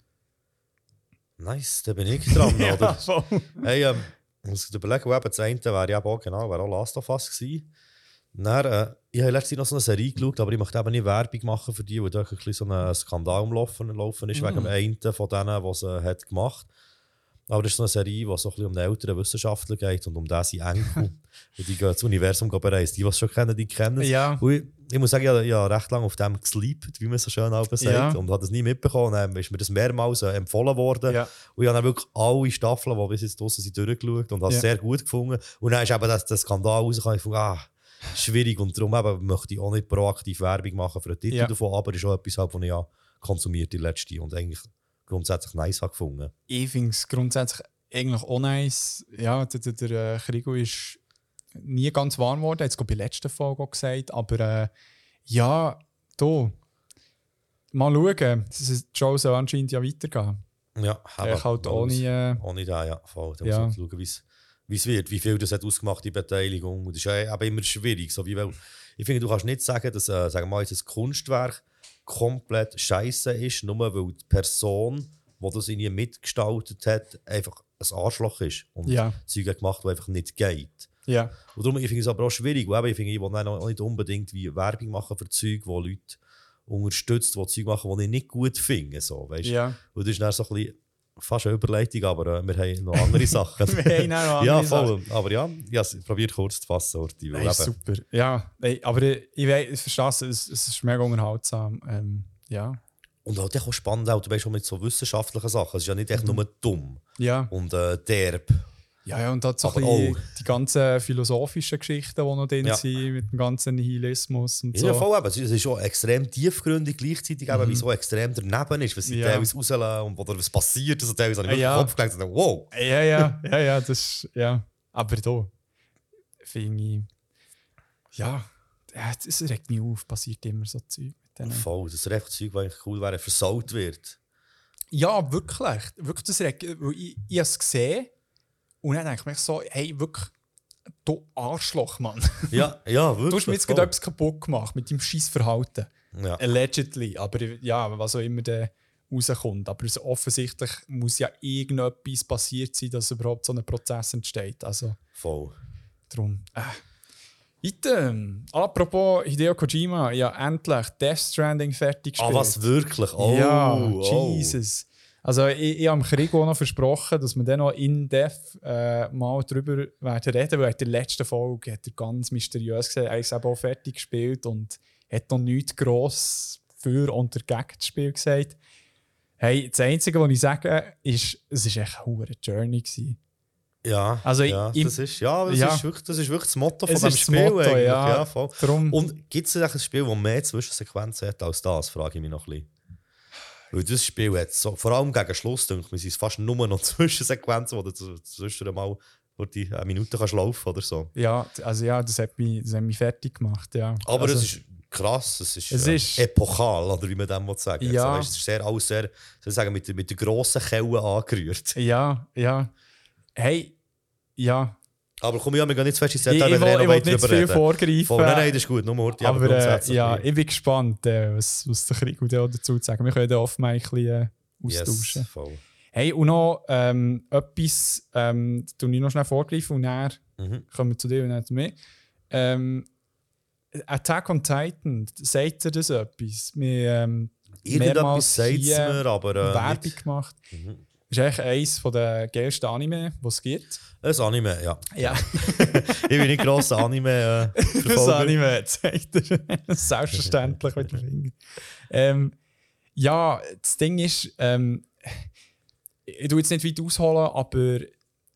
Nice, da bin ich dran, oder? voll. Hey, ähm, ich muss überlegen, wo eben das eine wäre ja auch genau, wäre auch Last of Us gewesen. Dann, äh, ich habe letztens noch so eine Serie geschaut, aber ich möchte eben nicht Werbung machen für die, weil da ein bisschen so ein Skandal umlaufen laufen ist, wegen dem einen von denen, was sie hat gemacht Aber das ist so eine Serie, die so ein bisschen um einen älteren Wissenschaftler geht und um diesen Enkel. und die gehen ins Universum bereisen. Die, die es schon kennen, die kennen es. Ja. Und ich, ich muss sagen, ich habe ja recht lange auf dem gesleept, wie man so schön sagt, Ja. und habe das nie mitbekommen. Dann ist mir das mehrmals äh, empfohlen worden. Ja. Und ich habe dann wirklich alle Staffeln, die bis jetzt draussen sind, durchgeschaut und habe es Ja. sehr gut gefunden. Und dann ist eben das, der Skandal rausgekommen. Ich fand, ah, schwierig. Und darum eben möchte ich auch nicht proaktiv Werbung machen für einen Titel davon, aber ist auch etwas, halt, was ich ja konsumiert die letzte und eigentlich grundsätzlich nice habe gefunden. ich finde es grundsätzlich eigentlich auch nice. Ja, der, der, der äh, Krigo ist nie ganz warm geworden, es bei der letzten Folge auch gesagt. Aber äh, ja, da. Mal schauen. Die Show soll anscheinend ja weitergehen. Ja, Ich halt ohne. Äh, Ohne da, ja. Voll. Da Ja. muss man schauen, wie es wird, wie viel das hat ausgemacht, die Beteiligung. Und das ist ja eben immer schwierig. So wie, weil, ich finde, du kannst nicht sagen, dass äh, sagen wir mal, jetzt ein Kunstwerk komplett scheiße ist, nur weil die Person, die das irgendwie mitgestaltet hat, einfach ein Arschloch ist und Ja. Hat gemacht, die einfach nicht geht. Ja. Und darum ich finde es aber auch schwierig, weil ich finde, ich will auch nicht unbedingt wie Werbung machen für Zeug, wo Leute unterstützt, die Zeug machen, die ich nicht gut finde. So, weißt? Ja. Und das ist dann so ein bisschen fast eine Überleitung, aber äh, wir haben noch andere Sachen. Wir haben auch noch ja, andere voll. Aber ja, ich habe probiert kurz zu fassen. Orti, eben- super. Ja, nein, aber ich, ich, ich verstehe es, es, ist mega unterhaltsam. Ähm, ja. Und halt auch spannend, auch, du weißt schon mit so wissenschaftlichen Sachen. Es ist ja nicht Mhm. echt nur dumm Ja. und äh, derb. Ja, ja, und hat so Aber auch- die ganzen philosophischen Geschichten, die noch drin Ja. sind, mit dem ganzen Nihilismus und so. Ja, voll eben. Es ist schon extrem tiefgründig gleichzeitig, eben, wie so extrem daneben ist, was sie Mhm. Ja. teilweise rauslassen und oder was passiert. Also teilweise habe ich Ja. Kopf gelegt und dachte, wow. Ja, ja, ja, ja, das ist, ja. Aber da finde ich, ja, das regt mich auf, passiert immer so Zeug mit denen. Voll, das ist echt Zeug, das eigentlich cool wäre, versaut wird. Ja, wirklich. Wirklich, das regt, ich, ich habe es gesehen und dann denke ich mir so, hey, wirklich, du Arschloch, Mann. Ja, ja, wirklich. Du hast mir jetzt gerade etwas kaputt gemacht mit deinem scheiß Verhalten. Ja. Allegedly. Aber ja, was auch immer da rauskommt. Aber es offensichtlich muss ja irgendetwas passiert sein, dass überhaupt so ein Prozess entsteht. Also, Voll. Drum. Äh. Weiter. Apropos Hideo Kojima, ja, endlich Death Stranding fertig Ah, gespielt. was wirklich? Oh, ja, oh. Jesus. Also, ich, ich habe Krieg auch noch versprochen, dass wir dann noch in Death äh, mal darüber werden reden, weil in der letzten Folge hat er ganz mysteriös gesagt, er ist eben auch fertig gespielt und hat noch nichts gross für und dagegen das Spiel gesagt. Hey, das Einzige, was ich sage, ist, es war echt eine Journey. Gewesen. Ja, Also, ja, ich- das, ist, ja, das, ja. Ist wirklich, das ist wirklich das Motto von Es dem Spiel. Motto, eigentlich. ja. ja voll. Darum, Und gibt es ein Spiel, das mehr Zwischensequenzen hat als das, frage ich mich noch ein bisschen. Weil das Spiel hat so, vor allem gegen Schluss, denke ich, sind fast nur noch Zwischensequenzen, wo du z- zwischen mal wo die eine Minute kannst laufen oder so. Ja, also ja, das hat mich, das hat mich fertig gemacht, ja. Aber also, es ist krass, es ist, Es äh, ist- epochal, oder wie man dem will sagen Ja. so, weißt, Es ist sehr, alles sehr, soll ich sagen, mit, mit der grossen Kelle angerührt. Ja, ja. Hey, ja, Aber komm, ja, wir gehen nicht zu fest ins ich, ich, Detail, will, wenn ich weiter nicht zu viel vorgreifen. Voll, nein, nein, das ist gut, nur Murti, aber, aber äh, grundsätzlich. ja, ich bin gespannt, äh, was, was der Krieg dazu zu sagen. Wir können oft mal ein bisschen äh, austauschen. yes, voll. Hey, und noch ähm, etwas, ähm, das tue ich noch schnell vorgreifen und dann Mhm. kommen wir zu dir und dann zu mir. Ähm, Attack on Titan, sagt ihr das etwas? Wir ähm, Irgendetwas sagt es mir, aber äh, Werbung nicht. gemacht. Mhm. Ist eigentlich eines der geilsten Anime, die es gibt. Ein Anime, ja. Ja, Ich bin nicht grosser Anime äh, das. Anime zeigt er. Selbstverständlich mit dem Finger. Ähm, ja, das Ding ist, ähm, ich tue jetzt nicht weit ausholen, aber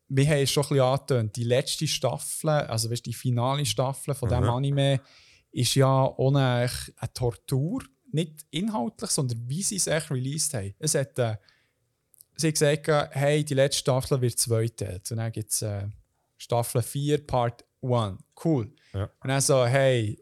wir haben es schon ein bisschen angetönt. Die letzte Staffel, also weißt, die finale Staffel von diesem Mhm. Anime, ist ja ohne eine Tortur. Nicht inhaltlich, sondern wie sie es echt released haben. Es hat, äh, sie haben gesagt, hey, die letzte Staffel wird zweiteilt. Und dann gibt es äh, Staffel 4, Part 1. Cool. Ja. Und dann so, hey,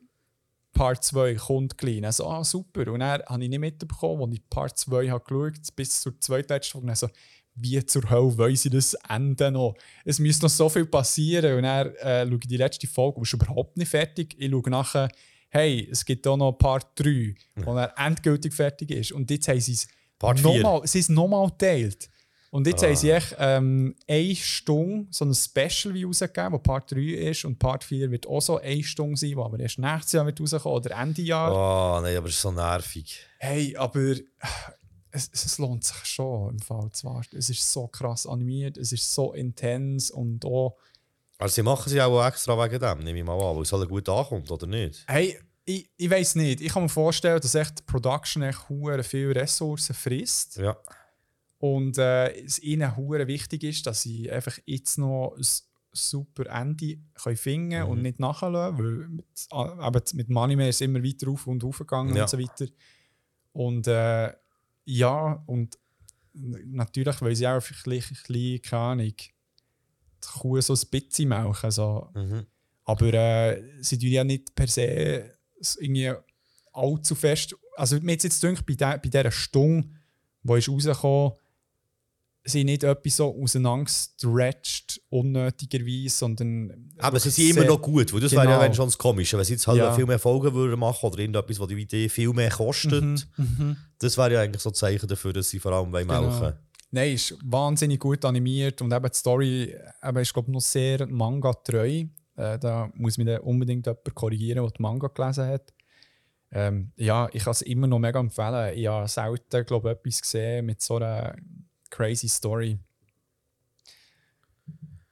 Part 2 kommt gleich. Dann so, ah, super. Und dann habe ich nicht mitbekommen, als ich Part 2 habe geschaut bis zur zweitletzten Folge, dann so, wie zur Hölle wollen sie das Ende noch? Es müsste noch so viel passieren. Und dann äh, schaue ich die letzte Folge und ist überhaupt nicht fertig. Ich schaue nachher, hey, es gibt auch noch Part 3, wo er endgültig fertig ist. Und jetzt haben sie es Part 4. nochmal, sie es nochmal geteilt. Und jetzt Ah. haben sie echt ähm, eine Stunde so ein Special wie rausgegeben, wo Part 3 ist. Und Part 4 wird auch so eine Stunde sein, wo aber erst nächstes Jahr wird rauskommen oder Ende Jahr. Oh, nein, aber es ist so nervig. Hey, aber es, es lohnt sich schon im Fall zu warten. Es ist so krass animiert, es ist so intens und auch. Also sie machen sie auch extra wegen dem, nehme ich mal an, weil es halt gut ankommt, oder nicht? Hey, ich, ich weiß nicht. Ich kann mir vorstellen, dass echt die Production echt viele Ressourcen frisst. Ja. Und äh, es ihnen hure wichtig ist, dass sie einfach jetzt noch ein super Ende können finden Mhm. und nicht nachlassen, weil mit, ah, eben mit Anime ist es immer weiter auf und auf gegangen Ja. und so weiter. Und äh, ja, und natürlich weil sie auch vielleicht ein bisschen, keine Ahnung, die Kuh so ein bisschen melken. So. Mhm. Aber äh, sie tun ja nicht per se s- irgendwie allzu fest. Also, mir hat jetzt gedacht, bei, der, bei dieser Stunde, die ist rausgekommen, sind nicht etwas so auseinandergestretched, unnötigerweise, sondern. Aber sie sind immer noch gut, weil das wäre ja Genau. wenn schon das Komische. Wenn sie jetzt halt Ja. viel mehr Folgen würden machen oder irgendetwas, was die Idee viel mehr kostet, Mhm, mhm. das wäre ja eigentlich so ein Zeichen dafür, dass sie vor allem Genau. melken Nein, ist wahnsinnig gut animiert und eben die Story eben ist, glaube ich, noch sehr manga-treu. Äh, da muss mich dann unbedingt jemand korrigieren, der die Manga gelesen hat. Ähm, ja, ich kann es immer noch mega empfehlen. Ich habe selten, glaube ich, etwas gesehen mit so einer crazy Story.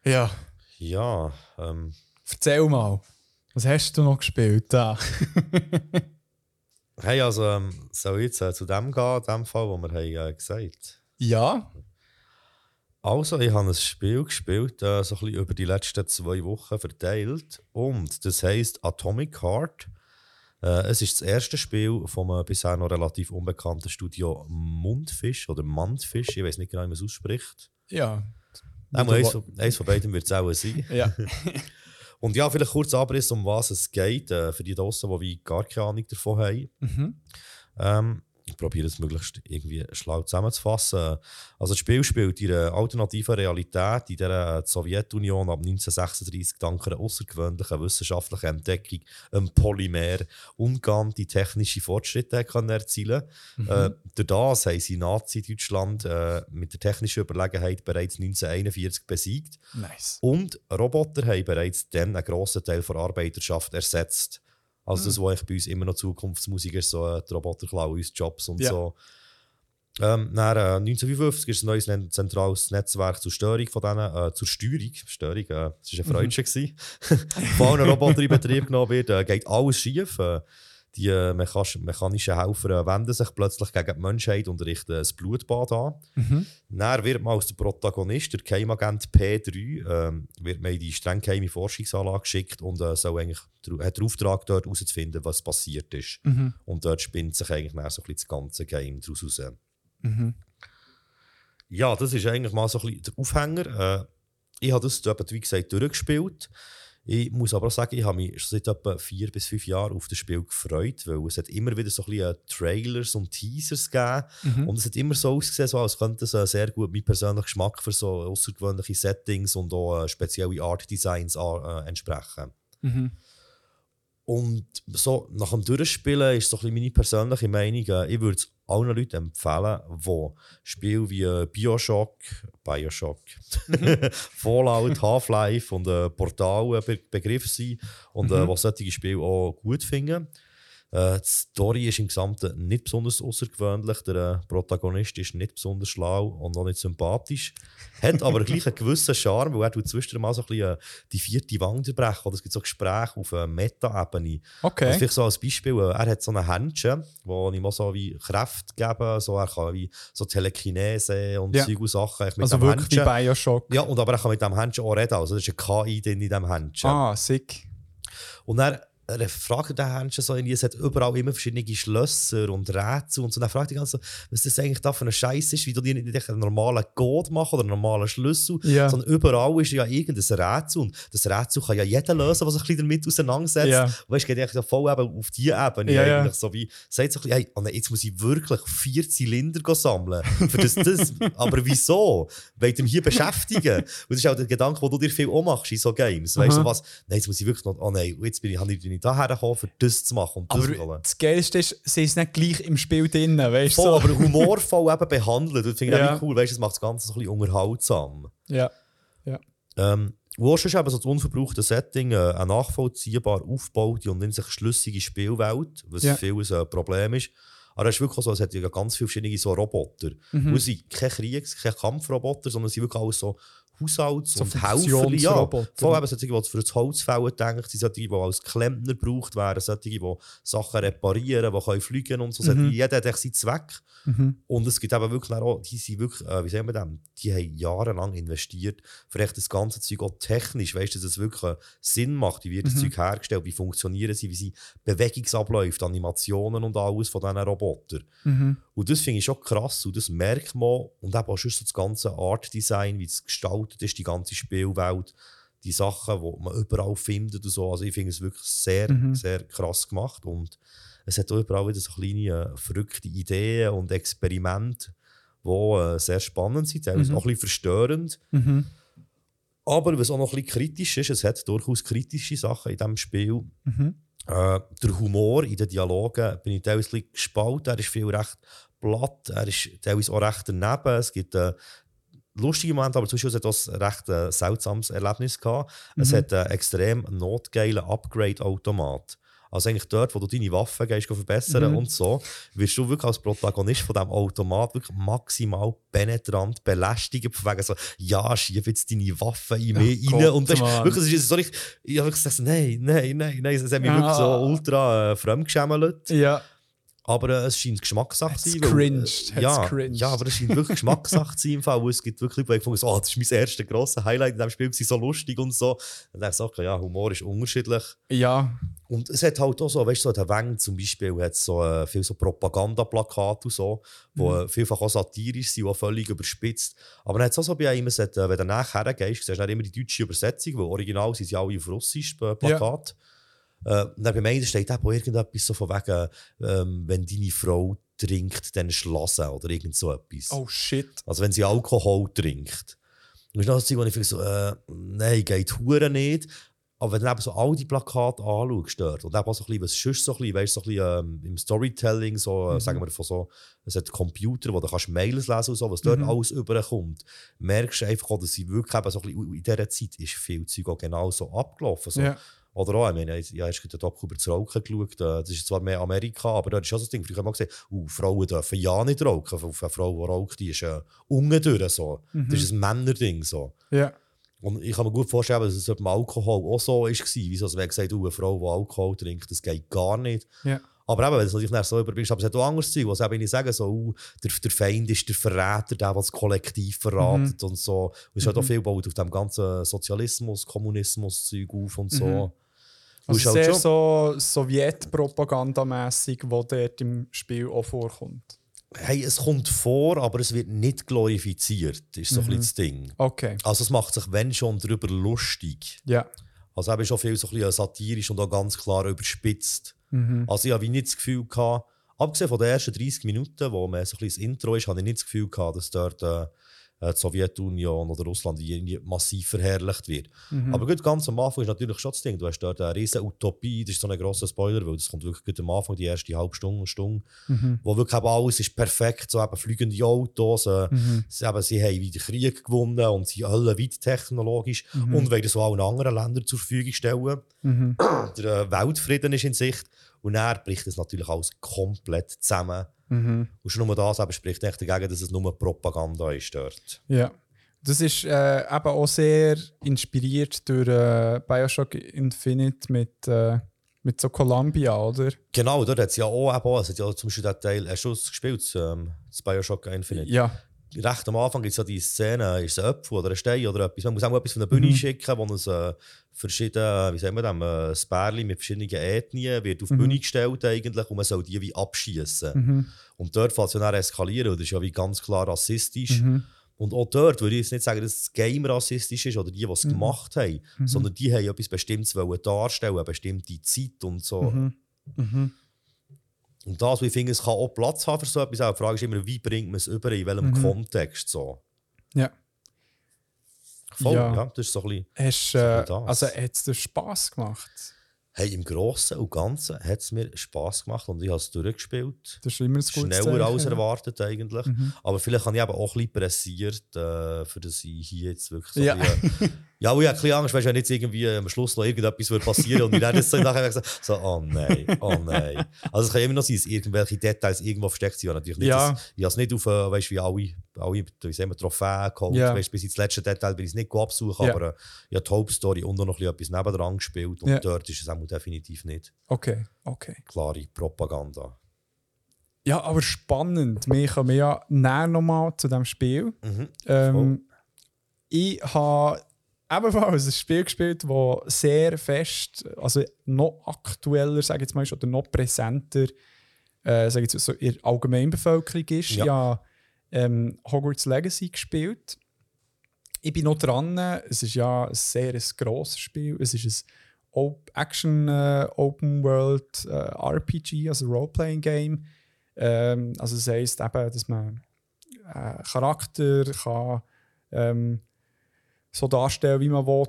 Ja, Ja, ähm, erzähl mal. Was hast du noch gespielt? Da? hey, also ähm, soll ich jetzt äh, zu dem gehen, in dem Fall, wo wir haben, äh, gesagt ja, Also, ich habe ein Spiel gespielt, äh, so ein bisschen über die letzten zwei Wochen verteilt. Und das heisst Atomic Heart. Äh, es ist das erste Spiel vom äh, bisher noch relativ unbekannten Studio Mundfisch oder Mandfisch. Ich weiß nicht genau, wie man es ausspricht. ja. Einmal eins, von- eins von beiden wird es auch sein. Ja. Und ja, vielleicht kurz Abriss, um was es geht, äh, für die draussen, die wie gar keine Ahnung davon haben. Mhm. Ähm, ich probiere es möglichst irgendwie schlau zusammenzufassen. Also das Spiel spielt in einer alternativen Realität, in der die Sowjetunion ab 1936 dank einer außergewöhnlichen wissenschaftlichen Entdeckung ein Polymer ungeahnte technische Fortschritte können erzielen äh, Durch das haben sie Nazi-Deutschland äh, mit der technischen Überlegenheit bereits 1941 besiegt. Nice. Und Roboter haben bereits dann einen grossen Teil der Arbeiterschaft ersetzt. Also das, was bei uns immer noch Zukunftsmusik ist, so äh, die Roboter klauen uns Jobs und Ja. so. Ähm, dann, äh, 1955 ist ein neues zentrales Netzwerk zur Störung von denen, äh, zur Steuerung, Störung, äh, das war ein Freudchen, gewesen. von allen Robotern in Betrieb genommen wird, äh, geht alles schief. Die äh, mechanischen Helfer äh, wenden sich plötzlich gegen die Menschheit und richten ein Blutbad an. Mhm. Dann wird man als der Protagonist, der Geheimagent P3, ähm, wird man in die streng geheime Forschungsanlage geschickt und äh, soll eigentlich, hat den Auftrag, dort herauszufinden, was passiert ist. Mhm. Und dort spinnt sich eigentlich dann so ein bisschen das ganze Game daraus raus. Mhm. Ja, das ist eigentlich mal so ein bisschen der Aufhänger. Ich habe das wie gesagt, durchgespielt. Ich muss aber auch sagen, ich habe mich schon seit etwa vier bis fünf Jahren auf das Spiel gefreut, weil es hat immer wieder so ein bisschen Trailers und Teasers gegeben. Und es hat immer so ausgesehen, so, als könnte es äh, sehr gut meinem persönlichen Geschmack für so außergewöhnliche Settings und auch äh, spezielle Art Designs äh, entsprechen. Und so nach dem Durchspielen ist so ein bisschen meine persönliche Meinung, äh, ich würde es allen Leuten empfehlen, die Spiele wie Bioshock, Bioshock, Fallout, Half-Life und äh, Portal Be Begriff sind und äh, was solche Spiele auch gut finden. Äh, die Story ist im Gesamten nicht besonders außergewöhnlich. Der äh, Protagonist ist nicht besonders schlau und auch nicht sympathisch. Hat aber gleich einen gewissen Charme, weil er tut zwischendurch mal so ein bisschen äh, die vierte Wand zerbrechen. Oder es gibt so Gespräche auf Meta-Ebene. Okay. Also vielleicht so als Beispiel, er hat so ein Händchen, wo ihm so wie Kraft geben so Er kann wie so Telekinese und Ja. Und Sachen. Also wirklich wie Händchen. Bioshock. Ja, und aber er kann mit dem Händchen auch reden. Also das ist eine KI in diesem Händchen. Ah, sick. Und dann er fragt den Händchen so, irgendwie, es hat überall immer verschiedene Schlösser und Rätsel und so. Dann fragt er ganz so, was das eigentlich da für ein Scheiß ist, wie du dir nicht einen normalen Code machen oder einen normalen Schlüssel, Ja. sondern überall ist ja irgendein Rätsel und das Rätsel kann ja jeder lösen, der sich ein bisschen damit auseinandersetzt. Ja. Und Weißt du, geht eigentlich ja voll eben auf die Ebene ja. eigentlich so wie, sagt so ein bisschen, hey, oh jetzt muss ich wirklich vier Zylinder sammeln. Für das, das, aber wieso? Wollt ihr mich hier beschäftigen? Und das ist auch der Gedanke, den du dir viel auch machst in so Games. Weißt du, so was, nein, jetzt muss ich wirklich noch, oh nein, jetzt bin ich, habe ich nicht daher gekommen, für das zu machen und das zu Aber wollen. das Geilste ist, sie ist nicht gleich im Spiel drin, weißt du? Voll, So. aber humorvoll eben behandelt. Das finde ich Ja. auch cool, weißt du, das macht das Ganze so ein bisschen unterhaltsam. Ja. ja. Ähm, wo ist eben so das unverbrauchte Setting, äh, eine nachvollziehbar aufgebaute und in sich schlüssige Spielwelt, was Ja. vieles ein Problem ist. Aber es ist wirklich so, es hat ja ganz viele verschiedene so Roboter. Mhm. Und es sind keine Kriegs-, keine Kampfroboter, sondern es sind wirklich alles so Haushalts- So und Helfer. Ja, Funktionsroboter. voll eben solche, die für das Holzfällen denken, sind solche, die als Klempner gebraucht werden, solche, die Sachen reparieren, die können fliegen und so. Mhm. Jeder hat seinen Zweck. Mhm. Und es gibt eben wirklich auch, die sind wirklich, äh, wie sagen wir dem, die haben jahrelang investiert, echt das ganze Zeug auch technisch, weißt du, dass es wirklich äh, Sinn macht, wie wird das Mhm. Zeug hergestellt, wie funktionieren sie, wie sie Bewegungsabläufe, Animationen und alles von diesen Robotern. Mhm. Und das finde ich schon krass und das merkt man und eben auch schon so das ganze Art-Design, wie es gestaltet ist, die ganze Spielwelt, die Sachen, die man überall findet und so. Also ich finde es wirklich sehr, Mhm. sehr krass gemacht und es hat auch überall wieder so kleine äh, verrückte Ideen und Experimente, die äh, sehr spannend sind, teilweise Mhm. auch ein bisschen verstörend. Mhm. Aber was auch noch ein bisschen kritisch ist, es hat durchaus kritische Sachen in diesem Spiel. Mhm. Äh, der Humor in den Dialogen bin ich teilweise gespalten. Er ist viel recht platt, er ist teilweise auch recht daneben. Es gibt äh, lustige Momente, aber zum Beispiel hat es ein recht äh, seltsames Erlebnis gehabt. Es Mhm. hat einen extrem notgeilen Upgrade-Automat. Also eigentlich dort, wo du deine Waffen gehst, verbessern Mhm. und so, wirst du wirklich als Protagonist von diesem Automat wirklich maximal penetrant belästigt. Von wegen so, ja, schieb jetzt deine Waffen in mich Oh rein. Gott, und Mann. wirklich, es ist so richtig, ich habe wirklich gesagt, nein, nein, nein, nein. Es hat mich Ah. wirklich so ultra äh, fremdgeschämelt. Ja. Aber äh, es scheint Geschmackssache zu sein. weil, cringed, äh, hat's ja, cringed. ja, aber es scheint wirklich Geschmackssache zu sein im Fall. weil Es gibt wirklich Leute, die gefunden haben, oh, das ist mein erstes grosses Highlight in diesem Spiel, gewesen, so lustig und so. Und dann ich gesagt, ja, Humor ist unterschiedlich. Ja. Und es hat halt auch so, weißt du, so der Weng zum Beispiel hat so äh, viel so Propagandaplakate und so, die Mhm. äh, vielfach auch satirisch sind, die völlig überspitzt. Aber dann hat es auch so bei es hat, äh, wenn du nachher gehst, siehst du immer die deutsche Übersetzung, weil original sind sie alle auf Russisch äh, Plakat. Äh, beim einen steht auch irgendetwas so von wegen, ähm, wenn deine Frau trinkt, dann schlassen oder irgend so etwas. Oh shit. Also wenn sie Alkohol trinkt. Und das ist noch Zeug, wo ich finde, so, äh, nein, geht hure nicht. Aber wenn du eben so all die Plakate anschaust dort, und eben auch so ein bisschen, was sonst so ein bisschen, weißt, so ein bisschen ähm, im Storytelling, so, äh, sagen wir von so, es hat Computer, wo du kannst Mails lesen und so, was dort Mhm. alles überkommt, merkst du einfach auch, dass sie wirklich eben so ein bisschen, in dieser Zeit ist viel Zeug auch genau so abgelaufen. So. Ja. Oder auch, ich meine, ich habe erst den Doku über das Rauchen geschaut. äh, Das ist zwar mehr Amerika, aber dort ist auch so das Ding. Früher haben wir gesehen, uh, Frauen dürfen ja nicht rauchen. Auf eine Frau, die raucht, die ist äh, unten durch. So. Mhm. Das ist ein Männerding. So. Ja. Und ich kann mir gut vorstellen, dass es mit dem Alkohol auch so war. Wieso es wäre gesagt, uh, eine Frau, die Alkohol trinkt, das geht gar nicht. Ja. Aber eben, wenn du nachher so überbringst, aber es hat auch anderes Zeug, was eben ich sage, so, uh, der, der Feind ist der Verräter, der, der das Kollektiv verratet und so. Und es halt auch viel gebaut auf dem ganzen Sozialismus, Kommunismus-Zeug auf und so. Mhm. Also halt sehr schon- so Sowjetpropagandamässig, wo dort im Spiel auch vorkommt. Hey, es kommt vor, aber es wird nicht glorifiziert, ist so ein bisschen das Ding. Okay. Also es macht sich, wenn schon, darüber lustig. Ja. Also eben schon viel so ein bisschen satirisch und auch ganz klar überspitzt. Mhm. Also ich habe nicht das Gefühl gehabt, abgesehen von den ersten 30 Minuten, wo man so ein bisschen das Intro ist, habe ich nicht das Gefühl gehabt, dass dort äh, äh, die Sowjetunion oder Russland irgendwie massiv verherrlicht wird. Mhm. Aber gut, ganz am Anfang ist natürlich schon das Ding, du hast dort eine riesen Utopie, das ist so ein grosser Spoiler, weil das kommt wirklich gut am Anfang, die erste halbe Stunde, Stunde Mhm. wo wirklich eben alles ist perfekt, so eben fliegende Autos, äh, Mhm. sie, eben, sie haben wieder Krieg gewonnen und sind alle weit technologisch Mhm. und wollen so allen anderen Ländern zur Verfügung stellen. Mhm. Der äh, Weltfrieden ist in Sicht und er bricht es natürlich alles komplett zusammen. Mhm. Und schon nur das eben spricht echt dagegen, dass es nur Propaganda ist dort. Ja. Das ist äh, eben auch sehr inspiriert durch äh, Bioshock Infinite mit, äh, mit so Columbia, oder? Genau, dort hat es ja auch, eben, es hat ja zum Beispiel den Teil, hast du es gespielt, ähm, das Bioshock Infinite? Ja. Recht am Anfang gibt es ja die Szene, ist es ein Apfel oder ein Stein oder etwas. Man muss auch etwas von der Bühne Mhm. schicken, wo es äh, verschiedene, wie sagen wir das, äh, Spärli mit verschiedenen Ethnien wird auf die Mhm. Bühne gestellt eigentlich und man soll die wie abschießen. Mhm. Und dort fängt es ja dann eskalieren das ist ja wie ganz klar rassistisch. Mhm. Und auch dort würde ich jetzt nicht sagen, dass das Game rassistisch ist oder die, die es Mhm. gemacht haben, Mhm. sondern die haben etwas Bestimmtes wollen darstellen, eine bestimmte Zeit und so. Und das, wie ich finde, es kann auch Platz haben für so etwas. Auch die Frage ist immer, wie bringt man es über, in welchem Mhm. Kontext so. Ja. Voll, Ja. ja. das ist so ein bisschen... Hast, So äh, das. also hat es dir Spass gemacht? Hey, im Großen und Ganzen hat es mir Spass gemacht und ich habe es durchgespielt. Das ist immer ein Schneller Zeichen, als erwartet eigentlich. Mhm. Aber vielleicht habe ich eben auch ein bisschen pressiert, äh, für dass ich hier jetzt wirklich so Ja. ein Ja, und ich habe ein bisschen Angst, weißt, wenn jetzt irgendwie am Schluss noch irgendetwas würde passieren und ich dann jetzt so nachher so, so, oh nein, oh nein. Also es kann immer noch sein, dass irgendwelche Details irgendwo versteckt sind. Natürlich nicht, Ja. dass, ich habe es nicht auf, äh, weißt, wie alle, alle wie sagen wir, Trophäen geholt, Ja. weißt, bis ins letzte Detail will ich es nicht absuchen, Ja. aber äh, ich habe die Hauptstory und noch ein bisschen etwas nebendran gespielt und Ja. dort ist es auch definitiv nicht Okay, okay. klare Propaganda. Ja, aber spannend. Wir kommen ja näher nochmal zu diesem Spiel. Mhm. Ähm, ich habe ebenfalls ein Spiel gespielt, das sehr fest, also noch aktueller, sage ich jetzt mal, oder noch präsenter, äh, sage ich jetzt so, in der Allgemeinbevölkerung ist. Ja. Habe ähm, Hogwarts Legacy gespielt. Ich bin noch dran. Es ist ja ein sehr ein grosses Spiel. Es ist ein Op Action äh, Open World äh, RPG, also Role-Playing Game. Ähm, also das heisst eben, dass man äh, Charakter kann ähm, so darstellen, wie man will,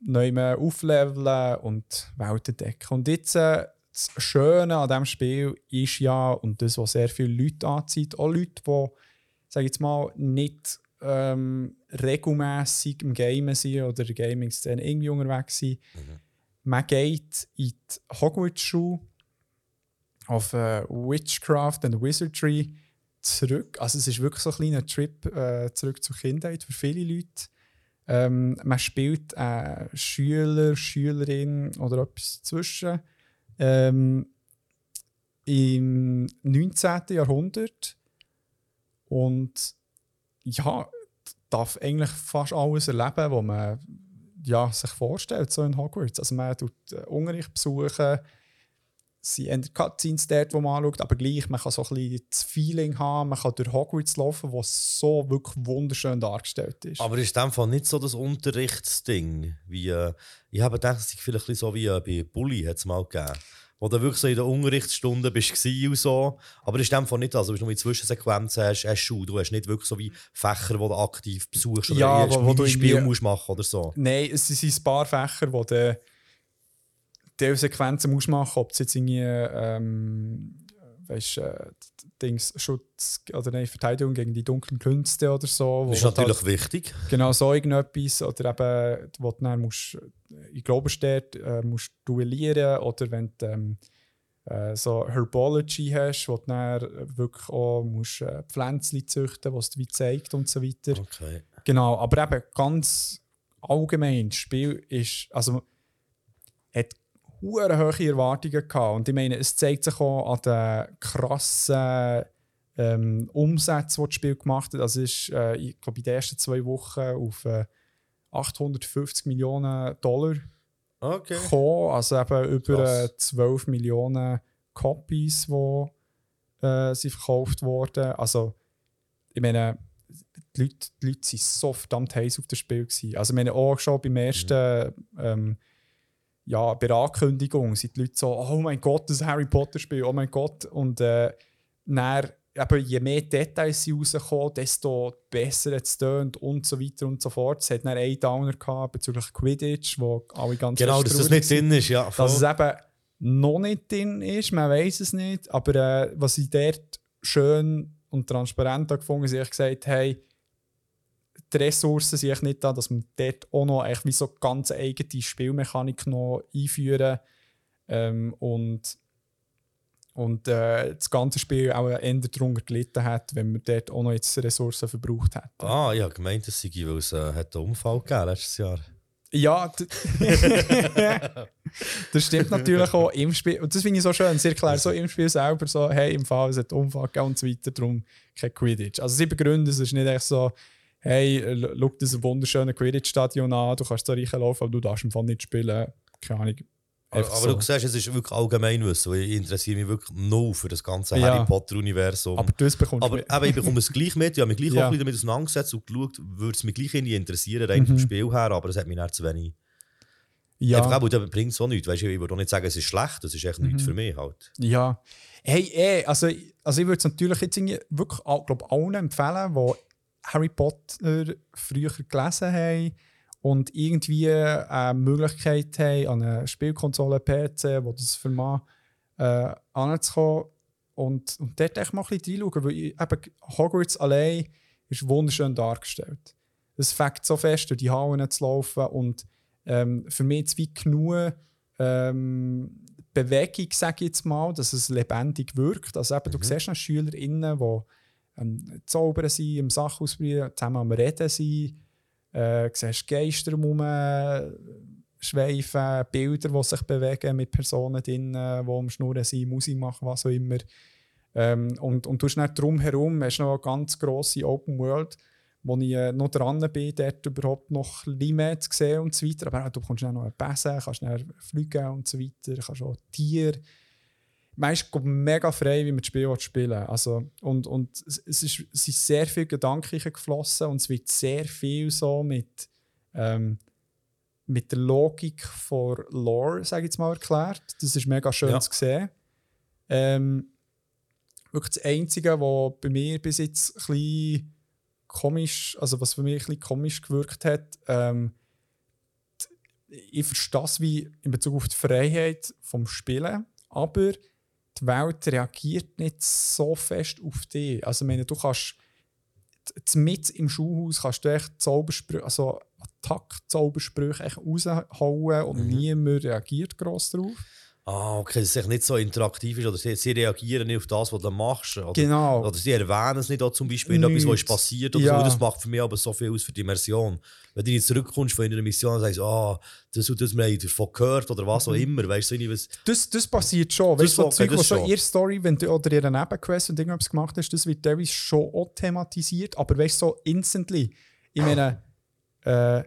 neu mehr aufleveln und Welten decken. Und jetzt äh, das Schöne an diesem Spiel ist ja, und das, was sehr viele Leute anzieht, auch Leute, die, sage jetzt mal, nicht ähm, regelmäßig im Gamen sind oder in der Gaming-Szene irgendwie unterwegs sind. Man geht in die Hogwarts-Schule auf äh, Witchcraft and Wizardry zurück. Also es ist wirklich so ein kleiner Trip äh, zurück zur Kindheit für viele Leute. Ähm, man spielt äh, Schüler, Schülerin oder etwas dazwischen ähm, im 19. Jahrhundert und ja, darf eigentlich fast alles erleben, was man ja, sich vorstellt, so in Hogwarts. Also man tut äh, Unterricht besuchen, sie haben Cutscenes dort, wo man anschaut, aber gleich, man kann so ein bisschen das Feeling haben, man kann durch Hogwarts laufen, wo so wirklich wunderschön dargestellt ist. Aber ist in dem Fall nicht so das Unterrichtsding? Wie, äh, ich habe gedacht, es ist vielleicht so wie äh, bei Bully hat es mal gegeben. Wo du wirklich so in der Unterrichtsstunde bist und so. Aber ist in dem Fall nicht, also wenn du nur in Zwischensequenzen hast, hast Schule, du hast nicht wirklich so wie Fächer, die du aktiv besuchst oder Ja, wo- wo du Spiel musst machen oder so. Nein, es sind ein paar Fächer, wo du Teilsequenzen musst machen, ob es jetzt irgendwie ähm, weißt, äh, Dings, Schutz oder nein, Verteidigung gegen die dunklen Künste oder so. Das ist du natürlich halt- wichtig. Genau so irgendetwas. Oder eben, wo du dann musst, in Globerstadt äh, musst duellieren oder wenn du ähm, äh, so Herbology hast, wo du dann wirklich auch musst, äh, Pflänzchen züchten was dir wie zeigt und so weiter. Okay. Genau, aber eben ganz allgemein, das Spiel ist, also hat hohe Erwartungen gehabt und ich meine, es zeigt sich auch an den krassen ähm, Umsätzen, die das Spiel gemacht hat. Also ist, äh, ich glaube, in den ersten zwei Wochen auf äh, 850 Millionen Dollar Okay. gekommen, also eben über Krass. äh, 12 Millionen Copies, die äh, sind verkauft wurden. Also, ich meine, die Leute, die Leute sind so verdammt heiß auf das Spiel. Gewesen. Also, ich meine, auch schon beim ersten, ähm, ja, bei der Ankündigung sind die Leute so, oh mein Gott, das Harry Potter-Spiel, oh mein Gott. Und äh, dann, eben, je mehr Details sie rauskommen, desto besser es tönt und so weiter und so fort. Es hat dann einen Downer gehabt bezüglich Quidditch, wo alle ganz Genau, dass das traurig nicht drin ist, ja. voll. dass es eben noch nicht drin ist, man weiß es nicht. Aber äh, was ich dort schön und transparent gefunden habe, ist, ich gesagt hey, die Ressourcen sind nicht da, dass man dort auch noch echt wie so ganz eigene Spielmechanik noch einführen ähm, und und äh, das ganze Spiel auch eher darunter gelitten hat, wenn man dort auch noch jetzt Ressourcen verbraucht hat. Ah, ja, gemeint, das sei, weil es äh, einen Unfall gegeben letztes Jahr. Ja, das stimmt natürlich auch im Spiel. Und das finde ich so schön. Sie erklären so im Spiel selber so, hey, im Fall, es hat Unfall gegeben und so weiter, darum kein Quidditch. Also sie begründen es ist nicht echt so, hey, l- schau dir das wunderschöne Quidditch-Stadion an, du kannst da reinlaufen, aber du darfst im Fall nicht spielen. Keine Ahnung. Aber, Einfach aber so. du siehst, es ist wirklich Allgemeinwissen. weil Ich interessiere mich wirklich null für das ganze Ja. Harry Potter-Universum. Aber das bekommst Aber du eben, ich bekomme es gleich mit. Ich habe mich gleich Ja. auch ein bisschen damit auseinandergesetzt und geschaut, würde es mich gleich irgendwie interessieren, rein Mhm. vom Spiel her, aber es hat mich nicht zu wenig. ja. Einfach auch, das bringt auch nichts. Weißt, du, ich würde auch nicht sagen, es ist schlecht, das ist echt nichts Mhm. für mich halt. Ja. Hey, eh, also, also ich würde es natürlich jetzt wirklich glaub, allen empfehlen, die Harry Potter früher gelesen haben und irgendwie eine Möglichkeit haben, an eine Spielkonsole PC, wo das vermag, äh, anzukommen und, und dort echt mal ein bisschen reinschauen, weil ich, eben, Hogwarts allein ist wunderschön dargestellt. Es fängt so fest, durch die Hallen zu laufen und ähm, für mich jetzt wie genug ähm, Bewegung, sage ich jetzt mal, dass es lebendig wirkt. Also eben, du siehst noch SchülerInnen, die ähm, zaubern sind, im Sach ausprobieren, zusammen am Reden sind. Äh, siehst Geister rum schweifen, Bilder, die sich bewegen mit Personen drin, die am Schnurren sind, Musik machen, was auch immer. Ähm, und, und du hast dann drumherum hast noch eine ganz grosse Open World, wo ich äh, noch dran bin, dort überhaupt noch mehr zu sehen und so weiter. Aber auch, du bekommst dann noch einen Besen, kannst dann fliegen und so weiter, kannst auch Tiere. Man ist mega frei, wie man das Spiel spielen will. Also, und, und es, ist, es sind sehr viele Gedanken geflossen und es wird sehr viel so mit, ähm, mit der Logik von Lore, sage ich jetzt mal, erklärt. Das ist mega schön Ja. zu sehen. Ähm, wirklich das Einzige, was bei mir bis jetzt ein bisschen komisch, also was für mich ein bisschen komisch gewirkt hat, ähm, ich verstehe es wie in Bezug auf die Freiheit vom Spielen, aber die Welt reagiert nicht so fest auf dich. Also ich meine, du kannst mit im Schulhaus kannst du echt Zaubersprüche, also Attack-Zaubersprüche raushauen und Mhm. niemand reagiert gross drauf. Ah, okay, dass es nicht so interaktiv ist oder sie, sie reagieren nicht auf das, was du machst. Oder, Genau. oder sie erwähnen es nicht auch zum Beispiel, etwas, was ist passiert oder Ja. so. Das macht für mich aber so viel aus für die Immersion. Wenn du jetzt zurückkommst von einer Mission und sagst, ah, das und das, wir haben davon gehört oder was auch immer, weißt du, so was. Das, das passiert schon. Das Weißt du, so Zeug, das was so schon. in ihrer Story wenn du, oder ihrer Nebenquest, du irgendwas gemacht hast, das wird teilweise schon auch thematisiert. Aber weißt du, so instantly. Ich meine, äh,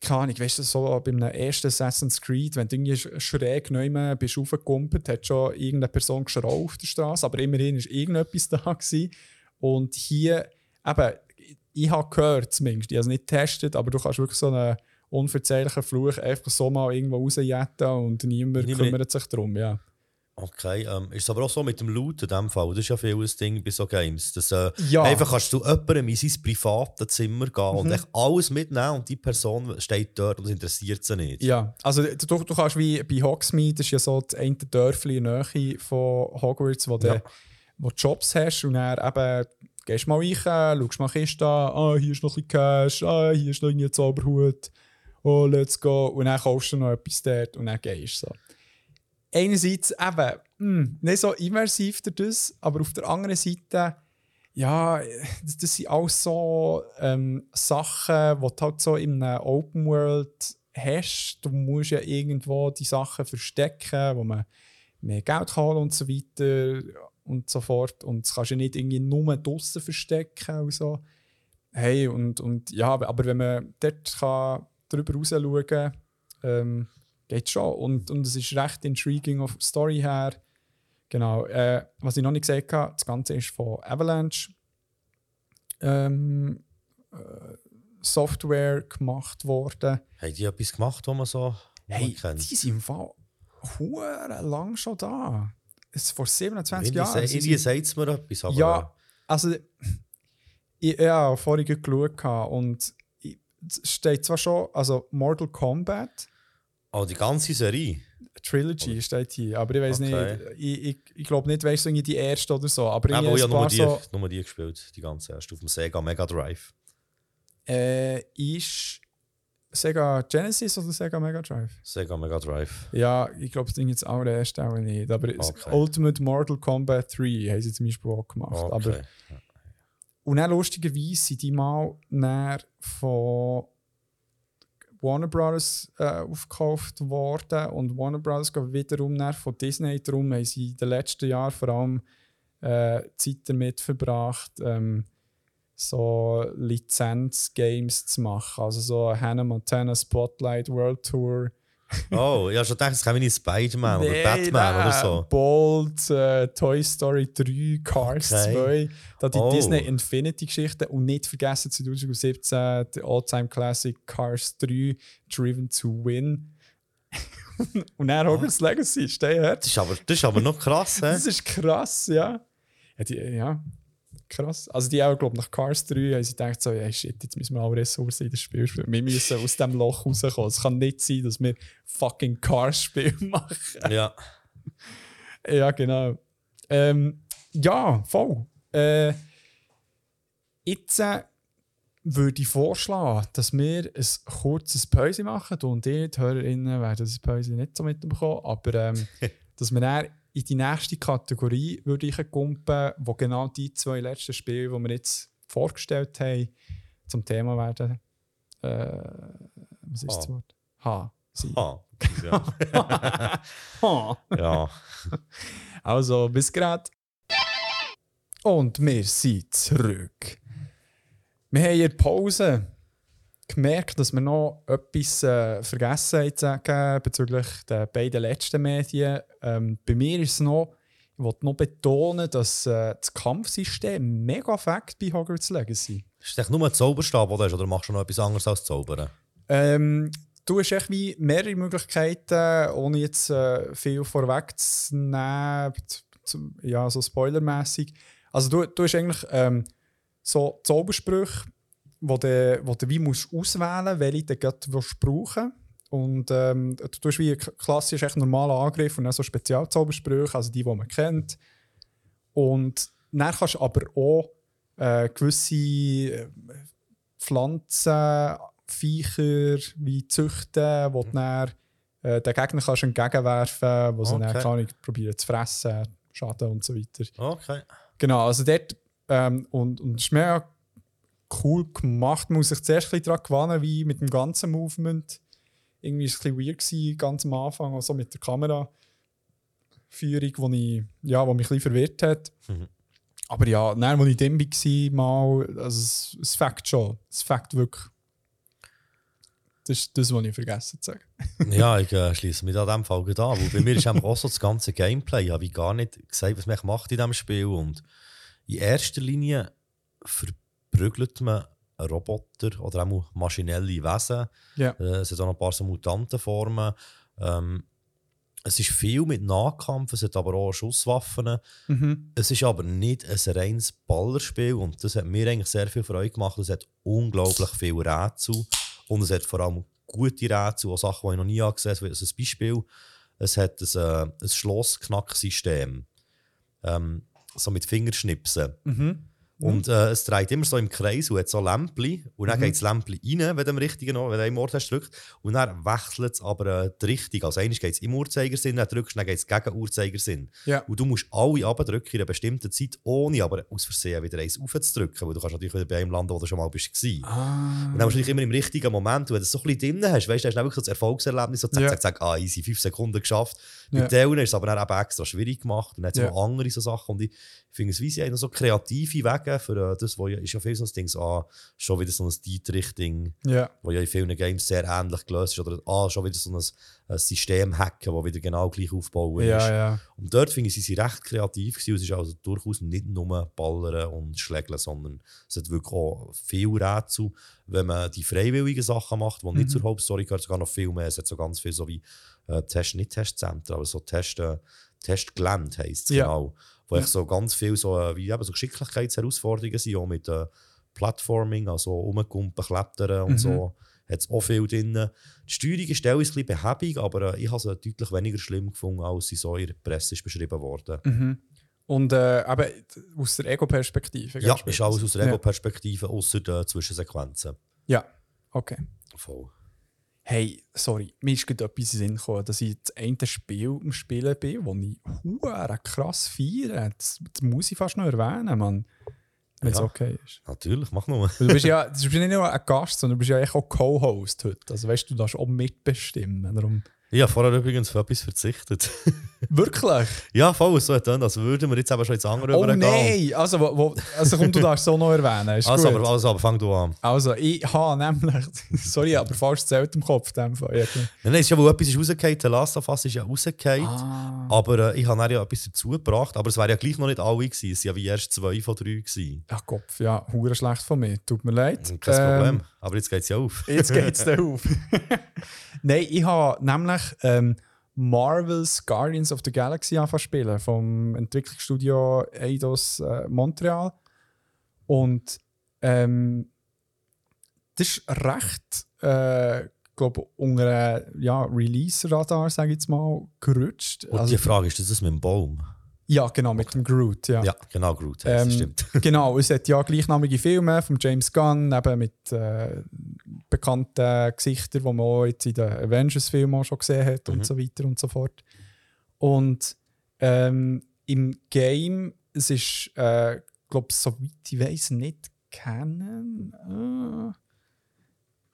keine Ahnung, weißt du, so bei einem ersten Assassin's Creed, wenn du irgendwie sch- schräg neu bist aufgekumpelt, hat schon irgendeine Person geschraubt auf der Straße, aber immerhin war irgendetwas da. Gewesen. Und hier, eben, ich habe gehört zumindest, ich habe es nicht getestet, aber du kannst wirklich so einen unverzeihlichen Fluch einfach so mal irgendwo rausjetten und niemand Niemand- kümmert sich darum, ja. Okay, ähm, ist es aber auch so mit dem Loot in dem Fall. Das ist ja viel ein Ding bei so Games. Dass, äh, Ja. Einfach kannst du jemandem in sein privates Zimmer gehen und Mhm. echt alles mitnehmen und die Person steht dort und es interessiert sie nicht. Ja, also du, du kannst wie bei Hogsmeade, das ist ja so das eine Dörfli in der Nähe von Hogwarts, wo du Ja. wo du Jobs hast und dann eben gehst mal rein, schaust mal Kiste an, ah, hier ist noch ein bisschen Cash, ah, hier ist noch ein Zauberhut, oh, let's go. Und dann kaufst du noch etwas dort und dann gehst du so. Einerseits eben, mh, nicht so immersiv das, aber auf der anderen Seite, ja, das, das sind alles so ähm, Sachen, die du halt so in einer Open World hast. Du musst ja irgendwo die Sachen verstecken, wo man mehr Geld holen und so weiter und so fort. Und das kannst du ja nicht irgendwie nur draussen verstecken und so. Hey, und, und ja, aber wenn man dort kann drüber raus schauen kann, ähm, geht schon. Und, und es ist recht intriguing auf Story her. Genau. Äh, was ich noch nicht gesagt habe, das Ganze ist von Avalanche ähm, äh, Software gemacht worden. Haben die etwas gemacht, was man so Hey, kennt? die sind im Fall hure lang schon da. Es vor 27 Irgendwie Jahren. Irgendwie sagt es mir etwas, aber Ja, also ich, habe vorhin geschaut und es steht zwar schon, also Mortal Kombat oh, die ganze Serie. Trilogy steht hier, aber ich weiß Okay. nicht, ich, ich, ich glaube nicht, weißt du, die erste oder so, aber irgendwie ich habe nur die, so, nur die gespielt, die ganze erste, auf dem Sega Mega Drive. äh, ist Sega Genesis oder Sega Mega Drive? Sega Mega Drive. Ja, ich glaube, das Ding jetzt auch der erste auch nicht, aber Okay. Ultimate Mortal Kombat 3 haben sie zum Beispiel auch gemacht, aber Okay. Und dann lustigerweise sind die mal dann von Warner Bros. Äh, aufgekauft worden und Warner Bros. geht wiederum dann von Disney. Darum haben sie in den letzten Jahren vor allem äh, Zeit damit verbracht, ähm, so Lizenz-Games zu machen. Also so Hannah Montana Spotlight World Tour. Oh, habe schon gedacht, es käme nicht Spider-Man oder Nein, Batman nein, oder so. Bolt, äh, Toy Story 3, Cars Okay. 2, da die Oh. Disney Infinity-Geschichte und nicht vergessen 2017 der All-Time Classic Cars 3, Driven to Win. und dann Hogwarts Legacy, steh her. Das ist aber, das ist aber noch krass, hä? Das ist krass, ja. Ja, die, ja krass. Also die auch, glaube nach Cars 3 haben sie gedacht so, hey, shit, jetzt müssen wir alle Ressourcen in das Spiel spielen. Wir müssen aus dem Loch rauskommen. Es kann nicht sein, dass wir fucking Cars-Spiel machen. Ja. Ja, genau. Ähm, ja, voll. Äh, jetzt äh, würde ich vorschlagen, dass wir ein kurzes Päuschen machen. Du und ich, die Hörerinnen, werden das Päuschen nicht so mitbekommen, aber ähm, dass wir dann in die nächste Kategorie würde ich kumpen, wo genau die zwei letzten Spiele, die wir jetzt vorgestellt haben, zum Thema werden. Äh, was ist Ah. das Wort? Ha. Sie. Ah, ja. Ha. ja. Also, bis grad. Und wir sind zurück. Wir haben der Pause gemerkt, dass wir noch etwas äh, vergessen zu sagen bezüglich der beiden letzten Medien. Ähm, bei mir ist es noch, ich wollte noch betonen, dass äh, das Kampfsystem mega fakt bei Hogwarts Legacy. Ist das nur ein Zauberstab, du hast, oder machst du noch etwas anderes als Zaubern? Ähm, du hast echt wie mehrere Möglichkeiten, ohne jetzt äh, viel vorwegzunehmen, ja, so spoilermäßig. Also du, du hast eigentlich ähm, so Zaubersprüche, wo du, wo du wie musst auswählen welche du gerade willst brauchen Und ähm, du tust wie klassisch echt normaler Angriff und dann so Spezialzaubersprüche, also die, die man kennt. Und dann kannst du aber auch äh, gewisse äh, Pflanzen, Viecher wie züchten, wo du dann äh, den Gegner kannst entgegenwerfen wo sie dann Okay. keine probieren zu fressen, schaden und so weiter. Okay. Genau, also dort, ähm, und, und es ist mega cool gemacht. Man muss sich zuerst ein daran gewöhnen, wie mit dem ganzen Movement. Irgendwie war es ein bisschen weird, gewesen, ganz am Anfang, also mit der Kameraführung, die, ich, ja, die mich ein bisschen verwirrt hat. Mhm. Aber ja, dann, als ich dann war, mal, also es, es fängt schon. Es fängt wirklich. Das ist das, was ich vergessen zu sagen. ja, ich äh, schließe mich an diesem Fall an. Weil bei mir ist auch so das ganze Gameplay. Ich habe wie gar nicht gesagt, was man macht in diesem Spiel. Und in erster Linie verprügelt man Roboter oder auch maschinelle Wesen. Ja. Äh, es hat auch noch ein paar so Mutantenformen. Ähm, es ist viel mit Nahkampf, es hat aber auch Schusswaffen. Mhm. Es ist aber nicht ein reines Ballerspiel und das hat mir eigentlich sehr viel Freude gemacht. Es hat unglaublich viele Rätsel und es hat vor allem gute Rätsel, auch Sachen, die ich noch nie gesehen habe. Also ein Beispiel, es hat ein, äh, ein Schlossknacksystem, ähm, so mit Fingerschnipsen. Mhm. Und äh, es dreht immer so im Kreis und hat so Lämpchen. Und dann Mhm. geht das Lämpchen rein, wenn du am richtigen wenn du einen Ort hast, drückt. Und dann wechselt es aber äh, die Richtung. Also einmal geht es im Uhrzeigersinn, dann drückst du, dann geht es gegen Uhrzeigersinn. Ja. Und du musst alle abdrücken in einer bestimmten Zeit, ohne aber aus Versehen wieder eins aufzudrücken. Weil du kannst natürlich wieder bei einem landen, wo du schon mal bist. Ah. Und dann musst du immer im richtigen Moment, und wenn du es so ein bisschen drin hast, weißt du, hast du wirklich so das Erfolgserlebnis, so zack, Ja. zack, zack, ah, easy, fünf Sekunden geschafft. Ja. Mit Teilen ist es aber dann eben extra schwierig gemacht und dann Ja. noch andere so Sachen. Und ich finde es, wie sie haben so kreative Wege, für äh, das, wo ja, ist ja viel so ein Ding, so, ah, schon wieder so ein Dietrich-Ding, Ja. wo ja in vielen Games sehr ähnlich gelöst ist, oder ah, schon wieder so ein, ein System hacken, das wieder genau gleich aufbauen Ja, ist. ja. Und dort finde ich, sie sind recht kreativ gewesen. Es ist also durchaus nicht nur Ballern und Schlägeln, sondern es hat wirklich auch viel Rätsel. Wenn man die freiwilligen Sachen macht, die nicht zur Hauptstory gehören, sogar noch viel mehr. Es hat so ganz viel so wie äh, Test, nicht Testzentren, aber so Test, äh, Testgelände heisst es Ja. genau. Wo echt so ganz viel so, äh, wie eben so Geschicklichkeitsherausforderungen sind, auch mit äh, Platforming, also rumkumpen, klettern und Mhm. so. Hat es auch viel drin. Die Steuerung ist teilweise ein bisschen behäbig, aber äh, ich habe sie deutlich weniger schlimm gefunden, als sie so in der Presse ist beschrieben worden. Mhm. Und äh, eben aus der Ego-Perspektive. Ja, ist alles aus der Ja. Ego-Perspektive, außer der Zwischensequenzen. Ja, okay. Voll. Hey, sorry, mir ist gerade etwas in Sinn gekommen, dass ich das eine Spiel am Spielen bin, das ich hure krass feiere. Das, das muss ich fast noch erwähnen, Mann. Wenn es Ja. okay ist. Natürlich, mach nur. Du bist ja du bist nicht nur ein Gast, sondern du bist ja auch Co-Host heute. Also weißt du, du darfst auch mitbestimmen. Darum Ich habe vorher übrigens auf etwas verzichtet. Wirklich? ja, voll, so getan, als würden wir jetzt eben schon ins andere Oh übergehen. nein! Also, wo, wo, also komm, du darfst auch noch erwähnen. Ist Also gut. aber, also, aber fang du an. Also, ich habe nämlich, sorry, aber fast zählt im Kopf. dem Fall. Ja, Nein, nein, es ist ja, wo etwas ist rausgefallen, der Last of Us ist ja rausgefallen. Ah. Aber äh, ich habe ja etwas dazu gebracht. Aber es wären ja gleich noch nicht alle gewesen. Es waren ja wie erst zwei von drei. Gewesen. Ja, Kopf, ja, hure schlecht von mir. Tut mir leid. Kein Ähm, Problem. Aber jetzt geht es ja auf. Jetzt geht es dann auf. Nein, ich habe nämlich ähm, Marvel's Guardians of the Galaxy angefangen zu spielen, vom Entwicklungsstudio Eidos äh, Montreal. Und ähm, das ist recht, äh, glaube unter ja, Release-Radar, sage ich jetzt mal, gerutscht. Und Also, die Frage ist, ist das mit dem Baum? Ja, genau, mit dem Groot. Ja. Ja, genau, Groot. es, Ähm, stimmt. genau, es hat ja gleichnamige Filme von James Gunn, eben mit äh, bekannten Gesichtern, die man auch jetzt in den Avengers-Filmen schon gesehen hat Mhm. und so weiter und so fort. Und ähm, im Game, es ist, äh, glaube soweit ich weiß, nicht kennen. Äh,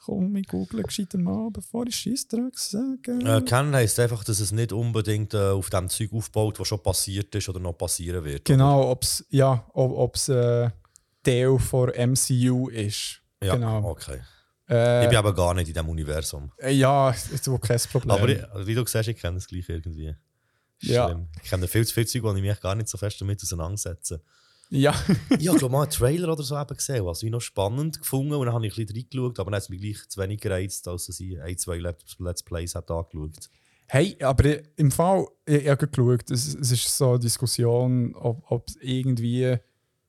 komm, ich google gescheiter mal, bevor ich Scheissdreck sage. Äh, kennen heisst einfach, dass es nicht unbedingt äh, auf dem Zeug aufbaut, was schon passiert ist oder noch passieren wird. Genau, ob es ja, ob, ob's, äh, Teil von MCU ist. Ja, genau. okay. Äh, Ich bin aber gar nicht in diesem Universum. Äh, Ja, ist wohl kein Problem. Aber ich, also wie du siehst, ich kenne es gleich irgendwie. Ja. Schlimm. Ich kenne viel zu viel Zeug, wo ich mich gar nicht so fest damit auseinandersetze. Ja, ich habe mal einen Trailer oder so eben gesehen, was ich noch spannend gefunden und dann habe ich ein bisschen reingeschaut, aber dann hat es mich gleich zu wenig gereizt, als dass ich ein, zwei Let's, Plays hat angeschaut. hey, aber im Fall, ich, ich habe geschaut, es, es ist so eine Diskussion, ob, es irgendwie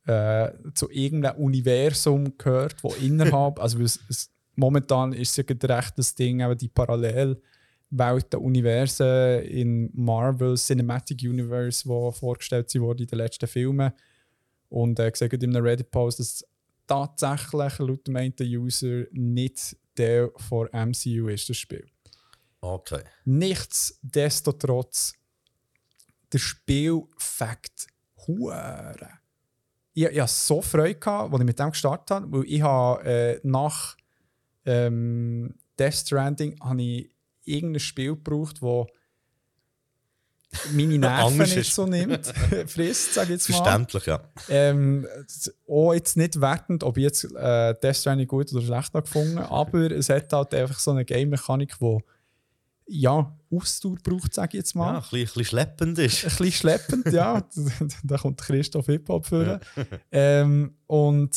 äh, zu irgendeinem Universum gehört, wo innerhalb, also es, es, momentan ist es ja gerade recht das Ding, aber die Parallelwelten, Universen in Marvel Cinematic Universe, die vorgestellt wurden in den letzten Filmen. Und äh, gesagt in einem Reddit-Post, dass tatsächlich laut dem einen User nicht der von MCU ist, das Spiel. Okay. Nichtsdestotrotz, der Spielfakt hure. Ich, ich hatte so Freude, als ich mit dem gestartet habe, weil ich habe, äh, nach ähm, Death Stranding habe ich irgendein Spiel gebraucht, wo meine Nerven nicht so nimmt, frisst, sage ich jetzt mal. Verständlich, ja. Ähm, auch jetzt nicht wertend, ob ich jetzt äh, Death Stranding gut oder schlecht habe gefunden aber es hat halt einfach so eine Game-Mechanik, die ja, Ausdauer braucht, sage ich jetzt ja mal. ein, bisschen, ein bisschen schleppend ist. Ein bisschen schleppend, ja. da kommt Christoph Hip-Hop führen. ähm, und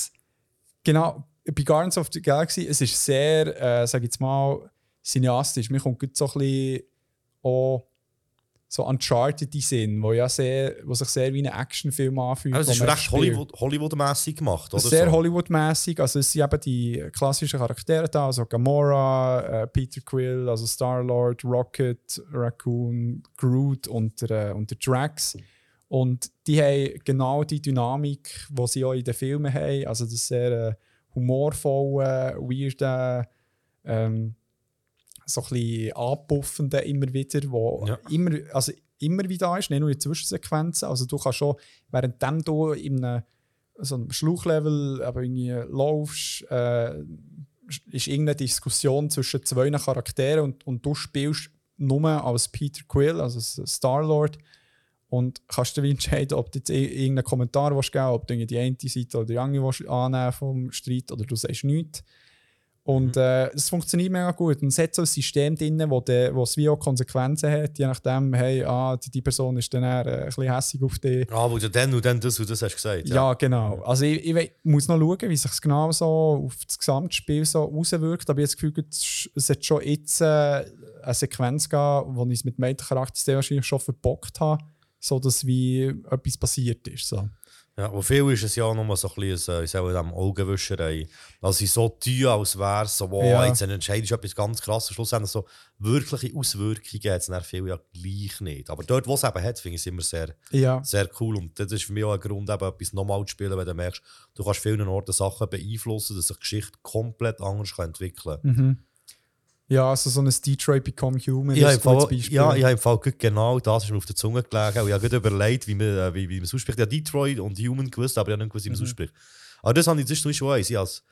genau, bei Guardians of the Galaxy, es ist sehr, äh, sage ich jetzt mal, cineastisch. Mir kommt so ein bisschen auch so Uncharted in Sinn, wo, ja sehr, wo sich sehr wie ein Actionfilm anfühlt. Aber es ist recht. Hollywood, Hollywood-mässig gemacht, oder? Sehr so? Hollywood-mäßig. Also es sind eben die klassischen Charaktere da, also Gamora, äh, Peter Quill, also Star-Lord, Rocket, Raccoon, Groot und der, äh, und der Drax. Und die haben genau die Dynamik, die sie auch in den Filmen haben. Also das sehr äh, humorvolle, weirde, ähm, so ein bisschen anpuffende immer wieder, wo Ja. immer, also immer wieder ist, nicht nur in Zwischensequenzen. Also du kannst schon, währenddem du in einem so einem Schluchlevel aber irgendwie laufst, äh, ist irgendeine Diskussion zwischen zwei Charakteren und, und du spielst nur als Peter Quill, also Star-Lord. und kannst du entscheiden, ob du jetzt ir- irgendeinen Kommentar willst geben ob du die eine Seite oder die andere willst annehmen vom Streit oder du sagst nichts. Und äh, es funktioniert mega gut. Und es hat so ein System drin, wo, de, wo es wie auch Konsequenzen hat, je nachdem, hey, ah, die, die Person ist dann eher, äh, ein bisschen hässig auf dich. Ah, wo du dann und dann das und das hast gesagt. Ja, genau. Also ich, ich muss noch schauen, wie sich genau so auf das Gesamtspiel so auswirkt. Aber ich habe das Gefühl, es- es hat schon jetzt äh, eine Sequenz gegeben, wo ich es mit Mädchen Charakter sehr wahrscheinlich schon verbockt habe, so dass wie etwas passiert ist. So. Ja, und viel ist es ja auch nur so ein bisschen, äh, ich sage dem Augenwischerei. Also so tun, als wäre es so, wow, Ja. jetzt entscheidest du etwas ganz krasses. Schlussendlich so wirkliche Auswirkungen hat es dann viel ja gleich nicht. Aber dort, wo es eben hat, finde ich es immer sehr, Ja, sehr cool. Und das ist für mich auch ein Grund, eben etwas nochmal zu spielen, wenn du merkst, du kannst vielen Orten Sachen beeinflussen, dass sich die Geschichte komplett anders kann entwickeln kann. mhm. Ja also so ein Detroit Become Human habe ist ein gutes Beispiel. ja, ich habe im Fall genau das ist mir auf der Zunge gelegen. Ich habe überlegt, wie man, äh, wie, wie es ausspricht. Ja, Detroit und Human gewusst, aber ich habe nicht gewusst, wie man es ausspricht. Aber das habe ich, zum Beispiel auch eins. Ich es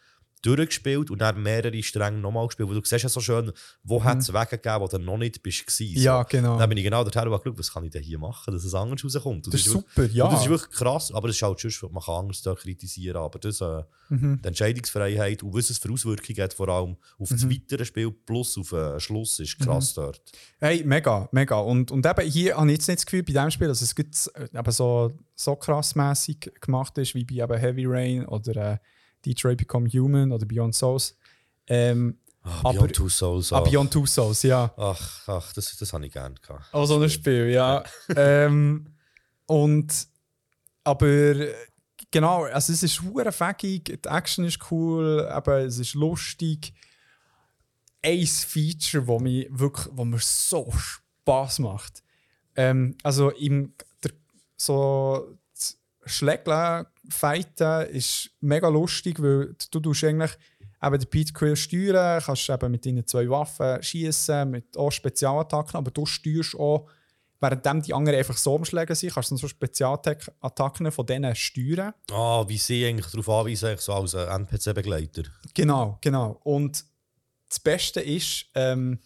durchgespielt und dann mehrere Stränge nochmal gespielt. Wo du siehst ja so schön, wo hat es Wege gegeben, wo du noch nicht bist. gewesen, So. ja, genau. Dann bin ich genau dorthin und geschaut, was kann ich denn hier machen, dass es anders rauskommt. Und Das ist wirklich- super, ja. und das ist wirklich krass, aber es ist halt sonst, man kann anders da kritisieren, aber das, äh, Mhm. die Entscheidungsfreiheit und was es für Auswirkungen hat, vor allem auf Mhm. das weitere Spiel plus auf den Schluss, ist krass dort. Hey, mega, mega. Und, und eben hier habe ich jetzt nicht das Gefühl bei diesem Spiel, dass es äh, eben so, so krassmäßig gemacht ist wie bei eben Heavy Rain oder äh, Detroit Become Human oder Beyond Souls. Ähm, Ah, Aber- Beyond Two Souls. ah, ach. Beyond Two Souls, ja. Ach, ach das, das habe ich gerne gehabt. Auch so ein Spiel, ja. ähm, und aber genau, also es ist hure fäckig, die Action ist cool, aber es ist lustig. Ein Feature, wo mir wirklich, wo mir so Spaß macht. Ähm, also im der, so das Schlägeln fighten ist mega lustig, weil du tust eigentlich eben den Pete Quill steuern, kannst eben mit deinen zwei Waffen schießen, mit auch Spezialattacken, aber du steuerst auch, währenddem die anderen einfach so umschlägen sind, kannst du dann so Spezialattacken von denen steuern. Ah, wie sie eigentlich darauf anweisen, so als äh, NPC-Begleiter. Genau, genau. Und das Beste ist, ähm,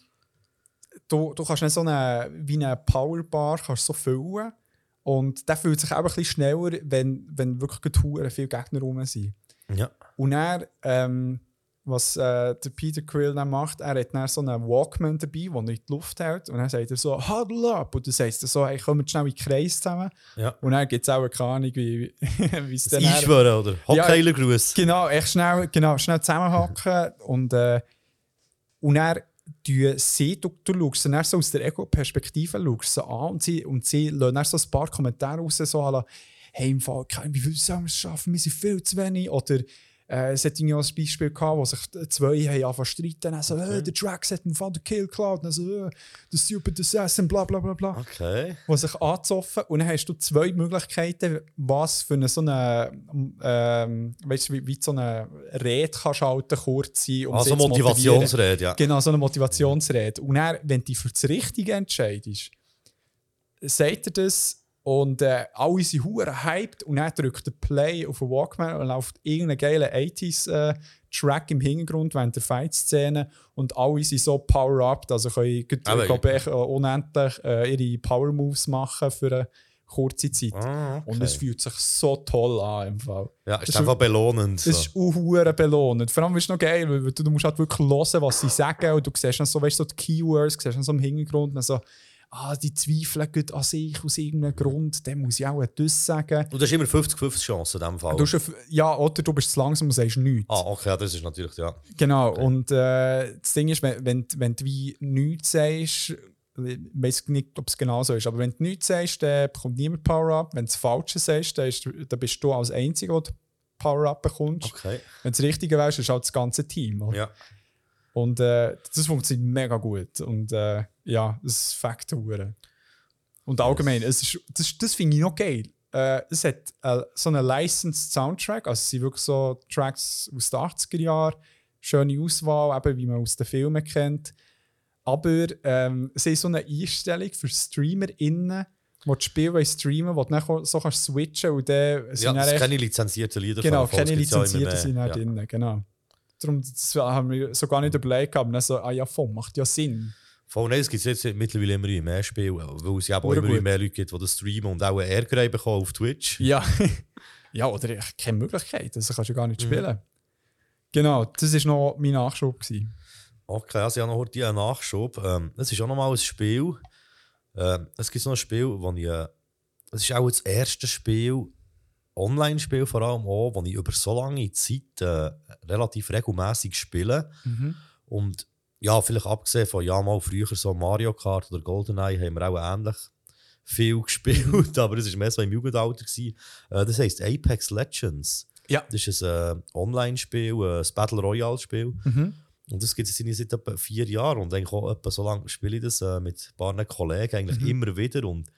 du, du kannst nicht so eine, wie eine Powerbar kannst so füllen und der fühlt sich auch ein bisschen schneller, wenn, wenn wirklich viele Gegner rum sind. Ja. Und er, ähm, was äh, der Peter Quill dann macht, er hat dann so einen Walkman dabei, der in die Luft hält. Und dann sagt er so, huddle up. Und dann sagt er so, hey, kommt schnell in den Kreis zusammen. Ja. Und dann gibt es auch keine Ahnung, wie es dann... Einschwören, oder? Hockheilergruß. Genau, echt schnell, genau, schnell zusammenhacken. und, äh, und dann tun sie, du, du schaust dann so aus der Ego-Perspektive an und sie, und sie lassen so ein paar Kommentare raus, so la, hey, im Fall, wie viel sollen wir es schaffen, wir sind viel zu wenig. Oder äh, es hat auch ein Beispiel gehabt, wo sich zwei haben angefangen streiten, also, äh, der Drax hat einen der Kill geklaut, also, äh, der Stupid Assassin, bla bla bla bla Okay. die sich anzoffen und dann hast du zwei Möglichkeiten, was für eine so eine, ähm, weißt du, wie, wie so eine Rede kannst halten, kurz sein, um Also. Motivationsrede, ja. Genau, so eine Motivationsrede. Und dann, wenn du dich für das Richtige entscheidest, sagt er das und äh, alle sind hure hyped und dann drückt er Play auf den Walkman und läuft irgendeinen geilen 80s äh, im Hintergrund während der Fight-Szene und alle sind so power-up, also können ich glaube, äh, unendlich äh, ihre Power-Moves machen für eine kurze Zeit. Ah, okay. Und es fühlt sich so toll an im Fall. ja, das ist ist- einfach belohnend. Es So. ist auch belohnend. Vor allem ist es noch geil, weil du, du musst halt wirklich hören, was sie sagen und du siehst dann so, weißt, so die Keywords, siehst dann so im Hintergrund, dann so, ah, die zweifeln an sich aus irgendeinem Grund, dann muss ich auch das sagen. Und das ist immer 50-50 Chance in diesem Fall. Du hast ja, oder du bist zu langsam und sagst nichts. ah, okay, das ist natürlich, ja. Genau, und äh, das Ding ist, wenn, wenn, wenn du wie nichts sagst, ich weiß nicht, ob es genau so ist, aber wenn du nichts sagst, dann bekommt niemand Power-Up. Wenn du das Falsche sagst, dann, ist, dann bist du als Einziger, der Power-Up bekommst. Okay. Wenn du das Richtige weißt, ist halt das ganze Team. oder? Ja. Und äh, das funktioniert mega gut. Und äh, ja, das ist Faktoren. Und allgemein, es ist, das, das finde ich noch geil. Äh, es hat äh, so einen licensed Soundtrack, also es sind wirklich so Tracks aus den 80er Jahren, schöne Auswahl, eben wie man aus den Filmen kennt. Aber ähm, es ist so eine Einstellung für StreamerInnen, die das Spiel streamen wo du dann so kannst switchen und dann sind Ja, echt- keine lizenzierten Lieder. Genau, keine lizenzierten sind auch ja. drin, genau. Darum das haben wir so gar nicht überlegt, aber dann so, ah ja, voll, macht ja Sinn. Voll, nein, es gibt jetzt mittlerweile immer mehr Spiele, weil es ja auch immer mehr Leute gibt, die das streamen und auch Ärger haben bekommen auf Twitch. Ja. ja, oder ich keine Möglichkeit. Also kannst du gar nicht Mhm. spielen. Genau, das war noch mein Nachschub. Gewesen. Okay, also ich habe noch heute einen Nachschub. Ähm, es ist auch noch mal ein Spiel. Ähm, es gibt so ein Spiel, wo ich. Äh, es ist auch das erste Spiel, Online-Spiel vor allem auch, das ich über so lange Zeit äh, relativ regelmäßig spiele. Und ja, vielleicht abgesehen von ja, mal früher so Mario Kart oder GoldenEye haben wir auch ähnlich viel gespielt, aber es war mehr so im Jugendalter. Gewesen. Äh, das heisst Apex Legends. Ja. Das ist ein äh, Online-Spiel, äh, ein Battle Royale-Spiel. Mhm. Und das gibt es seit etwa vier Jahren. Und eigentlich auch etwa so lange spiele ich das äh, mit ein paar Kollegen eigentlich Mhm. immer wieder. Und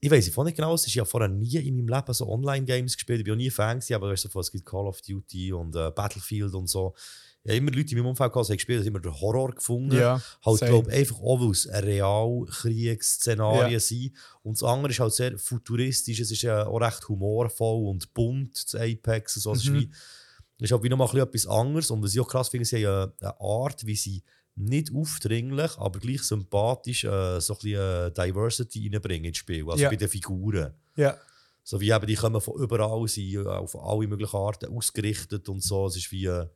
ich weiß ich nicht genau, es ist ja vorher nie in meinem Leben so Online-Games gespielt. Ich bin auch nie Fan gewesen, aber weißt du, es gibt Call of Duty und äh, Battlefield und so. Ich habe immer Leute in meinem Umfeld gehabt, die haben gespielt, haben immer den Horror gefunden. Ja, Halt, glaube einfach auch, weil es Realkriegsszenarien Ja. sind. Und das andere ist halt sehr futuristisch, es ist ja auch recht humorvoll und bunt, das Apex. und So. Es ist, Mhm. wie, es ist halt wie nochmal etwas anderes. Und was ich auch krass finde, sie haben eine Art, wie sie nicht aufdringlich, aber gleich sympathisch äh, so ein bisschen äh, Diversity reinbringen ins Spiel. Also Ja. bei den Figuren. Ja. So wie eben, die kommen von überall, sind äh, auf alle möglichen Arten ausgerichtet und so. Es ist wie äh,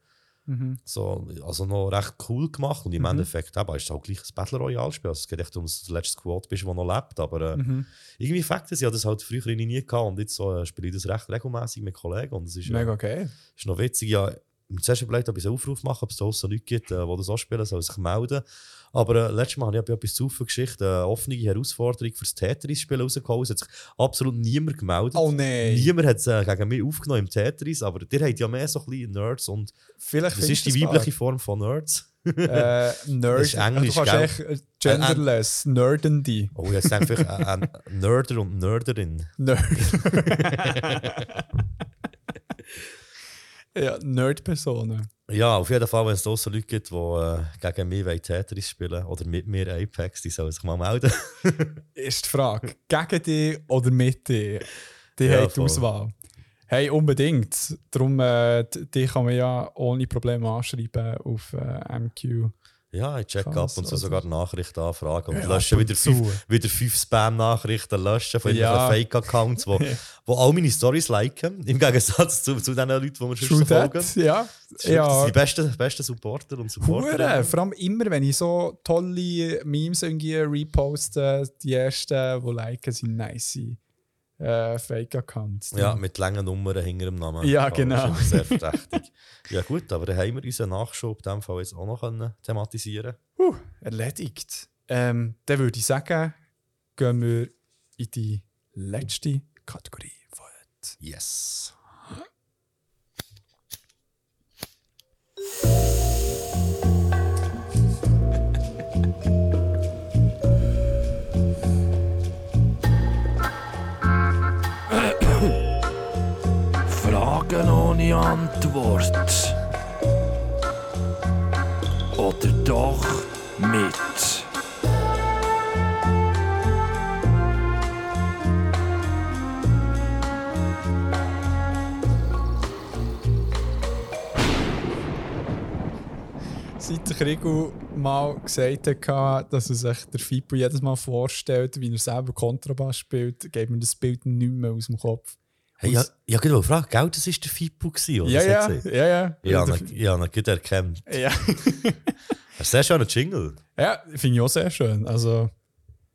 Mhm. so, also noch recht cool gemacht. Und im Mhm. Endeffekt eben, ist es auch gleich ein Battle Royale-Spiel. Also es geht echt um das letzte Squad, bist, das noch lebt. Aber äh, Mhm. irgendwie Fakt ist, ich habe das halt früher nie gehabt und jetzt so, äh, spiele ich das recht regelmäßig mit Kollegen. Und es ist, äh, Mega geil. ist noch witzig. Ja, zuerst überlegt, ob ich einen Aufruf mache, ob es draussen Leute gibt, äh, die das auch spielen, sollen sich melden. Aber äh, letztes Mal habe ich bei etwas zu Geschichte eine offene Herausforderung für das Tetris-Spiel rausgehauen. Es hat sich absolut niemand gemeldet. Oh nein. Niemand hat es äh, gegen mich aufgenommen im Tetris, aber der hat ja mehr so ein bisschen Nerds und Vielleicht das ist die weibliche Form von Nerds. Äh, Nerd. Ist Englisch, du kannst echt äh, genderless, nerdendy. Oh, jetzt einfach ein, ein Nerder und Nerderin. Nerd. ja, Nerd-Personen. Ja, auf jeden Fall, wenn es draussen Leute gibt, die äh, gegen mich wollen Tetris spielen oder mit mir Apex, die sollen sich mal melden. Ist die Frage, gegen dich oder mit dir? Die Ja, hat die. Auswahl. Hey, unbedingt. Darum, äh, die kann man ja ohne Probleme anschreiben auf äh, MQ. Ja, ich check ab Krass, und zu also. sogar Nachrichten anfragen und Ja, lösche ab wieder fünf, wieder fünf Spam-Nachrichten löschen von Ja. Fake-Accounts, wo, wo all meine Stories liken, im Gegensatz zu, zu den Leuten, die mir schon True so that, folgen. ja. Das sind ja. die besten, besten Supporter und Hure, Supporterinnen. vor allem immer, wenn ich so tolle Memes irgendwie reposte, die ersten, die liken, sind nice äh, Fake-Accounts. Ja, mit langen Nummern hinter dem Namen. Ja, Das genau. Sehr verdächtig. ja gut, aber dann haben wir unseren Nachschub in dem Fall jetzt auch noch können thematisieren Huh, erledigt. Ähm, dann würde ich sagen, gehen wir in die letzte Kategorie von heute. Yes. Fragen ohne Antwort. Oder doch mit. Seit der Kriegel mal gesagt hat, dass er sich der Fipo jedes Mal vorstellt, wie er selber Kontrabass spielt, geht mir das Bild nicht mehr aus dem Kopf. Hey, ja, ich habe gerade gefragt, gell, das war der Fippo, gewesen, oder? Ja, ja, ja, ja. Ja, na- ja, na, gut erkannt. ja. Sehr schöner Jingle. Ja, finde ich auch sehr schön. Also,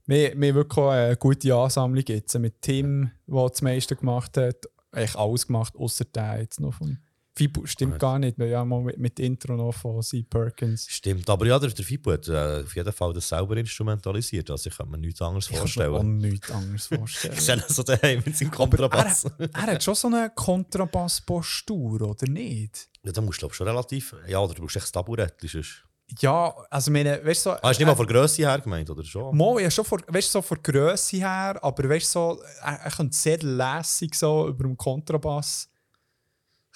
wir, wir haben wirklich eine gute Ansammlung jetzt mit Tim, der das meiste gemacht hat. Eigentlich alles gemacht, außer der jetzt noch vom Fibu. Stimmt gar nicht. Wir haben mal mit, mit Intro noch von C. Perkins. Stimmt, aber ja, der, der Fippo hat äh, auf jeden Fall das selber instrumentalisiert. Also ich kann mir nichts anderes Ich kann mir auch vorstellen. nichts anderes vorstellen. Ich sehe so daheim mit seinem er, Kontrabass. er hat schon so eine Kontrabass-Postur, oder nicht? Ja, da musst du glaub, schon relativ... Ja, oder du brauchst echt das Taburett. Ist Ja, also meine, weißt du, so, ah, ist nicht mal von Grösse her gemeint, oder schon? Mo, ja, schon von, weißt, so von Grösse her, aber weißt, so, er, er könnte sehr lässig so über dem Kontrabass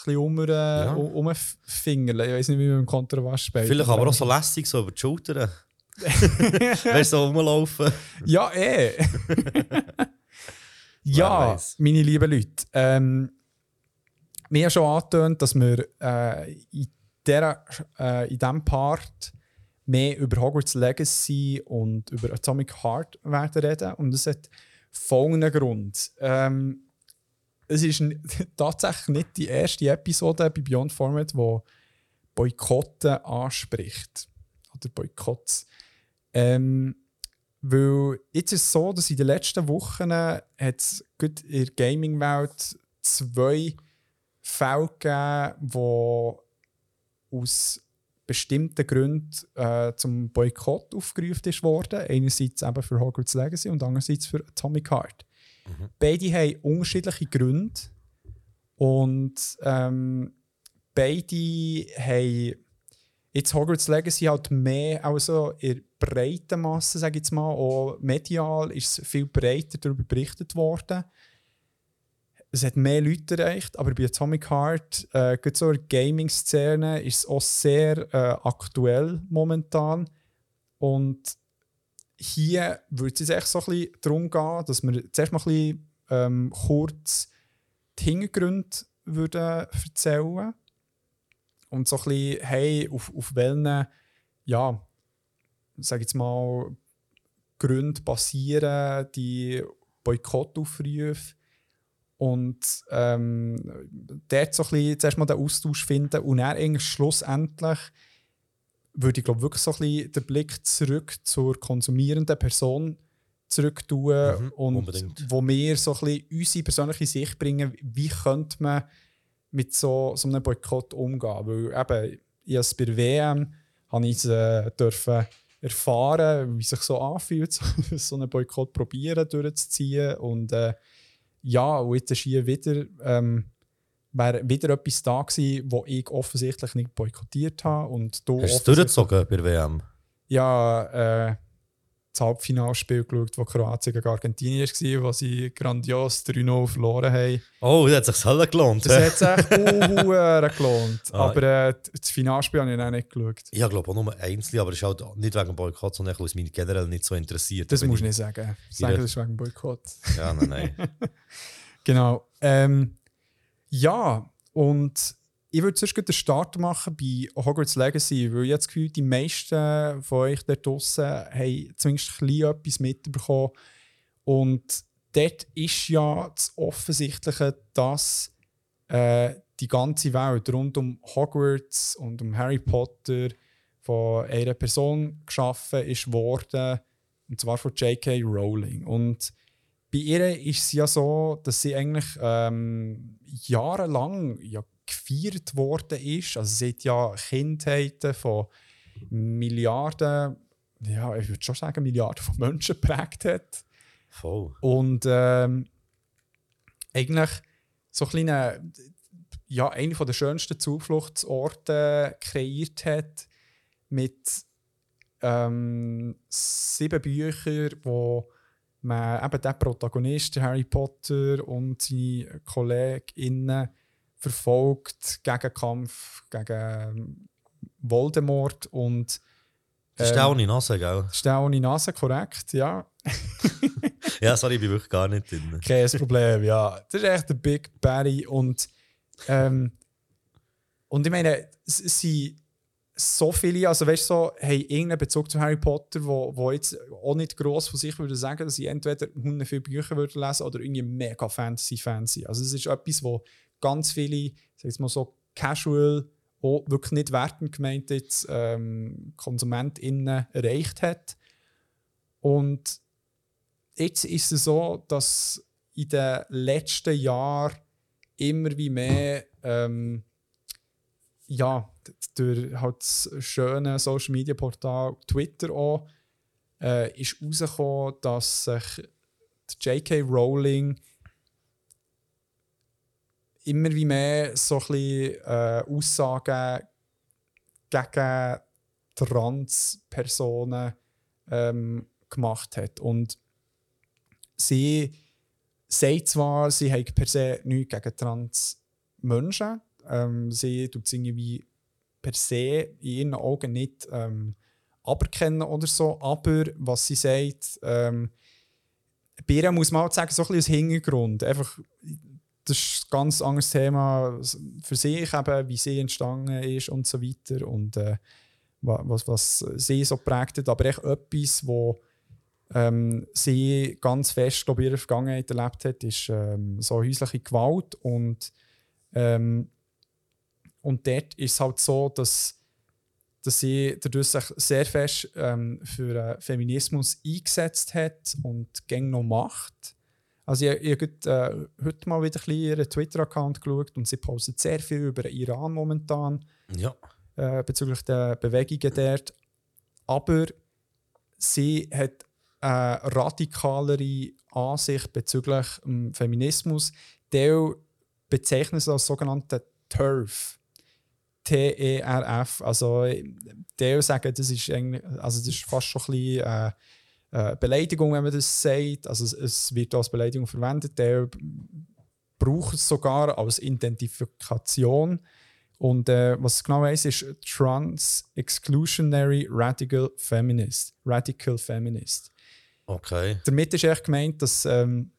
bisschen um, äh, um, umfingerle. Ich weiß nicht, wie man im Kontrabass spielt. Vielleicht aber auch so lässig, so über die Schultern. weißt du, so rumlaufen. Ja, eh. ja, meine lieben Leute. Ähm, wir haben schon angetönt, dass wir äh, in, dieser, äh, in diesem Part mehr über Hogwarts Legacy und über Atomic Heart werden reden. Und das hat folgenden Grund. Ähm, es ist tatsächlich nicht die erste Episode bei Beyond Format, die Boykotten anspricht. Oder Boykotts. Ähm, weil jetzt ist es so, dass in den letzten Wochen hat es in der Gaming-Welt zwei Fälle gegeben, die aus bestimmten Gründen äh, zum Boykott aufgerufen ist worden. Einerseits eben für Hogwarts Legacy und andererseits für Atomic Heart. Beide haben unterschiedliche Gründe und ähm, beide haben jetzt Hogwarts Legacy halt mehr also in der breiten Masse, sage ich jetzt mal, auch medial ist viel breiter darüber berichtet worden. Es hat mehr Leute erreicht, aber bei Atomic Heart, äh, gerade so in Gaming-Szene, ist es auch sehr äh, aktuell momentan. Und hier würde es echt so ein bisschen darum gehen, dass wir zuerst mal ein bisschen ähm, kurz die Hintergründe würden erzählen und so ein bisschen, hey, auf, auf welchen, ja, sag jetzt mal, Gründen basieren die Boykottaufrufe und ähm, dort so ein bisschen zuerst mal den Austausch finden und dann eigentlich schlussendlich würde ich glaube wirklich so ein bisschen den Blick zurück zur konsumierenden Person zurück tun Mhm, und unbedingt. wo wir so ein bisschen unsere persönliche Sicht bringen, wie könnte man mit so, so einem Boykott umgehen. Weil eben, ich bei der WM habe ich es äh, dürfen erfahren, wie es sich so anfühlt, so, so einen Boykott probieren durchzuziehen. Und äh, ja, und jetzt ist hier wieder, ähm, wäre wieder etwas da gewesen, wo ich offensichtlich nicht boykottiert habe. Und du Hast du durchgezogen bei der WM? ja, äh, das Halbfinalspiel geschaut, wo Kroatien gegen Argentinien war, wo sie grandios 3-0 verloren haben. Oh, das hat sich Hölle gelohnt. Das hat sich echt gelohnt. Ah. Aber äh, das Finalspiel habe ich dann nicht geschaut. Ich glaube auch nur einzeln, aber es ist halt nicht wegen dem Boykott, sondern weil es mich generell nicht so interessiert. Das musst du ich- nicht sagen. Sagen, das ist wegen Boykott. Ja, nein, nein. Genau. Ähm, ja, und ich würde zuerst den Start machen bei Hogwarts Legacy, weil ich das Gefühl, die meisten von euch da draußen haben zumindest ein etwas mitbekommen. Und dort ist ja das Offensichtliche, dass äh, die ganze Welt rund um Hogwarts und um Harry Potter von einer Person geschaffen ist worden, und zwar von J.K. Rowling. Und bei ihr ist es ja so, dass sie eigentlich ähm, jahrelang ja gefeiert worden ist. Also sie hat ja Kindheiten von Milliarden, ja, ich würde schon sagen, Milliarden von Menschen geprägt hat. Voll. Und ähm, eigentlich so ein kleiner, ja, einer der schönsten Zufluchtsorte kreiert hat mit ähm, sieben Büchern, wo man eben den Protagonisten Harry Potter und seine KollegInnen verfolgt gegen Kampf gegen ähm, Voldemort und Ähm, auch nicht Nase, gell? der ohne Nase, korrekt, ja. Ja, sorry, ich bin wirklich gar nicht drin. Kein Problem, ja. Das ist echt der Big Barry. Und, ähm, und ich meine, sind so viele, also weißt du, so, haben irgendeinen Bezug zu Harry Potter, wo, wo jetzt auch nicht gross von sich würde sagen, dass sie entweder hundert viele Bücher würden lesen oder irgendwie mega Fantasy-Fans sind. Also es ist etwas, wo ganz viele, sag jetzt mal so casual, auch wirklich nicht wertend gemeint jetzt, ähm, KonsumentInnen erreicht hat. Und jetzt ist es so, dass in den letzten Jahren immer wie mehr ähm, ja, durch halt das schöne Social Media Portal Twitter auch äh, ist herausgekommen, dass sich J.K. Rowling immer wie mehr so ein bisschen äh, Aussagen gegen Trans-Personen ähm, gemacht hat. Und sie sagt zwar, sie hat per se nichts gegen Trans-Menschen. Ähm, sie tut es irgendwie per se in ihren Augen nicht ähm, aberkennen oder so. Aber was sie sagt, ähm, ihr muss man halt sagen, so ein bisschen als Hintergrund. Einfach, das ist ein ganz anderes Thema für sich, eben, wie sie entstanden ist und so weiter. Und äh, wa- was, was sie so prägt hat, aber echt etwas, wo ähm, sie ganz fest glaub, in ihrer Vergangenheit erlebt hat, ist ähm, so häusliche Gewalt und ähm, und dort ist es halt so, dass, dass sie dadurch sich sehr fest ähm, für äh, Feminismus eingesetzt hat und gäng noch macht. Also ich, ich habe äh, heute mal wieder ein bisschen ihren Twitter-Account geschaut und sie postet sehr viel über den Iran momentan Ja. äh, bezüglich der Bewegungen dort. Aber sie hat eine radikalere Ansicht bezüglich dem Feminismus. Der bezeichnet es als sogenannte TERF. T-E-R-F. Also, der sagen, das ist, eigentlich, also das ist fast schon ein bisschen äh, äh, Beleidigung, wenn man das sagt. Also, es, es wird als Beleidigung verwendet. Der braucht es sogar als Identifikation. Und äh, was es genau heisst, ist Trans Exclusionary Radical Feminist. Radical Feminist. Okay. Damit ist echt gemeint, dass ähm,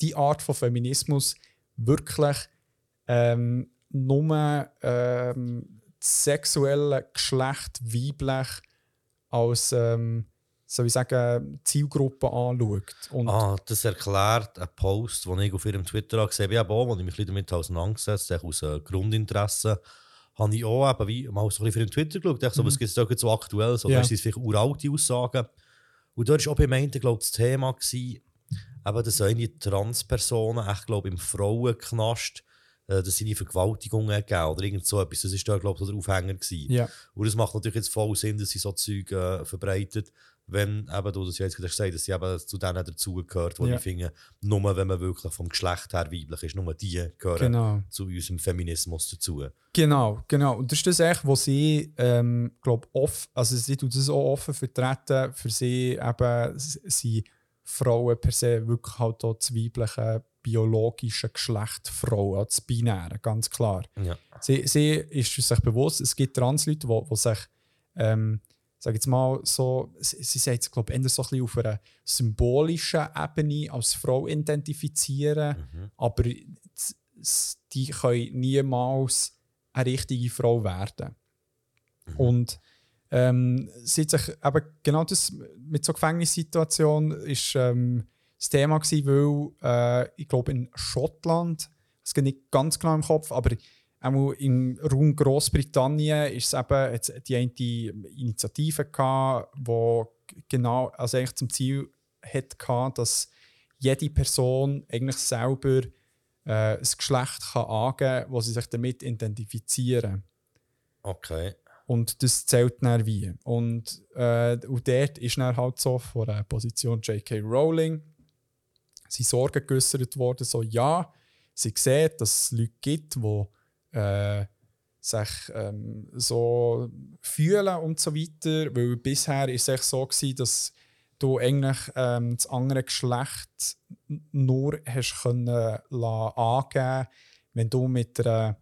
die Art von Feminismus wirklich ähm, nur ähm, das sexuelle Geschlecht weiblich als ähm, soll ich sagen, Zielgruppe anschaut. Und Ah, das erklärt ein Post, den ich auf ihrem Twitter gesehen habe. Auch, wo ich mich damit auseinandergesetzt habe, aus äh, Grundinteresse, habe ich auch eben wie, mal so ein bisschen auf ihrem Twitter geschaut. Ich so, was gibt es da so aktuell? So, Mhm. Ja. ja. sind vielleicht uralte Aussagen. Und dort war auch bei meinen, glaube ich, das Thema, gewesen, eben, dass einige Transpersonen, ich glaube, im Frauenknast, dass sie Vergewaltigungen gegeben oder irgend so etwas. Das war da, glaube ich, der Aufhänger. Gewesen. ja, Und das macht natürlich jetzt voll Sinn, dass sie so Zeug äh, verbreitet, wenn eben, du das jetzt gesagt hast, dass sie eben zu denen dazugehört, wo Ja. ich finde, nur wenn man wirklich vom Geschlecht her weiblich ist, nur die gehören genau. zu unserem Feminismus dazu. Genau, genau. Und das ist das echt, wo sie, ähm, glaube off, also sie tut das auch offen vertreten. Für sie eben s- sind Frauen per se wirklich halt auch das weibliche biologische Geschlecht Frau, das Binäre, ganz klar. Ja. Sie, sie ist sich bewusst, es gibt Transleute, die, die sich, ähm, sag jetzt mal, so, sie, sie sagt es, glaube ich, eher so ein bisschen auf einer symbolischen Ebene als Frau identifizieren, Mhm. aber die können niemals eine richtige Frau werden. Mhm. Und ähm, sie hat sich eben genau das mit so Gefängnissituation ist ähm, das Thema gewesen, weil äh, ich glaube in Schottland, es geht nicht ganz genau im Kopf, aber auch im Raum Großbritannien ist es eben jetzt die eine Initiative gehabt, wo genau also eigentlich zum Ziel hat gehabt, dass jede Person eigentlich selber äh, das Geschlecht kann angeben kann, wo sie sich damit identifizieren. Okay. Und das zählt dann wie. Und, äh, und dort ist dann halt so von der Position J.K. Rowling sind Sorgen geäußert worden, so ja, sie sieht, dass es Leute gibt, die äh, sich ähm, so fühlen und so weiter. Weil bisher ist es so gewesen, dass du eigentlich ähm, das andere Geschlecht nur hast können angeben, wenn du mit einer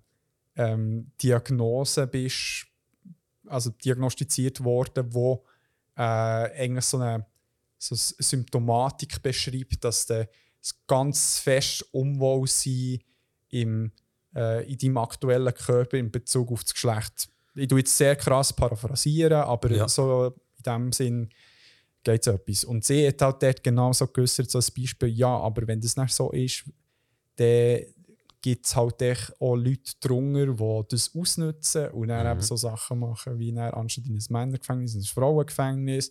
ähm, Diagnose bist, also diagnostiziert worden, wo äh, eigentlich so eine, so Symptomatik beschreibt, dass das ganz fest Unwohlsein im, äh, in deinem aktuellen Körper in Bezug auf das Geschlecht. Ich tue jetzt sehr krass paraphrasieren, aber Ja. so in dem Sinn geht es etwas. Und sie hat halt dort genau so geäußert, so ein Beispiel, ja, aber wenn das nicht so ist, dann gibt es halt auch Leute drunter, die das ausnutzen und dann Mhm. eben so Sachen machen, wie dann anstatt in ein Männergefängnis ein Frauengefängnis.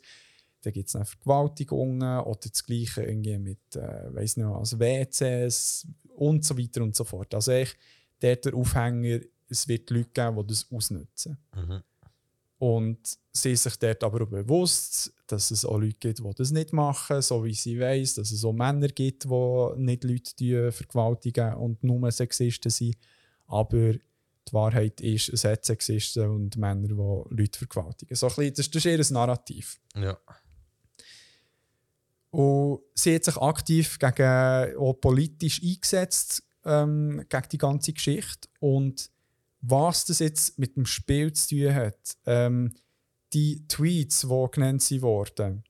Dann gibt es dann Vergewaltigungen oder das Gleiche irgendwie mit, äh, weiss nicht was, WCs und so weiter und so fort. Also echt, dort der Aufhänger, es wird Leute geben, die das ausnutzen. Mhm. Und sie ist sich dort aber auch bewusst, dass es auch Leute gibt, die das nicht machen, so wie sie weiß, dass es auch Männer gibt, die nicht Leute vergewaltigen und nur Sexisten sind. Aber die Wahrheit ist, es hat Sexisten und Männer, die Leute vergewaltigen. So ein bisschen, das, das ist ihr Narrativ. Ja. Und sie hat sich aktiv gegen, auch politisch eingesetzt ähm, gegen die ganze Geschichte. Und was das jetzt mit dem Spiel zu tun hat, ähm, die Tweets, die genannt sind worden,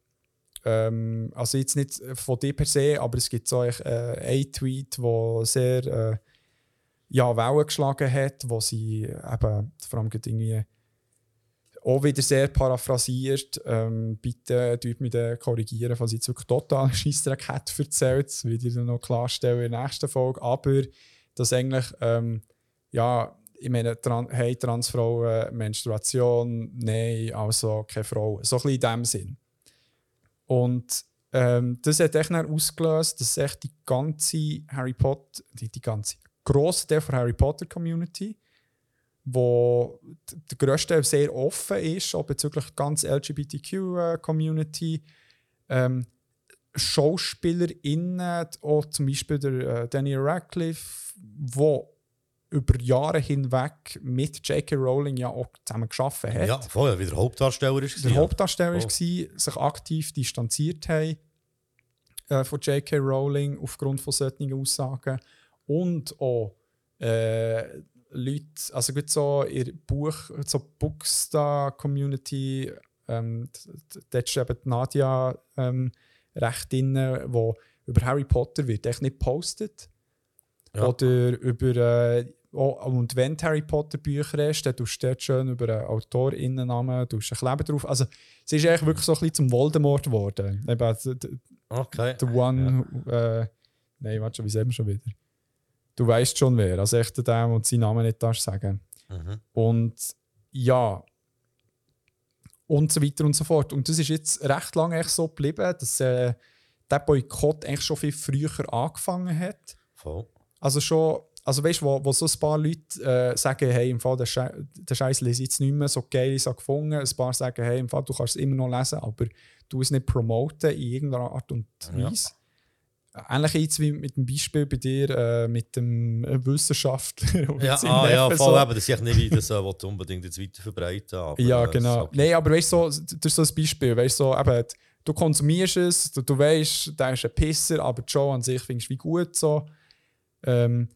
ähm, also jetzt nicht von dir per se, aber es gibt so äh, einen Tweet, der sehr äh, ja, Wellen geschlagen hat, wo sie eben vor allem irgendwie auch wieder sehr paraphrasiert. Ähm, bitte tut mich dann korrigieren, falls ich jetzt wirklich total Scheissdreck hätte erzählt. Das werde ich dann noch klarstellen in der nächsten Folge. Aber dass eigentlich, ähm, ja, ich meine, tran hey, Transfrauen, Menstruation, nein, also keine Frau. So ein bisschen in dem Sinn. Und ähm, das hat echt ausgelöst, dass echt die ganze Harry Potter, die, die ganze grosse Teil der Harry Potter Community, wo der grösste sehr offen ist, auch bezüglich der ganzen LGBTQ-Community. Ähm, SchauspielerInnen, auch zum Beispiel der äh, Daniel Radcliffe, wo über Jahre hinweg mit J.K. Rowling ja auch zusammen geschaffen hat Ja, vorher wieder Hauptdarsteller ist. der Hauptdarsteller Oh. war, sich aktiv distanziert haben äh, von J.K. Rowling aufgrund von solchen Aussagen. Und auch äh, Leute, also gut so in der Buch, so Bookstar-Community, ähm, dort ist eben Nadia ähm, recht drin, wo über Harry Potter wird echt nicht gepostet. Ja. Oder über äh, oh, und wenn du Harry Potter Bücher hast, dann tust du dort schön über einen Autorinnennamen, tust ein Kleber drauf. Also es ist eigentlich wirklich so ein bisschen zum Voldemort geworden. Eben, d- Okay. the one, äh, nein, warte schon, wie sagen wir schon wieder? Du weißt schon wer, also echt der, der seinen Namen nicht darfst sagen. Mhm. Und ja. Und so weiter und so fort. Und das ist jetzt recht lange echt so geblieben, dass äh, der Boykott eigentlich schon viel früher angefangen hat. Voll. Also schon, also weißt du, wo, wo so ein paar Leute äh, sagen, hey, im Fall der, Schei der Scheiß lese ich jetzt nicht mehr, so geil ist gefunden. Ein paar sagen, hey, im Fall du kannst es immer noch lesen, aber du es nicht promoten in irgendeiner Art und Ja. Ähnlich jetzt wie mit dem Beispiel bei dir äh, mit dem äh, Wissenschaftler. und Ja, ah, ja voll so. eben, dass ich nicht wie das äh, unbedingt jetzt weiter verbreiten aber, Ja, äh, genau. okay. Nein, aber weißt du, so, das ist so ein Beispiel. Weißt du, so, eben, du konsumierst es, du, du weißt, der ist ein Pisser, aber die Show an sich findest du wie gut so. Ähm,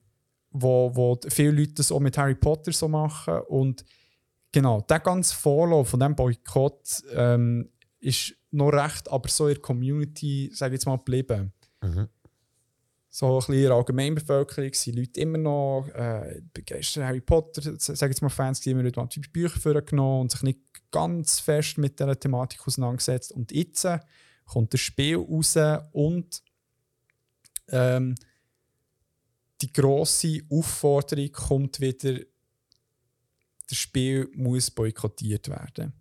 wo, wo viele Leute das auch mit Harry Potter so machen. Und genau, der ganze Vorlauf von diesem Boykott ähm, ist noch recht, aber so in der Community, sage ich jetzt mal, geblieben. Mhm. So ein bisschen in der Allgemeinbevölkerung sind Leute immer noch äh, begeistert Harry Potter, sage jetzt mal Fans, die immer mal die Bücher vorgenommen und sich nicht ganz fest mit dieser Thematik auseinandergesetzt. Und jetzt äh, kommt das Spiel raus und ähm, die grosse Aufforderung kommt wieder, das Spiel muss boykottiert werden.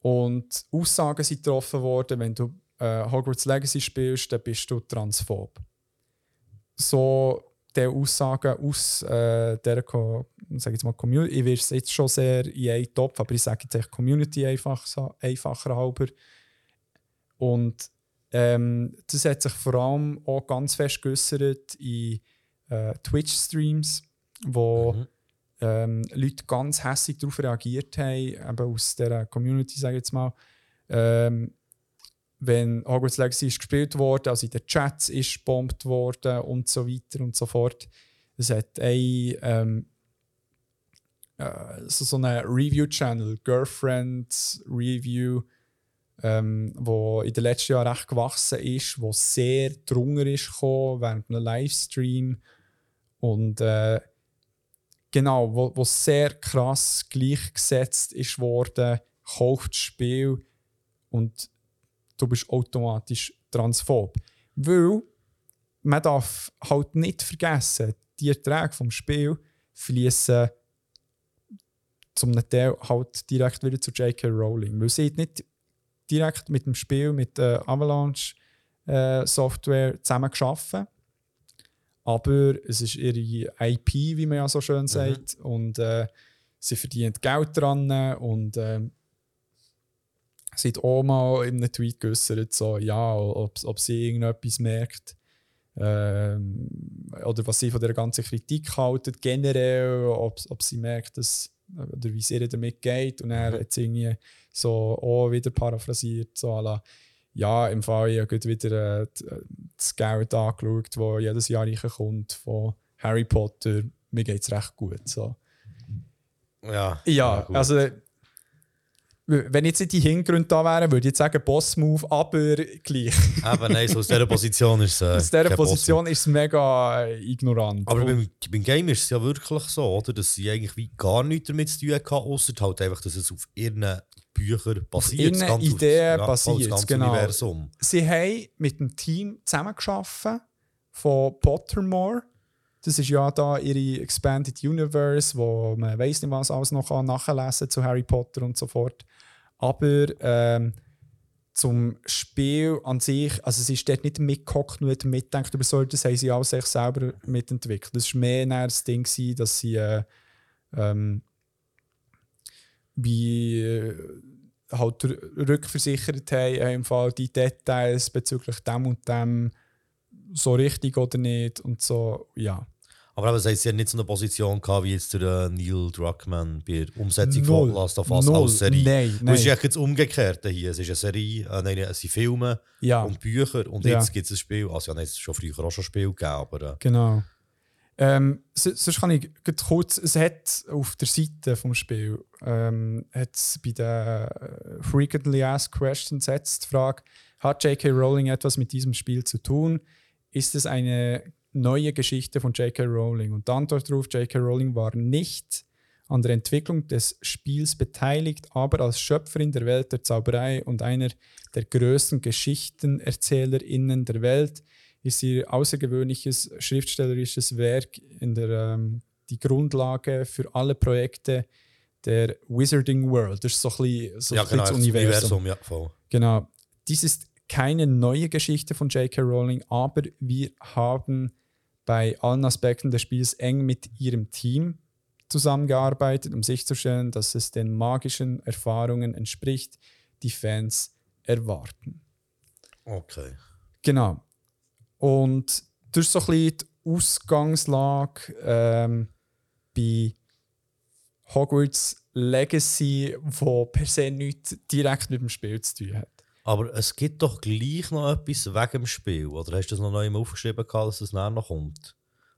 Und Aussagen sind getroffen worden, wenn du äh, Hogwarts Legacy spielst, dann bist du transphob. So die Aussagen aus äh, dieser Co sag jetzt mal Community, ich will es jetzt schon sehr in einen Topf, aber ich sage jetzt echt Community einfach, einfacher halber. Und ähm, das hat sich vor allem auch ganz fest geäussert in äh, Twitch-Streams, wo Mhm. ähm, Leute ganz hässlich darauf reagiert haben, eben aus dieser Community, sage ich jetzt mal. Ähm, wenn Hogwarts Legacy ist gespielt wurde, also in den Chats ist gebombt worden und so weiter und so fort. Es hat ein ähm, äh, so, so einen Review-Channel, Girlfriend Review, ähm, wo in den letzten Jahren recht gewachsen ist, wo sehr drunter ist gekommen, während einem Livestream und äh, genau, wo, wo sehr krass gleichgesetzt ist worden, kauft das Spiel und du bist automatisch transphob. Weil man darf halt nicht vergessen, die Erträge vom Spiel fließen zum Teil halt direkt wieder zu J.K. Rowling. Weil sie hat nicht direkt mit dem Spiel, mit der Avalanche äh, Software zusammen geschaffen. Aber es ist ihre IP, wie man ja so schön sagt. Und äh, sie verdient Geld dran. Und ähm, sie hat auch mal in einem Tweet geäußert, so, ja, ob, ob sie irgendetwas merkt. Ähm, oder was sie von der ganzen Kritik halten, generell, ob, ob sie merkt, dass, oder wie es ihr damit geht. Und er hat sie irgendwie so auch wieder paraphrasiert, so la, ja, im Fall, ich habe wieder äh, äh, das Geld angeschaut, das jedes Jahr reinkommt von Harry Potter. Mir geht es recht gut. So. Ja, Ja, gut. also wenn jetzt nicht die Hintergründe da wären, würde ich jetzt sagen Boss-Move, aber gleich. Eben, nein, so aus dieser Position ist es. Äh, Aus dieser Position ist es mega äh, ignorant. Aber beim, beim Game ist es ja wirklich so, oder? dass sie eigentlich wie gar nichts damit zu tun hatten, außer halt einfach, dass es auf ihren Büchern basiert. ihren das ganze- Ideen basiert, Das genau. Universum. sie haben mit dem Team zusammengearbeitet von Pottermore. Das ist ja da ihre Expanded Universe, wo man weiß nicht, was alles noch kann nachlesen zu Harry Potter und so fort. Aber ähm, zum Spiel an sich, also es ist dort nicht mitgehockt nicht mitgedacht über so, das haben sie auch sich selber mitentwickelt. Das war mehr das Ding, gewesen, dass sie äh, ähm, wie äh, halt rückversichert haben, äh, im Fall die Details bezüglich dem und dem so richtig oder nicht und so, ja. Aber eben, das heisst, sie haben nicht so eine Position gehabt, wie jetzt der äh, Neil Druckmann bei der Umsetzung Null. von Last of Us Null. als Serie. Nein, nein. Es ist eigentlich jetzt umgekehrt hier. Es ist eine Serie, äh, nein, es sind Filme Ja, und Bücher und Ja. jetzt gibt es ein Spiel. Also, ja, nein, es ist schon früher auch schon ein Spiel gegeben, aber äh, genau. Ähm, so- sonst kann ich kurz, es hat auf der Seite vom Spiel, ähm, hat's bei den äh, Frequently Asked Questions hat's die Frage, hat J.K. Rowling etwas mit diesem Spiel zu tun? Ist es eine neue Geschichte von J.K. Rowling? Und die Antwort darauf, J.K. Rowling war nicht an der Entwicklung des Spiels beteiligt, aber als Schöpferin der Welt der Zauberei und einer der größten GeschichtenerzählerInnen der Welt ist ihr außergewöhnliches schriftstellerisches Werk in der, ähm, die Grundlage für alle Projekte der Wizarding World. Das ist so ein bisschen, so ja, ein bisschen genau, das Universum. Universum, ja, voll. Genau. Dies ist keine neue Geschichte von J.K. Rowling, aber wir haben bei allen Aspekten des Spiels eng mit ihrem Team zusammengearbeitet, um sicherzustellen, dass es den magischen Erfahrungen entspricht, die Fans erwarten. Okay. Genau. Und das ist so ein bisschen die Ausgangslage ähm, bei Hogwarts Legacy, wo per se nichts direkt mit dem Spiel zu tun hat. Aber es gibt doch gleich noch etwas wegen dem Spiel. Oder hast du das noch neu aufgeschrieben, gehabt, dass es nachher noch kommt?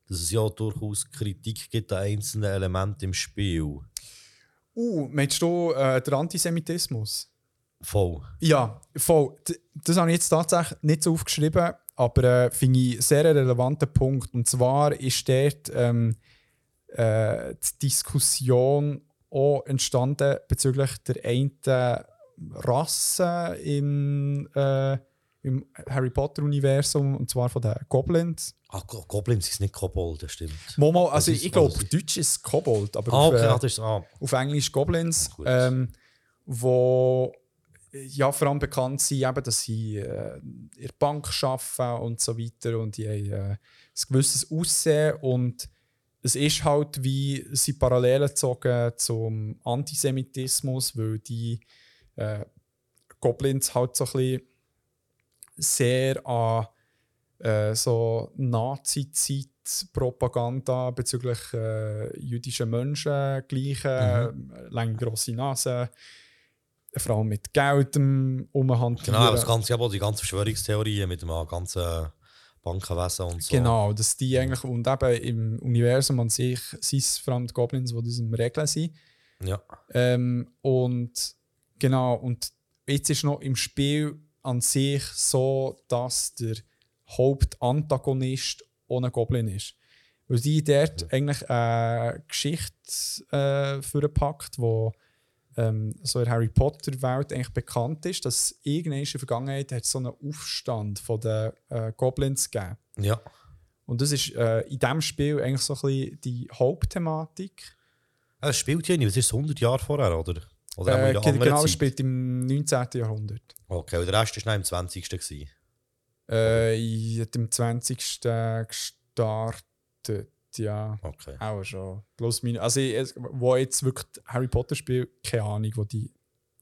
Dass es ja durchaus Kritik gibt an einzelnen Elementen im Spiel. Uh, meinst du äh, der Antisemitismus? Voll. Ja, voll. Das habe ich jetzt tatsächlich nicht so aufgeschrieben, aber äh, finde ich einen sehr relevanten Punkt. Und zwar ist dort ähm, äh, die Diskussion auch entstanden bezüglich der einen Rasse im, äh, im Harry Potter-Universum, und zwar von den Goblins. Ah, Go- Goblins ist nicht Kobold, das stimmt. Momo, also ist- ich glaube, was auf Deutsch ist Kobold, aber Ah, auf, okay, äh, ah, ist, ah, auf Englisch Goblins, Gut. ähm, wo ja vor allem bekannt sind, eben, dass sie äh, in der Bank arbeiten und so weiter und die haben äh, ein gewisses Aussehen und es ist halt wie sie Parallelen gezogen zum Antisemitismus, weil die äh, Goblins halt so ein bisschen sehr an äh, so Nazi-Zeit-Propaganda bezüglich äh, jüdischen Menschen gleichen, äh, lange grosse Nase, vor allem mit Geld um, umhantieren. genau, das ganze, aber die ganzen Verschwörungstheorien mit dem ganzen Bankenwesen und so. Genau, dass die eigentlich, und eben im Universum an sich sind es vor allem die Goblins, die das am Regeln sind. Ja. Ähm, und genau, und jetzt ist noch im Spiel an sich so, dass der Hauptantagonist ohne Goblin ist. Weil die dort eigentlich eine Geschichte äh, vorpackt, wo ähm, so in der Harry Potter-Welt eigentlich bekannt ist, dass irgendwann in der Vergangenheit hat es so einen Aufstand von den äh, Goblins gegeben. Ja. Und das ist äh, in diesem Spiel eigentlich so ein bisschen die Hauptthematik. Es spielt ja nicht, was ist es, 100 Jahre vorher, oder? Oder Äh, in genau, Zeit? spielt im 19. Jahrhundert. Okay, und der Rest war dann im 20. Gewesen. Äh, ich hat im 20. gestartet, ja. Okay. Auch schon. Plus minus. Also, ich, wo jetzt wirklich Harry Potter spielt, keine Ahnung, wo die.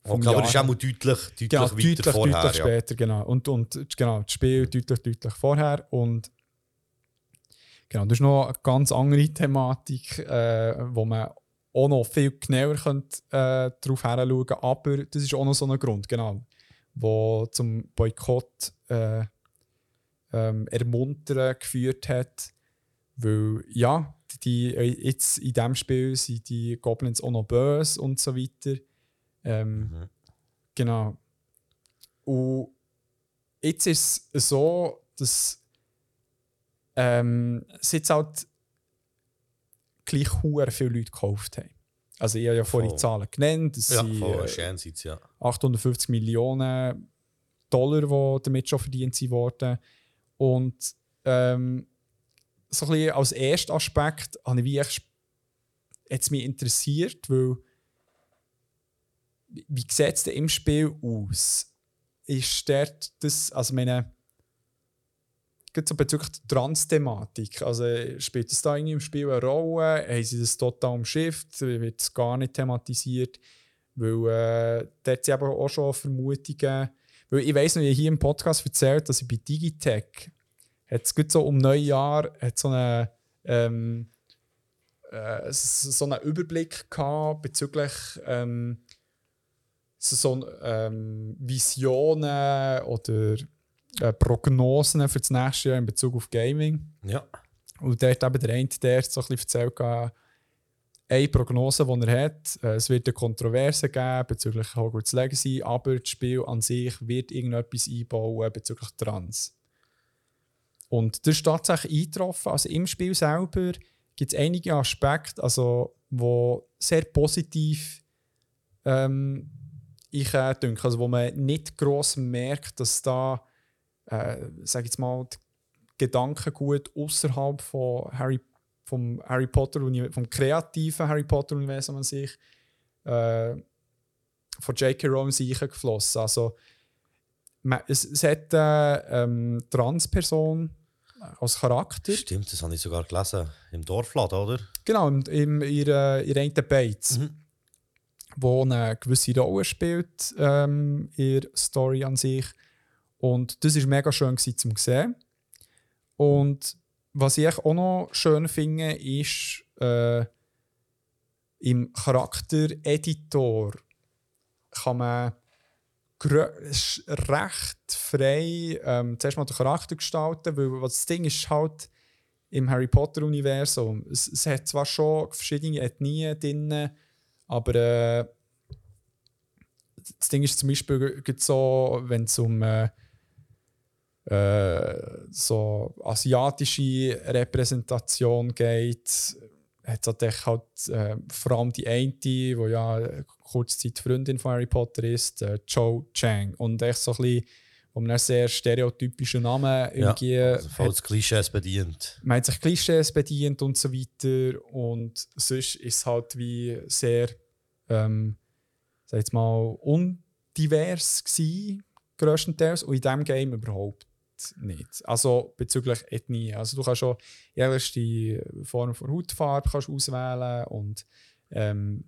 okay aber das ist auch deutlich, deutlich genau, weiter deutlich, vorher. deutlich ja. später, genau. Und, und genau, das Spiel deutlich, deutlich vorher. Und genau, das ist noch eine ganz andere Thematik, äh, wo man auch noch viel genauer könnte, äh, darauf könnte. Aber das ist auch noch so ein Grund, genau, wo zum Boykott äh, ähm, ermuntern geführt hat. Weil, ja, die, jetzt in diesem Spiel sind die Goblins auch noch böse und so weiter. Ähm, Mhm. Genau. Und jetzt ist es so, dass ähm, es jetzt halt gleich hure viele Leute gekauft haben. Also ich habe ja vorhin die. Zahlen genannt. Das Ja, sind äh, ja. 850 Millionen Dollar, die damit schon verdient sind worden. Und ähm, so ein bisschen als erster Aspekt habe ich wie echt, hat's mich interessiert, weil wie sieht es denn im Spiel aus? Ist dort das, also meine, so bezüglich der Trans-Thematik, also spielt es da irgendwie im Spiel eine Rolle? Haben sie das total umschifft? Wird es gar nicht thematisiert? Weil äh, dort sind eben auch schon Vermutungen. Weil ich weiss noch, ich habe hier im Podcast erzählt, dass ich bei Digitech hat es so um Neujahr hat so eine ähm, äh, so einen Überblick gehabt bezüglich ähm, so, so ähm, Visionen oder äh, Prognosen für das nächste Jahr in Bezug auf Gaming. Ja. Und der hat eben der eine, der so ein bisschen erzählt, gehabt, eine Prognose, die er hat. Äh, Es wird eine Kontroverse geben bezüglich Hogwarts Legacy, aber das Spiel an sich wird irgendetwas einbauen bezüglich Trans. Und das ist tatsächlich eingetroffen. Also im Spiel selber gibt es einige Aspekte, also, die sehr positiv ähm, ich äh, denke, also wo man nicht gross merkt, dass da, äh, sag ich jetzt mal, Gedankengut außerhalb von Harry, vom Harry Potter, vom kreativen Harry Potter Universum an sich, äh, von J.K. Rowling sind geflossen. Also man, es, es hat eine ähm, Transperson als Charakter. Stimmt, das habe ich sogar gelesen. Im Dorfladen, oder? Genau, im, im, in ihrer in einer Bates, Mhm. wo eine gewisse Rolle spielt ähm, der Story an sich. Und das war mega schön zum sehen. Und was ich auch noch schön finde, ist äh, im Charaktereditor kann man recht frei ähm, zuerst mal den Charakter gestalten, weil das Ding ist halt im Harry Potter Universum. Es, es hat zwar schon verschiedene Ethnien drin, aber äh, das Ding ist zum Beispiel so, wenn es um äh, äh, so asiatische Repräsentation geht, hat es halt äh, vor allem die eine, die ja kurze Zeit Freundin von Harry Potter ist, äh, Cho Chang. Und echt so ein bisschen, wo man einen sehr stereotypischen Namen irgendwie Also hat voll das Klischees bedient. man hat sich Klischees bedient und so weiter. Und sonst ist es halt wie sehr, ähm, sag jetzt mal, undivers gewesen, grösstenteils. Und in diesem Game überhaupt nicht. Also bezüglich Ethnie. Also du kannst schon die Form von Hautfarbe kannst auswählen und ähm,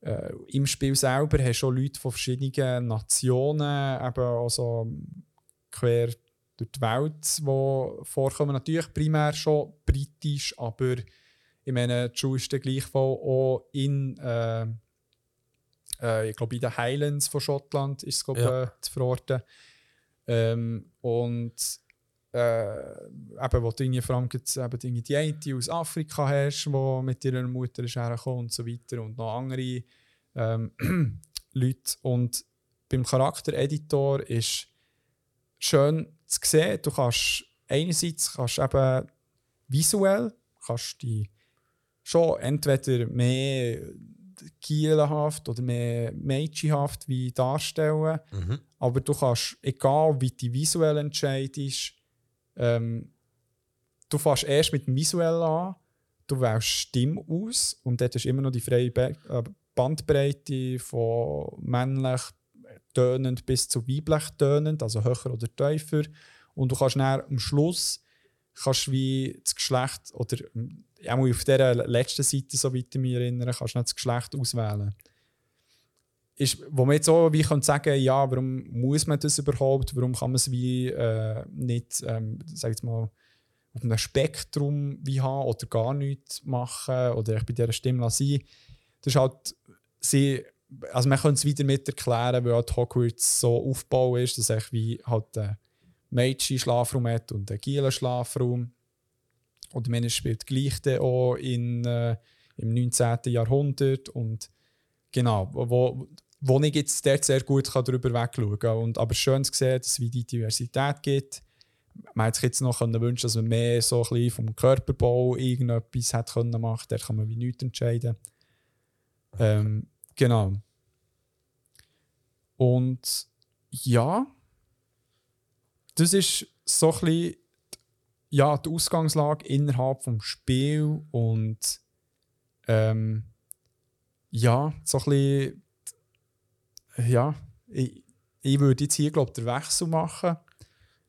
äh, im Spiel selber hast du schon Leute von verschiedenen Nationen, eben also quer durch die Welt, die vorkommen. Natürlich primär schon britisch, aber ich meine, die Schule ist dann gleichwohl auch in, äh, äh, ich glaube, in den Highlands von Schottland ist es, glaube Ja. äh, zu verorten. Ähm, und äh, eben, wo du irgendwie vor allem irgendwie die eine die aus Afrika hast, die mit ihrer Mutter ist und so weiter und noch andere ähm, Leute. Und beim Charaktereditor ist schön zu sehen, du kannst einerseits kannst eben visuell kannst die schon entweder mehr kielenhaft oder mehr mädchenhaft wie darstellen, Mhm. aber du kannst, egal wie du visuell entscheidest, ähm, du fährst erst mit dem Visuell an, du wählst Stimme aus und dort ist immer noch die freie Be äh, Bandbreite von männlich tönend bis zu weiblich tönend, also höher oder tiefer. Und du kannst dann am Schluss kannst wie das Geschlecht, oder ähm, auch auf dieser letzten Seite, soweit ich mich erinnere, kannst du dann das Geschlecht auswählen ist, wo man jetzt auch wie kann sagen ja, warum muss man das überhaupt, warum kann man es wie äh, nicht, ähm, sag ich jetzt mal, auf einem Spektrum wie haben oder gar nichts machen oder ich bei dieser Stimme lassen. Das ist halt, sie, also man könnte es wieder mit erklären, weil halt Hogwarts so aufgebaut ist, dass echt wie halt ein Mädchen-Schlafraum hat und einen gielen Schlafraum. Oder man spielt gleich auch in, äh, im 19. Jahrhundert und Genau, wo, wo, ich jetzt dort sehr gut kann darüber wegschauen kann. Und, aber schön zu sehen, dass es wie die Diversität gibt. Man hätte sich jetzt noch können wünschen dass man mehr so ein vom Körperbau irgendetwas hätte können machen Da kann man wie nichts entscheiden. Ähm, genau. Und ja, das ist so ein bisschen ja, die Ausgangslage innerhalb des Spiels und ähm, ja, so ein bisschen ja, ich, ich würde jetzt hier glaube den Wechsel machen.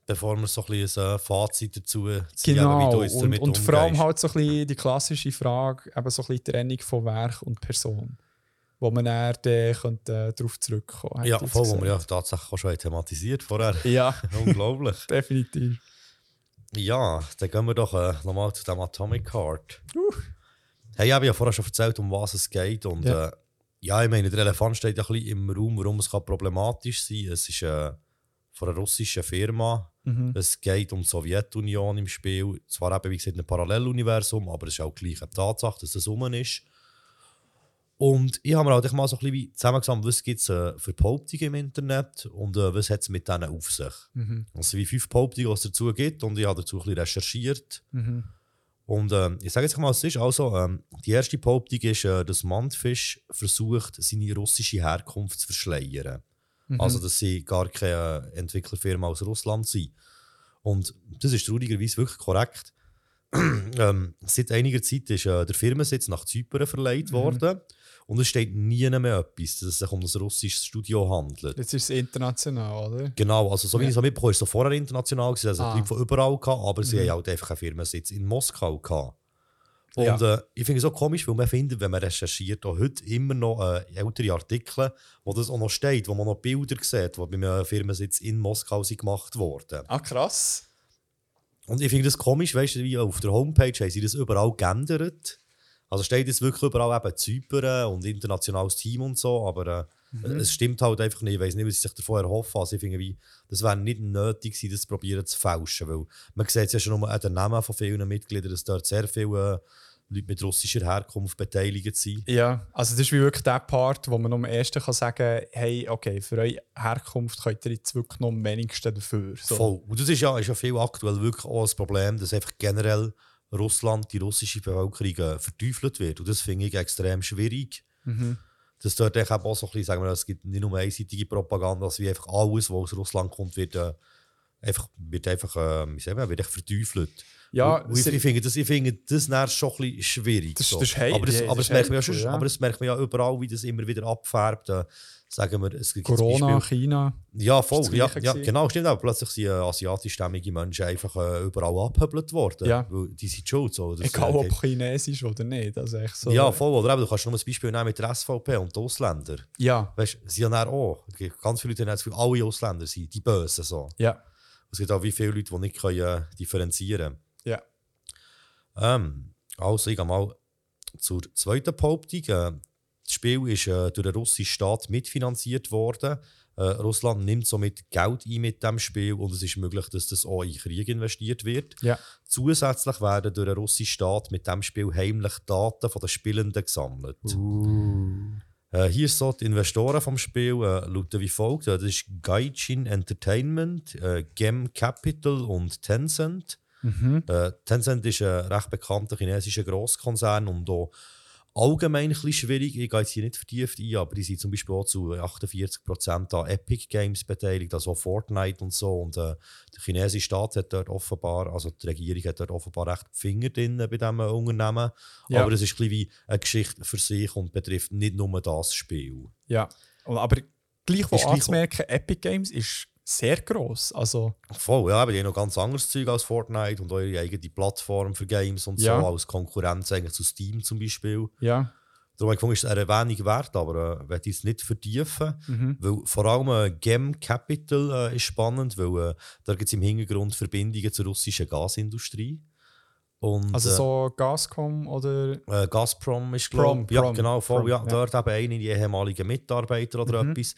Bevor wir so ein bisschen ein Fazit dazu ziehen, Genau, wie du jetzt und, damit und vor allem halt so ein bisschen die klassische Frage, eben so ein bisschen Trennung von Werk und Person, wo man dann, dann könnte, äh, darauf zurückkommen Ja, voll, wo wir gesagt. ja tatsächlich schon thematisiert vorher. Ja, Unglaublich. definitiv. Ja, dann gehen wir doch äh, nochmal zu dem Atomic Heart. Uh. Hey, ich habe ja vorher schon erzählt, um was es geht. Und Ja. äh, ja ich meine, der Elefant steht ja ein bisschen im Raum, warum es kann problematisch sein kann. Es ist äh, von einer russischen Firma. Mhm. Es geht um die Sowjetunion im Spiel. Zwar eben, wie gesagt, ein Paralleluniversum, aber es ist auch gleich eine Tatsache, dass das rum ist. Und ich habe mir halt mal so ein bisschen zusammengesammelt, was gibt es äh, für Behauptungen im Internet und äh, was hat es mit denen auf sich. Mhm. Also wie fünf Behauptungen, die es dazu gibt und ich habe dazu ein bisschen recherchiert. Mhm. Und ähm, ich sage jetzt mal, es ist. Also, ähm, die erste Behauptung ist, äh, dass Mantfisch versucht, seine russische Herkunft zu verschleiern. Mhm. Also, dass sie gar keine äh, Entwicklerfirma aus Russland sind. Und das ist traurigerweise wirklich korrekt. ähm, seit einiger Zeit ist äh, der Firmensitz nach Zypern verleiht Mhm. worden. Und es steht nie mehr etwas, dass es sich um ein russisches Studio handelt. Jetzt ist es international, oder? Genau, also so wie Ja. ich es mitbekomme, ist es vorher international gewesen, also Ah. Leute von überall gehabt, aber sie Mhm. haben halt einfach einen Firmensitz in Moskau gehabt. Und Ja. äh, ich finde es so komisch, weil man findet, wenn man recherchiert, auch heute immer noch äh, ältere Artikel, wo das auch noch steht, wo man noch Bilder sieht, die bei einem Firmensitz in Moskau sind gemacht wurden. Ah, krass. Und ich finde das komisch, weißt du, wie auf der Homepage haben sie das überall geändert. Also steht jetzt wirklich überall eben Zypern und internationales Team und so, aber äh, es stimmt halt einfach nicht. Ich weiß nicht, was sie sich davon erhoffen. Also ich finde, wie, das wäre nicht nötig gewesen, das probieren zu fälschen, weil man sieht es ja schon an den Namen von vielen Mitgliedern, dass dort sehr viele äh, Leute mit russischer Herkunft beteiligt sind. Ja, also das ist wie wirklich der Part, wo man am ersten kann sagen hey, okay, für eure Herkunft könnt ihr jetzt wirklich noch am wenigsten dafür. So. Voll. Und das ist ja, ist ja viel aktuell wirklich auch ein Problem, dass einfach generell Russland, die russische Bevölkerung äh, verteufelt wird. Und das finde ich extrem schwierig. Mhm. dass dort auch so ein bisschen, sagen wir, es gibt nicht nur einseitige Propaganda, wie einfach alles, was aus Russland kommt, wird äh, einfach, wird einfach, äh, sagen wir, wird echt verteufelt. Ja, ich, ich finde das, ich finde das schon ein bisschen schwierig. Das- so. das aber, das, aber, das das ist merkt man ja schon, aber das merkt man ja überall, wie das immer wieder abfärbt. Äh, sagen wir, es gibt Corona, Beispiel- China. ja, voll. Ja, ja, genau, stimmt. Aber plötzlich sind äh, asiatischstämmige Menschen einfach äh, überall abgehöbelt worden. Ja. Weil die sind schuld. So. Egal äh, ob chinesisch oder nicht. Also echt so, ja, voll. Oder eben, du kannst nur ein Beispiel nehmen mit der SVP und den Ausländern. Ja, Weißt du, sie haben auch. Ganz viele Leute haben das Gefühl, alle Ausländer sind die Bösen. So. ja, Es gibt auch wie viele Leute, die nicht können, äh, differenzieren ja. können. Ähm, also, ich gehe mal zur zweiten Behauptung. Das Spiel ist äh, durch den russischen Staat mitfinanziert worden. Äh, Russland nimmt somit Geld ein mit dem Spiel und es ist möglich, dass das auch in Krieg investiert wird. Ja. Zusätzlich werden durch den russischen Staat mit dem Spiel heimlich Daten von den Spielenden gesammelt. Uh. Äh, hier so die Investoren vom Spiel äh, lauten wie folgt. Äh, Das ist Gaijin Entertainment, äh, Gem Capital und Tencent. Mhm. Äh, Tencent ist ein recht bekannter chinesischer Grosskonzern und auch allgemein ein bisschen schwierig. Ich gehe jetzt hier nicht vertieft ein, aber die sind zum Beispiel auch zu 48% an Epic Games beteiligt, also Fortnite und so. Und äh, der chinesische Staat hat dort offenbar, also die Regierung hat dort offenbar recht die Finger drin bei diesem Unternehmen. Ja. Aber es ist ein bisschen wie eine Geschichte für sich und betrifft nicht nur das Spiel. Ja. Aber gleich Ist gleich- anzumerken, Epic Games ist sehr gross. Also, Voll, ja, aber die haben noch ganz anderes Zeug als Fortnite und eure eigene Plattform für Games und Ja. so, als Konkurrenz eigentlich zu Steam zum Beispiel. ja. Darum habe ich gefunden, ist es eine Erwähnung wert, aber äh, werde ich es nicht vertiefen. Mhm. Weil vor allem äh, Gem Capital äh, ist spannend, weil äh, da gibt es im Hintergrund Verbindungen zur russischen Gasindustrie. Und, Also äh, so Gascom oder. äh, Gazprom ist glaube Ja, Prom, genau, voll. Prom, ja, ja. Dort eben einer die ehemaligen Mitarbeiter oder Mhm. etwas.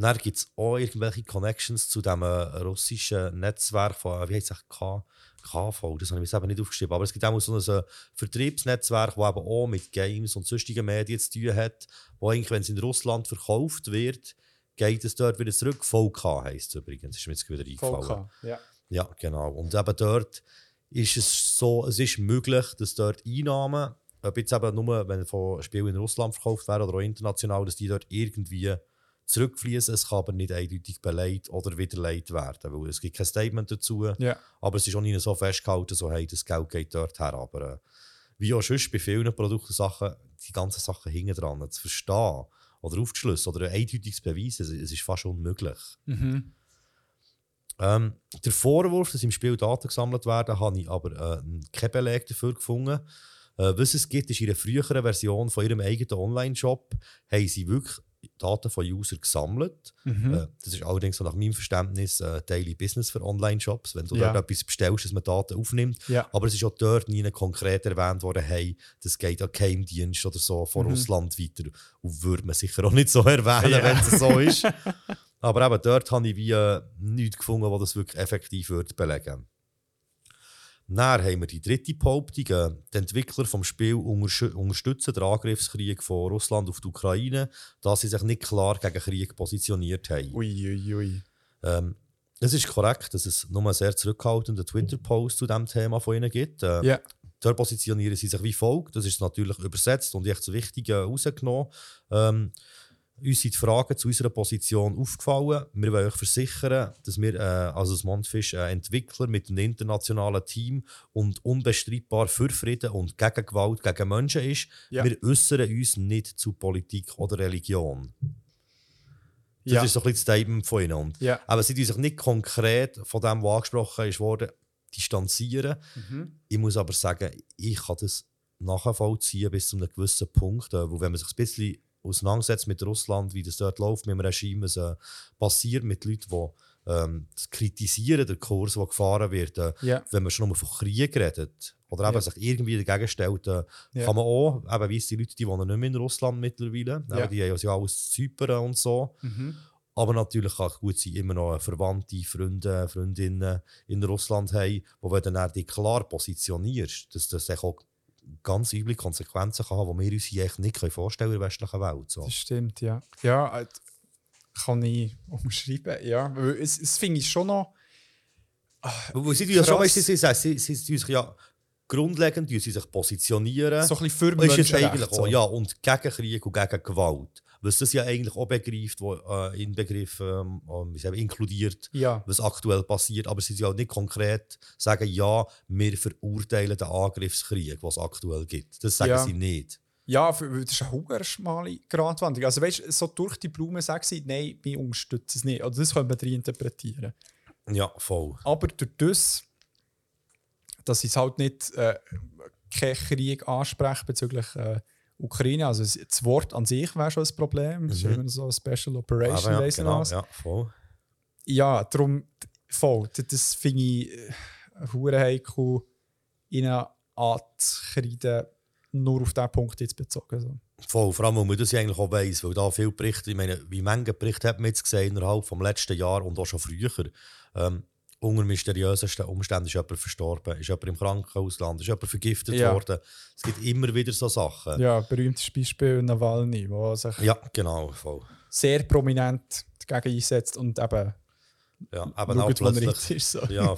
Dann gibt es auch irgendwelche Connections zu dem äh, russischen Netzwerk von, äh, wie heißt es, K KV, das habe ich mir selber nicht aufgeschrieben, aber es gibt auch so ein Vertriebsnetzwerk, das eben auch mit Games und sonstigen Medien zu tun hat, wo eigentlich, wenn es in Russland verkauft wird, geht es dort wieder zurück. VK heisst es übrigens, ist mir jetzt wieder eingefallen. VK, ja. Ja, genau. Und eben dort ist es so, es ist möglich, dass dort Einnahmen, ob jetzt eben nur, wenn von Spielen in Russland verkauft werden oder auch international, dass die dort irgendwie zurückfließen. Es kann aber nicht eindeutig beleidigt oder widerlegt werden, weil es gibt kein Statement dazu. Ja. Aber es ist auch nicht so festgehalten, so hey, das Geld geht dort her. Aber äh, wie auch sonst bei vielen Produkten, Sachen, die ganzen Sachen hinten dran zu verstehen oder aufzuschlüsseln oder ein eindeutiges Beweis, es, es ist fast unmöglich. Mhm. Ähm, der Vorwurf, dass im Spiel Daten gesammelt werden, habe ich aber äh, keinen Beleg dafür gefunden. Äh, was es gibt, ist in einer früheren Version von ihrem eigenen Online-Shop, haben sie wirklich Daten von User gesammelt. Mhm. Äh, das ist allerdings so nach meinem Verständnis äh, Daily Business für Online-Shops, wenn du Ja. dort etwas bestellst, dass man Daten aufnimmt. Ja. Aber es ist auch dort nie konkret erwähnt worden, hey, das geht an Geheimdienst oder so von Mhm. Russland weiter. Und würde man sicher auch nicht so erwähnen, Ja. wenn es so ist. Aber eben dort habe ich wie äh, nichts gefunden, was das wirklich effektiv würde belegen Dann haben wir die dritte Behauptung. Die Entwickler des Spiels unterstützen den Angriffskrieg von Russland auf die Ukraine, da sie sich nicht klar gegen Krieg positioniert haben. Ui, ui, ui. Ähm, es ist korrekt, dass es nur einen sehr zurückhaltenden Twitter-Post zu diesem Thema von ihnen gibt. Äh, Ja. Dort positionieren sie sich wie folgt. Das ist natürlich übersetzt und echt das Wichtige rausgenommen. Ähm, uns sind die Fragen zu unserer Position aufgefallen. Wir wollen euch versichern, dass wir äh, also das Mondfisch äh, Entwickler mit einem internationalen Team und unbestreitbar für Frieden und gegen Gewalt gegen Menschen ist. Ja. Wir äußern uns nicht zu Politik oder Religion. Das Ja. ist so ein bisschen das Statement von ihnen. Und Ja. aber sie sich nicht konkret von dem, was angesprochen ist, worden, distanzieren. Mhm. Ich muss aber sagen, ich kann das nachvollziehen bis zu einem gewissen Punkt. Äh, wo wenn man sich ein bisschen auseinandersetzt mit Russland, wie das dort läuft, mit dem Regime, was äh, passiert mit Leuten, die ähm, kritisieren, der Kurs, der gefahren wird, äh, wenn man schon nur von Krieg redet. Oder eben sich irgendwie dagegen stellt, äh, Ja. kann man auch, eben die Leute, die wohnen nicht mehr in Russland mittlerweile, eben, die haben ja alles Zypern und so, Mhm. aber natürlich kann es gut sein, immer noch Verwandte, Freunde, Freundinnen in Russland haben, wo wenn du dann dich klar positionierst, dass das auch ganz üble Konsequenzen kann haben, die wir uns hier echt nicht vorstellen können in der westlichen Welt. So. Das stimmt, ja. Ja, äh, kann ich umschreiben. Ja, es, es finde ich schon noch. Weil sie, tun ja schon, weißt, du, sie, sie, sie, sie, sich ja grundlegend sie sich positionieren. So ein bisschen für Menschenrechte, so. ja, und gegen Krieg und gegen Gewalt. Was das ja eigentlich auch begreift, wo, äh, in Begriff ähm, wir, inkludiert, Ja. was aktuell passiert. Aber sie ja nicht konkret sagen, ja, wir verurteilen den Angriffskrieg, was es aktuell gibt. Das sagen Ja. sie nicht. Ja, das ist eine hohe schmale Gratwanderung. Also weißt du, so durch die Blume sagen sie, nein, wir unterstützen es nicht. Also das können wir drin interpretieren. Ja, voll. Aber durch das, dass ich es halt nicht äh, keinen Krieg anspreche bezüglich äh, Ukraine, also das Wort an sich wäre schon ein Problem. Das ist Mhm. immer so Special Operation, Aber ja, genau, ja, voll. Ja, darum, voll, das, finde ich äh, hure heikel, ihnen anzukreiden, nur auf diesen Punkt jetzt bezogen. So. Voll, vor allem, weil man das ja eigentlich auch weiss, weil da viele Berichte, ich meine, wie viele Berichte hat man jetzt gesehen innerhalb des letzten Jahr und auch schon früher. Ähm, unter mysteriösesten Umständen ist jemand verstorben, ist jemand im Krankenhaus gelandet, ist jemand vergiftet Ja. worden. Es gibt immer wieder so Sachen. Ja, berühmtes Beispiel Nawalny, der sich Ja, genau, voll. sehr prominent dagegen einsetzt und eben Ja, auch schaut, wo jetzt plötzlich. ist. So. Ja,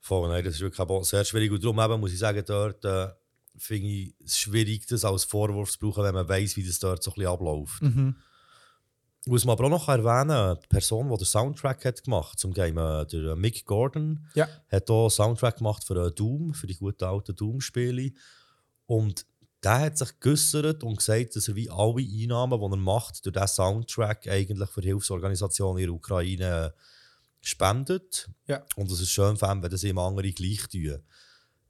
voll, nein, das ist wirklich sehr schwierig. Und darum eben, muss ich sagen, dort äh, finde ich es schwierig, das als Vorwurf zu brauchen, wenn man weiß, wie das dort so ein bisschen abläuft. Mhm. Muss man aber auch noch erwähnen, die Person, die den Soundtrack hat gemacht zum Game, äh, der äh, Mick Gordon, Ja. hat auch Soundtrack gemacht für äh, Doom, für die guten alten Doom-Spiele. Und der hat sich geäussert und gesagt, dass er wie alle Einnahmen, die er macht, durch diesen Soundtrack eigentlich für Hilfsorganisationen in der Ukraine spendet. Ja. Und es ist schön fände, wenn das ihm andere gleich tun.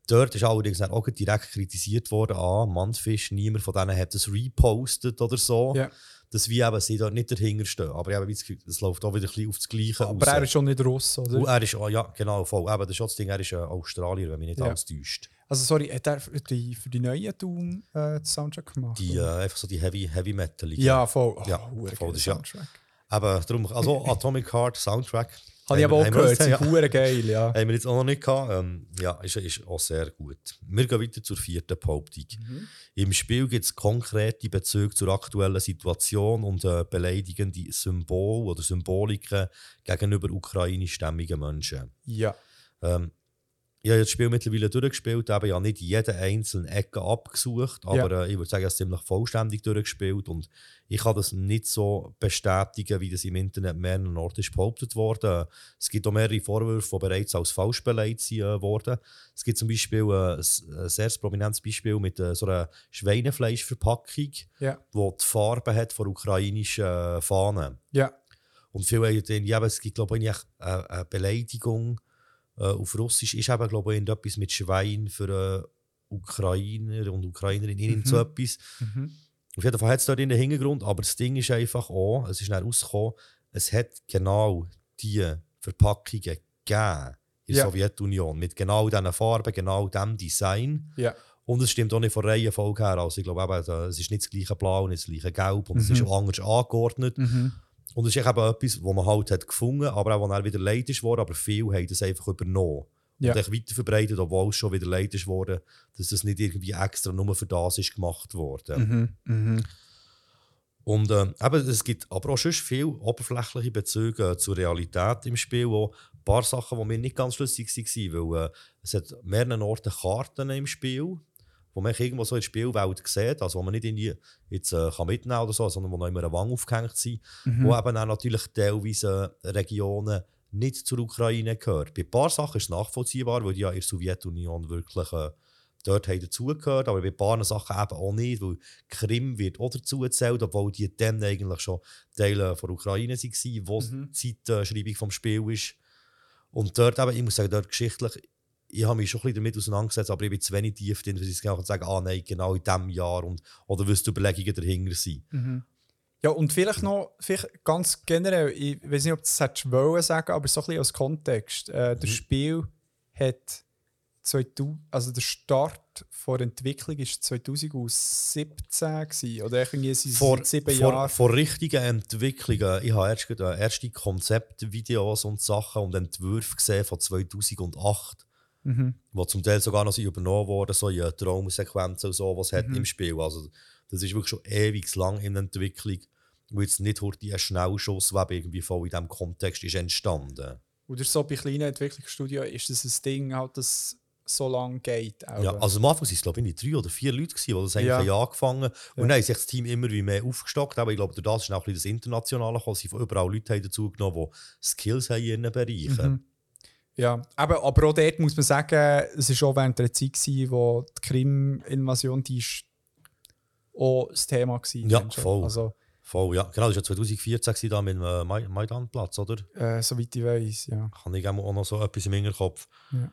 Dort ist allerdings dann auch direkt kritisiert worden, ah, Mannfisch, niemand von denen hat es repostet oder so. Ja. Dass wir eben sie dort nicht dahinter stehen. Aber ich habe das Gefühl, es läuft auch wieder ein bisschen auf das Gleiche Aber er raus. ist schon nicht Russ, oder? Und er ist, oh, ja, genau, voll. Eben, das ist auch das Ding, er ist ein Australier, wenn mich nicht Ja. alles täuscht. Also sorry, hat er für die, für die neuen Doom äh, den Soundtrack gemacht? Die, äh, einfach so die Heavy, Heavy Metal. ja, voll. Oh, ja, hure voll, das ja- Soundtrack. Aber darum, also Atomic Heart Soundtrack. Habe ich aber auch gehört, sind hure geil, ja. Haben wir jetzt auch noch nicht gehabt. Ähm, ja, ist, ist auch sehr gut. Wir gehen weiter zur vierten Behauptung. Mhm. Im Spiel gibt es konkrete Bezüge zur aktuellen Situation und äh, beleidigende Symbole oder Symboliken gegenüber ukrainischstämmigen Menschen. Ja. Ähm, ich habe das Spiel mittlerweile durchgespielt, eben ja nicht jede einzelne Ecke abgesucht, aber äh, ich würde sagen, ich habe es ziemlich vollständig durchgespielt und ich kann das nicht so bestätigen, wie das im Internet mehreren Orten ist behauptet wurde. Es gibt auch mehrere Vorwürfe, die bereits als falsch beleidigt äh, worden. Es gibt zum Beispiel äh, ein, ein sehr prominentes Beispiel mit so einer Schweinefleischverpackung, Ja. die die Farbe hat von ukrainischen Fahnen. Ja. Und viele haben ja, aber es gibt, glaube ich, eine Beleidigung äh, auf Russisch ist eben, glaube ich, etwas mit Schwein für äh, Ukrainer und Ukrainerinnen, irgend so etwas. Mhm. Auf jeden Fall hat es dort einen Hintergrund, aber das Ding ist einfach auch, es ist dann rausgekommen, es hat genau diese Verpackungen gegeben in der Ja. Sowjetunion, mit genau diesen Farben, genau diesem Design. Ja. Und es stimmt auch nicht von Reihenfolge her. Also ich glaube, eben, es ist nicht das gleiche Blau, nicht das gleiche Gelb und es ist Mhm. auch anders angeordnet. Mhm. Und es ist eben etwas, was man halt hat gefunden, aber auch, wo dann wieder leid ist worden, aber viele haben das einfach übernommen. Ja. Und echt weiter verbreitet, obwohl es schon wieder leid ist worden, dass das nicht irgendwie extra nur für das ist gemacht worden. Mhm. Mhm. Und ähm, eben, es gibt aber auch schon viele oberflächliche Bezüge äh, zur Realität im Spiel, auch ein paar Sachen, die mir nicht ganz schlüssig waren, weil äh, es hat mehreren Orten Karten im Spiel, wo man irgendwo so in der Spielwelt sieht, also wo man nicht irgendwie jetzt, äh, kann mitnehmen oder so, sondern wo noch immer eine Wange aufgehängt sind, Mhm. wo eben auch natürlich teilweise äh, Regionen nicht zur Ukraine gehört. Bei ein paar Sachen ist es nachvollziehbar, weil die ja in der Sowjetunion wirklich äh, dort haben dazugehört, aber bei ein paar Sachen eben auch nicht, weil Krim wird auch dazu gezählt, obwohl die dann eigentlich schon Teile von der Ukraine waren, wo Mhm. die Zeitschreibung vom Spiel ist. Und dort eben, ich muss sagen, dort geschichtlich, ich habe mich schon ein bisschen damit auseinandergesetzt, aber ich bin zu wenig tief drin, dass ich genau sagen ah nein, genau in diesem Jahr und, oder was die Überlegungen dahinter sind. Mhm. Ja, und vielleicht noch, vielleicht ganz generell, ich weiß nicht, ob du das hättest wollen sagen, aber so ein bisschen als Kontext. Äh, Mhm. Das Spiel hat 2000, also der Start der Entwicklung war 2017 gewesen, oder irgendwie sind vor, sieben vor, Jahren. vor richtigen Entwicklungen. Ich habe erst äh, erste Konzeptvideos und Sachen und Entwürfe gesehen von 2008, Mhm. wo zum Teil sogar noch übernommen wurden, so in Traumsequenzen und so, was Mhm. hat im Spiel. Also, das ist wirklich schon ewig lang in der Entwicklung. Und jetzt nicht heute ein Schnellschuss, der eben irgendwie voll in diesem Kontext ist entstanden. Oder so bei kleinen Entwicklungsstudien ist das ein Ding, halt, das so lange geht. auch. Ja, also am Anfang waren es glaube ich drei oder vier Leute, gewesen, die das eigentlich Ja. angefangen haben. Und Ja. dann hat sich das Team immer wie mehr aufgestockt. Aber ich glaube, durch das ist auch ein bisschen das Internationale gekommen. Es sind von überall Leute haben dazugenommen, die Skills haben in ihren Bereichen. Mhm. Ja, aber, aber auch dort muss man sagen, es war auch während der Zeit, gewesen, wo die Krim-Invasion, die ist auch das Thema gewesen. Ja, voll. Also, Voll, ja. Genau, das war ja 2014 gewesen, da mit dem äh, Mai- Maidanplatz, oder? äh, soweit ich weiß, ja. Habe ich auch noch so etwas im Hinterkopf. Ja.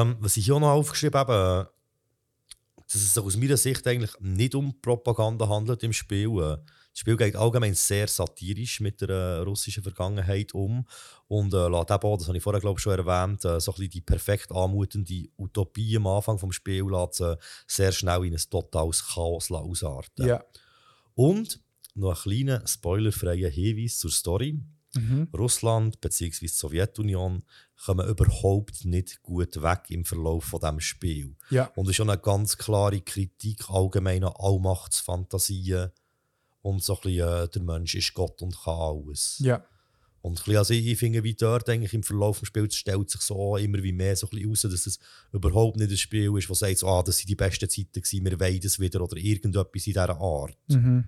Ähm, was ich hier auch noch aufgeschrieben habe, äh, dass es sich aus meiner Sicht eigentlich nicht um Propaganda handelt im Spiel. Das Spiel geht allgemein sehr satirisch mit der äh, russischen Vergangenheit um und äh, lässt eben das habe ich vorher glaube ich, schon erwähnt, äh, so ein bisschen die perfekt anmutende Utopie am Anfang des Spiels lässt, äh, sehr schnell in ein totales Chaos ausarten. Ja. Und noch ein kleiner spoilerfreier Hinweis zur Story. Mhm. Russland bzw. die Sowjetunion kommen überhaupt nicht gut weg im Verlauf von dem Spiel. Ja. Und es ist schon eine ganz klare Kritik allgemeiner Allmachtsfantasien und so ein bisschen, äh, der Mensch ist Gott und kann alles. Ja. Und ein bisschen, also ich, ich finde, wie dort eigentlich im Verlauf des Spiels stellt sich so immer wie mehr so ein bisschen raus, dass es überhaupt nicht ein Spiel ist, das sagt, so, ah, das sind die besten Zeiten gewesen, wir wollen das wieder oder irgendetwas in dieser Art. Mhm.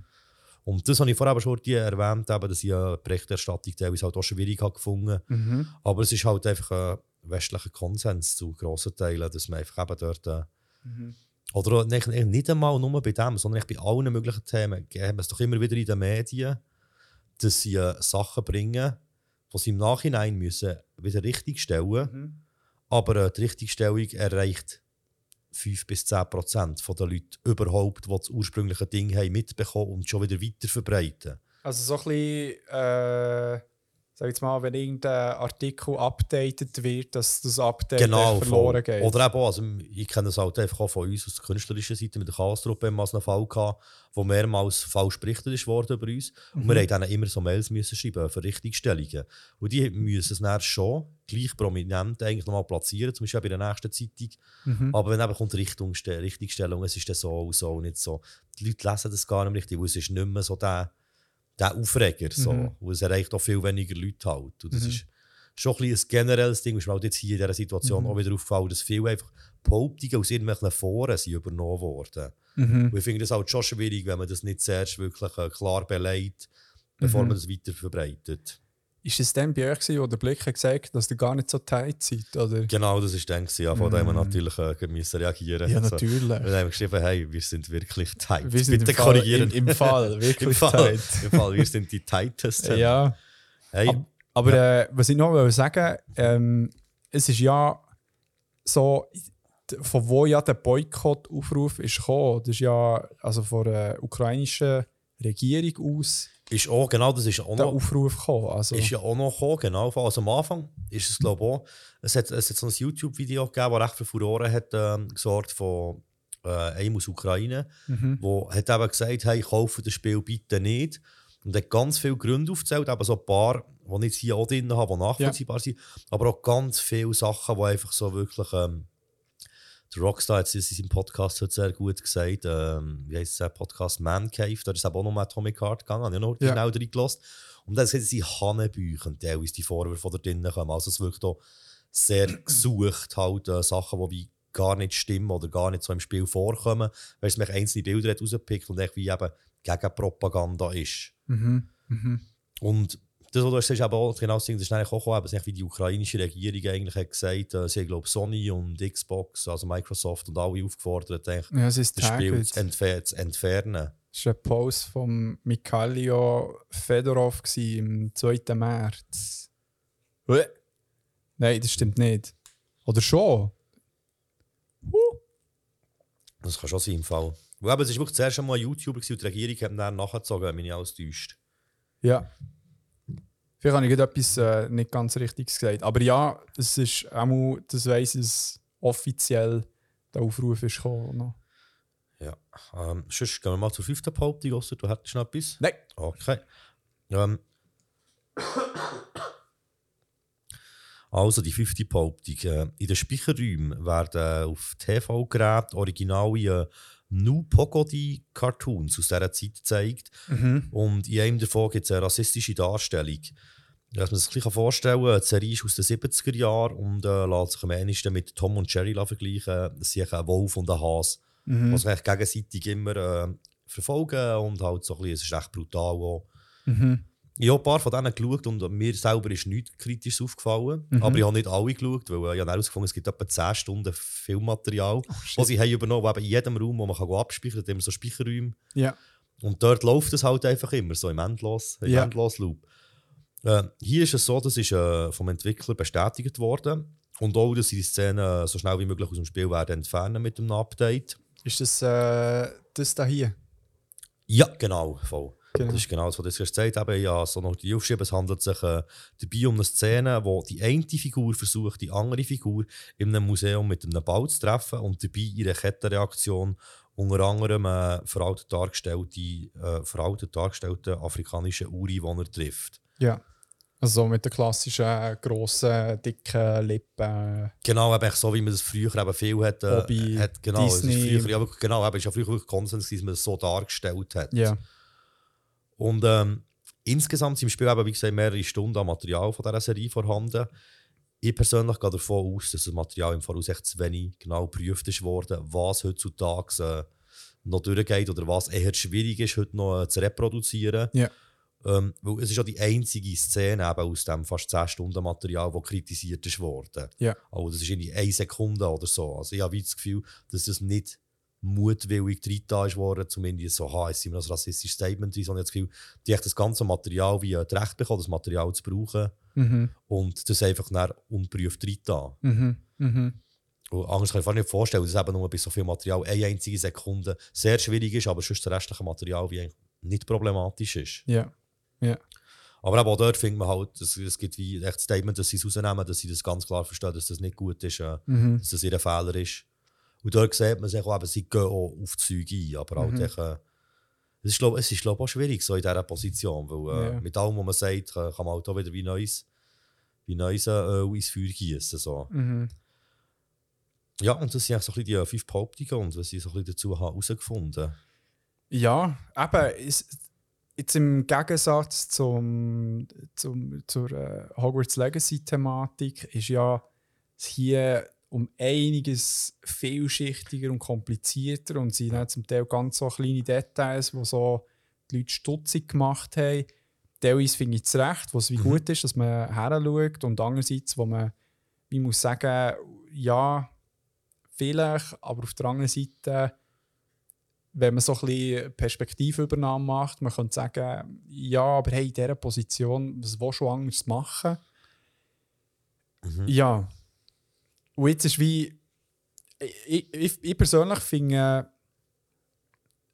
Und das habe ich vorher schon erwähnt, eben, dass ich eine Berichterstattung teilweise halt auch schwierig habe gefunden Mhm. Aber es ist halt einfach ein westlicher Konsens zu grossen Teilen, dass man einfach eben dort. Äh, Mhm. Oder nicht, nicht einmal nur bei dem, sondern bei allen möglichen Themen. Haben wir es doch immer wieder in den Medien, dass sie äh, Sachen bringen, die sie im Nachhinein müssen wieder richtigstellen müssen. Mhm. Aber äh, die Richtigstellung erreicht 5 bis 10 Prozent der Leute überhaupt, die das ursprüngliche Ding haben mitbekommen und schon wieder weiter verbreiten. Also so ein bisschen, äh, sag jetzt mal, wenn irgendein Artikel updated wird, dass das Update Genau, verloren voll. geht. Oder eben also ich kenne das halt einfach auch von uns aus der künstlerischen Seite mit der Chaos-Truppe einen Fall gehabt, wo mehrmals falsch berichtet ist worden über uns. Und Mhm. wir haben dann immer so Mails müssen schreiben für Richtigstellungen. Und die müssen es dann schon gleich prominent eigentlich nochmal platzieren, zum Beispiel bei der nächsten Zeitung. Mhm. Aber wenn eben kommt Richtungste Richtigstellung, es ist dann so und so und nicht so. Die Leute lesen das gar nicht richtig, weil es ist nicht mehr so der, der Aufreger. So. Mhm. Weil es erreicht auch viel weniger Leute halt. Und das Mhm. ist schon ein, ein generelles Ding. Ist mir halt jetzt hier in dieser Situation Mhm. auch wieder aufgefallen, dass viele einfach Behauptungen aus irgendwelchen Foren sind übernommen worden. Mhm. Und ich finde das halt schon schwierig, wenn man das nicht zuerst wirklich äh, klar beleidigt, bevor Mhm. man das weiter verbreitet. Ist es dann bei euch, gewesen, wo der Blick hat gesagt dass ihr gar nicht so tight seid? Oder? Genau, das ist dann, gewesen, ja, von dem wir natürlich äh, müssen reagieren Ja, So. natürlich. Wir haben geschrieben, hey, wir sind wirklich tight. Wir sind Bitte im Fall, korrigieren. Im, Im Fall, wirklich Im Fall, tight. Im Fall, wir sind die tightesten. Ja. Hey, Ab- Aber äh, was ich noch will sagen ähm, es ist ja so, von wo ja der Boykott-Aufruf ist gekommen. Das ist ja also von der ukrainischen Regierung aus ist auch, genau, das ist auch der noch, Aufruf gekommen. Also, ist ja auch noch gekommen, genau. Also am Anfang ist es, glaube ich, auch, es hat, es hat so ein YouTube-Video gegeben, das recht für Furore hat ähm, gesorgt von äh, einem aus Ukraine, mhm. wo hat eben gesagt, hey, kaufe das Spiel bitte nicht. Und hat ganz viele Gründe aufgezählt, eben so ein paar, die ich jetzt hier auch drin habe, die nachvollziehbar sind, aber auch ganz viele Sachen, die einfach so wirklich. Ähm, der Rockstar hat es in seinem Podcast heute sehr gut gesagt, ähm, wie heisst der Podcast? Man Cave, da ist eben auch noch um Atomic Heart gegangen, habe ich noch Ja. schnell reingelassen. Und dann sind sie Hannebüchen, teilweise die Vorwürfe, die da drinnen kommen. Also es wirkt auch sehr gesucht, halt äh, Sachen, die wie gar nicht stimmen oder gar nicht so im Spiel vorkommen, weil es mich einzelne Bilder hat rausgepickt und echt wie eben Gegenpropaganda ist. Mhm. Mhm. Und das, was du ist eben auch genau das Ding, das ist eigentlich auch gekommen, wie die ukrainische Regierung eigentlich hat gesagt, äh, sie haben, glaube Sony und Xbox, also Microsoft und alle aufgefordert, eigentlich Ja, das Spiel zu, entfer zu entfernen. Das war ein Post von Mikhailo Fedorov am 2. März. Uäh. Nein, das stimmt nicht. Oder schon? Das kann schon sein im Fall. Eben, es war wirklich zuerst einmal ein YouTuber und die Regierung hat dann nachgezogen, wenn mich nicht alles täuscht. Ja. Vielleicht habe ich etwas äh, nicht ganz Richtiges gesagt. Aber ja, es ist auch, das weiss es offiziell, der Aufruf ist gekommen. noch. Ja. Ähm, sonst gehen wir mal zur fünften Behauptung, ausser du hättest noch etwas. Nein. Okay. Ähm. Also die fünfte Behauptung. Äh, in den Speicherräumen werden auf TV-Geräten originale äh, Nu Pogodi-Cartoons aus dieser Zeit gezeigt. Mhm. Und in einem davon gibt es eine rassistische Darstellung. Dass man sich ein bisschen vorstellen kann, die Serie ist aus den 70er Jahren und äh, lässt sich am ehesten mit Tom und Jerry vergleichen. Das sind ein Wolf und ein Hase, Mhm. die sich gegenseitig immer äh, verfolgen und halt so ein bisschen, es ist recht brutal auch. Mhm. Ich habe ein paar von denen geschaut und mir selber ist nichts kritisch aufgefallen. Mhm. Aber ich habe nicht alle geschaut, weil äh, ich habe herausgefunden, es gibt etwa 10 Stunden Filmmaterial, Oh, was haben übernommen eben in jedem Raum, wo man kann abspeichern kann, immer so Speicherräume. Ja. Und dort läuft es halt einfach immer, so im Endlos, im Ja. Endlosloop. Äh, hier ist es so, das ist äh, vom Entwickler bestätigt worden. Und auch, dass sie die Szene so schnell wie möglich aus dem Spiel werden entfernen mit dem Update. Ist das äh, das da hier? Ja, genau, voll. Genau. Das ist genau das, was du jetzt gesagt hast. Habe so noch die aufgeschrieben, es handelt sich äh, dabei um eine Szene, wo die eine Figur versucht, die andere Figur in einem Museum mit einem Ball zu treffen und dabei ihre Kettenreaktion unter anderem äh, veraltet dargestellte, äh, veraltet dargestellte afrikanische Ureinwohner trifft. Ja. Also mit den klassischen äh, grossen, dicken Lippen. Genau, eben so wie man das früher eben viel hat. Äh, Hobby, hat genau, es ist Disney. früher, ja, genau, eben, es ist ja früher wirklich Konsens, dass man es so dargestellt hat. Ja. Und ähm, insgesamt sind im Spiel eben, wie gesagt, mehrere Stunden an Material von dieser Serie vorhanden. Ich persönlich gehe davon aus, dass das Material im Voraus echt zu wenig genau geprüft ist worden, was heutzutage äh, noch durchgeht oder was eher schwierig ist, heute noch äh, zu reproduzieren. Ja. Ähm, weil es ist ja die einzige Szene eben aus dem fast 10 Stunden Material, die kritisiert ist worden. Ja. Aber das ist irgendwie eine Sekunde oder so. Also ich habe das Gefühl, dass das nicht mutwillig reingetan ist worden, zumindest so, ha, jetzt sind ein rassistisches Statement drin, sondern ich habe das Gefühl, die haben das ganze Material wie äh, das Recht bekommen, das Material zu brauchen Mhm. und das einfach dann unprüft reingetan. Mhm. Mhm. Und anders kann ich mir nicht vorstellen, dass eben nur bei so viel Material eine einzige Sekunde sehr schwierig ist, aber sonst das restliche Material wie nicht problematisch ist. Ja. Ja. Aber auch dort findet man halt, es, es gibt wie echt Statement, dass sie es rausnehmen, dass sie das ganz klar verstehen, dass das nicht gut ist, äh, dass das ihr Fehler ist. Und dort sieht man sich auch, eben, sie gehen auch auf die Züge ein, aber halt echt, äh, es ist, glaub, es ist glaub, auch schwierig so in dieser Position, weil äh, Ja. mit allem, was man sagt, kann kann man halt auch wieder wie Neues, wie Neues äh, ins Feuer gießen. So. Mhm. Ja, und das sind eigentlich so ein bisschen die fünf Behauptungen und was ich so ein bisschen dazu habe herausgefunden Ja, eben, ist, jetzt im Gegensatz zum, zum, zur äh, Hogwarts Legacy-Thematik ist ja hier um einiges vielschichtiger und komplizierter und sind dann zum Teil ganz so kleine Details, wo so die Leute stutzig gemacht haben. Teilweise finde ich es recht, was wie gut ist, dass man her schaut und andererseits, wo man, ich muss sagen, ja, vielleicht, aber auf der anderen Seite wenn man so ein bisschen Perspektivübernahme macht, man könnte sagen, ja, aber hey, in dieser Position, was willst du anders machen? Ja. Und jetzt ist wie, ich, ich, ich persönlich finde,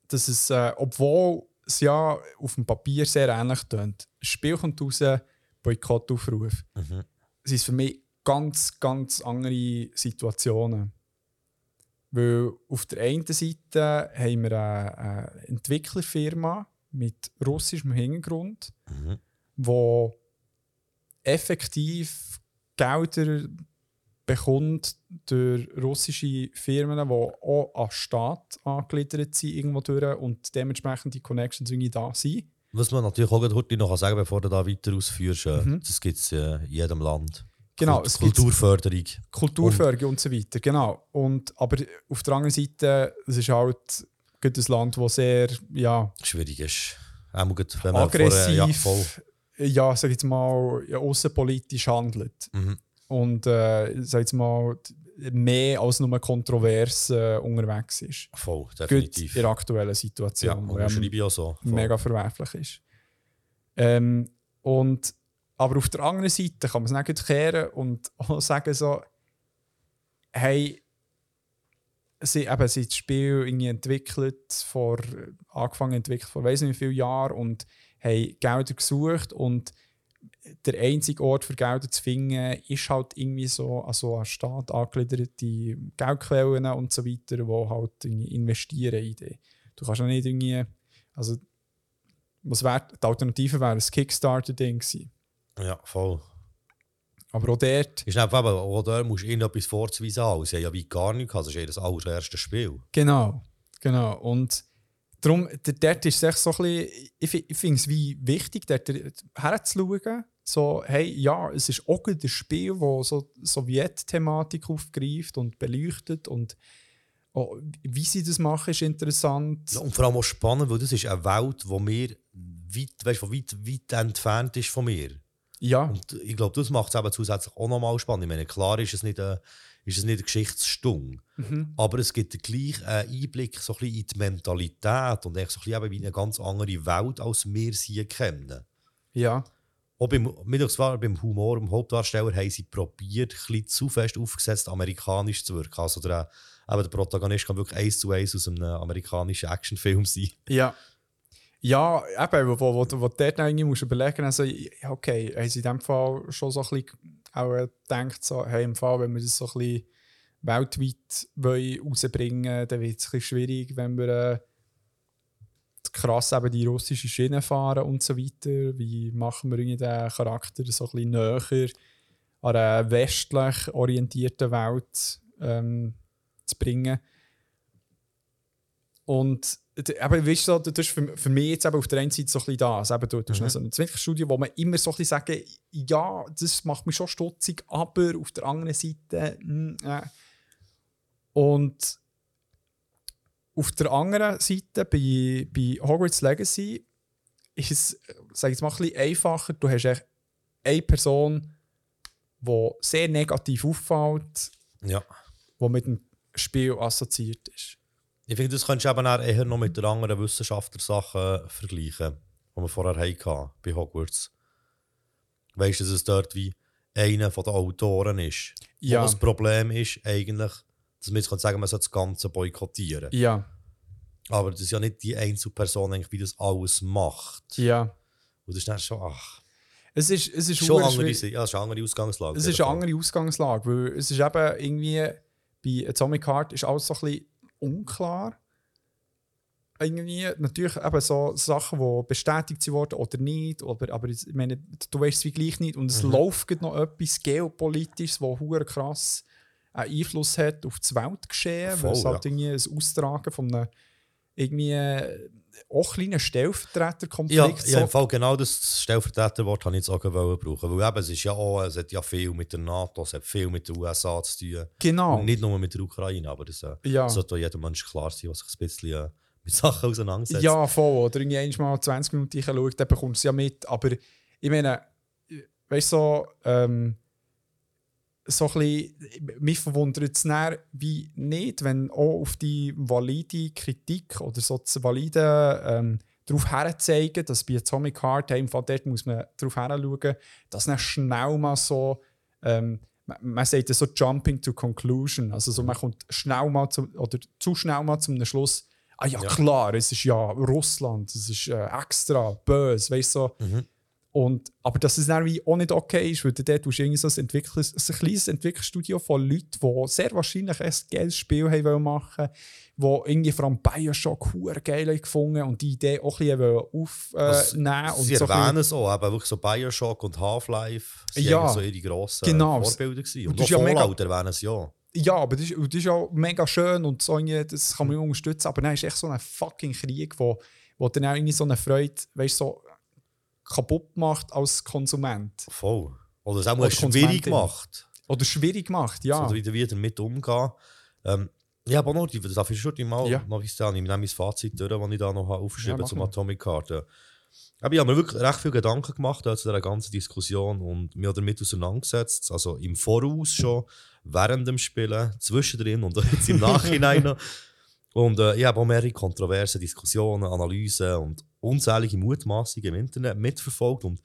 dass es, äh, obwohl es ja auf dem Papier sehr ähnlich tönt, das Spiel kommt raus, Boykottaufruf. Mhm. Es ist für mich ganz, ganz andere Situationen. Weil auf der einen Seite haben wir eine, eine Entwicklerfirma mit russischem Hintergrund, Mhm. wo effektiv Gelder bekommt durch russische Firmen, die auch an den Staat angegliedert sind irgendwo durch und dementsprechend die Connections irgendwie da sind. Was man natürlich auch heute noch sagen bevor du da weiter ausführst, äh, das gibt es äh, in jedem Land. Genau, Kult Kulturförderung. Kulturförderung und so weiter, genau. Und, aber auf der anderen Seite, es ist halt ein Land, das sehr ja, schwierig ist. Auch wenn man aggressiv, ja, voll. ja, sag ich jetzt mal, ja, außenpolitisch handelt. Mhm. Und äh, sag jetzt mal, mehr als nur kontrovers äh, unterwegs ist. Voll, Gut definitiv. in der aktuellen Ja, Situation, ja ich auch so. Voll. mega verwerflich ist. Ähm, und, aber auf der anderen Seite kann man es nicht gut kehren und auch sagen so, hey, sie, eben, sie haben das Spiel irgendwie entwickelt, vor, angefangen entwickelt vor weiss nicht wie vielen Jahren und haben Gelder gesucht und der einzige Ort für Gelder zu finden, ist halt irgendwie so also an Staat angegliederte Geldquellen und so weiter, die halt investieren in die. Du kannst ja nicht irgendwie, also was wär, die Alternative wäre ein Kickstarter-Ding gewesen. Ja, voll. Aber auch dort, Ist einfach, eben, auch da musst du ihnen etwas vorzuweisen haben. Sie haben ja wie gar nichts gehabt. Das ist ja das allererste Spiel. genau, genau. Und darum, dort ist es echt so ein bisschen, ich, ich finde es wie wichtig, dort herzuschauen, so, hey, ja, es ist auch ein Spiel, das so Sowjet-Thematik aufgreift und beleuchtet und auch, wie sie das machen, ist interessant. Ja, und vor allem auch spannend, weil das ist eine Welt, die mir weit, weißt, weit, weit entfernt ist von mir. Ja, Und ich glaube, das macht es eben zusätzlich auch nochmal spannend. Ich meine, klar ist es nicht eine, ist es nicht eine Geschichtsstunde, Mhm. aber es gibt gleich einen Einblick so ein bisschen in die Mentalität und eigentlich so ein bisschen eben wie eine ganz andere Welt, als wir sie kennen. ja, Auch beim, beim Humor, im Hauptdarsteller, haben sie probiert, bisschen zu fest aufgesetzt amerikanisch zu wirken. Also der, eben der Protagonist kann wirklich eins zu eins aus einem amerikanischen Actionfilm sein. Ja. Ja, eben, wo, wo, wo, du dort irgendwie musst überlegen also, okay, haben sie in dem Fall schon so ein bisschen auch gedacht, so, hey, im Fall, wenn wir das so ein bisschen weltweit wollen rausbringen dann wird es ein bisschen schwierig, wenn wir äh, krass eben die russische Schiene fahren und so weiter. Wie machen wir irgendwie den Charakter so ein bisschen näher an eine westlich orientierte Welt ähm, zu bringen? Und aber weißt du, das ist für, für mich jetzt eben auf der einen Seite so ein bisschen das. Eben, du, du hast Mhm. noch so ein Entwicklungsstudio, wo man immer so ein bisschen sagen, ja, das macht mich schon stutzig, aber auf der anderen Seite, mm, äh. Und auf der anderen Seite, bei, bei Hogwarts Legacy, ist es, sag ich jetzt mal, ein bisschen einfacher. Du hast echt eine Person, die sehr negativ auffällt, Ja. die mit dem Spiel assoziiert ist. Ich finde, das könntest du eben auch eher noch mit der anderen Wissenschaftlersachen vergleichen, die wir vorher hatten bei Hogwarts. Weißt du, dass es dort wie einer der Autoren ist? Ja. das Problem ist eigentlich, dass man jetzt kann sagen man sollte das Ganze boykottieren. Ja, Aber das ist ja nicht die Einzelperson, eigentlich, wie das alles macht. ja. Und das ist dann schon, ach, Es ist, es ist Schon andere, ja, es ist eine andere Ausgangslage. Es ist eine andere Ausgangslage, weil es ist eben irgendwie bei Atomic Heart ist alles so ein bisschen unklar. Irgendwie natürlich eben so Sachen, die bestätigt wurden oder nicht, aber, aber ich meine, du weißt es wie gleich nicht und es Mhm. läuft noch etwas geopolitisches, das krass einen Einfluss hat auf das Weltgeschehen, Voll, weil es halt ja. irgendwie ein Austragen von einem irgendwie äh, auch kleinen Stellvertreterkonflikt Ja, ja, Fall genau das Stellvertreterwort habe ich jetzt auch brauchen. Weil eben, es ist ja auch, es hat ja viel mit der NATO, es hat viel mit den USA zu tun. genau. Und nicht nur mit der Ukraine, aber das äh, Ja. sollte jedem Mensch klar sein, was sich ein bisschen äh, mit Sachen auseinandersetzt. Ja, voll. Oder irgendwie einmal 20 Minuten schaut, dann bekommst du es ja mit. Aber ich meine, weißt du, so, ähm, so ein bisschen, mich verwundert es dann wie nicht, wenn auch auf die valide Kritik oder so valide ähm, darauf herzeigen, dass bei Atomic Heart im Fall dort muss man darauf herschauen, dass dann schnell mal so ähm, man- man sagt so Jumping to Conclusion. Also so, man kommt schnell mal zu, oder zu schnell mal zum Schluss, ah ja, Ja. klar, es ist ja Russland, es ist äh, extra böse, weißt du. So. Mhm. Und, aber dass es dann auch nicht okay ist, weil du dort tust du irgendwie so ein, Entwickler, ein kleines Entwicklerstudio von Leuten, die sehr wahrscheinlich ein geiles Spiel haben wollen machen die irgendwie vor allem Bioshock hure geil gefunden und die Idee auch ein bisschen wollen aufnehmen Also, und sie so erwähnen es auch, eben wirklich so Bioshock und Half-Life sind Ja. so ihre grossen Genau. Vorbilder gewesen. Und Und auch ist ja Fallout erwähnen sie ja. Ja, aber das ist, das ist auch mega schön und so das kann man unterstützen. Aber dann ist echt so ein fucking Krieg, wo, wo dann auch irgendwie so eine Freude, weißt so kaputt macht als Konsument. Voll. Oder es auch mal schwierig macht. Oder schwierig macht, ja. Oder wieder wieder damit umgehen. Ähm, ja, aber noch, das darf ich schon mal Ja. noch ich nehme mein Fazit durch, das ich da noch aufgeschrieben Ja, zum. Atomic Heart. Ja. Aber ich habe mir wirklich recht viel Gedanken gemacht zu dieser ganzen Diskussion und mich damit auseinandergesetzt. Also im Voraus schon, während dem Spielen, zwischendrin und jetzt im Nachhinein noch. Und äh, ich habe auch mehrere kontroverse Diskussionen, Analysen und unzählige Mutmaßungen im Internet mitverfolgt. Und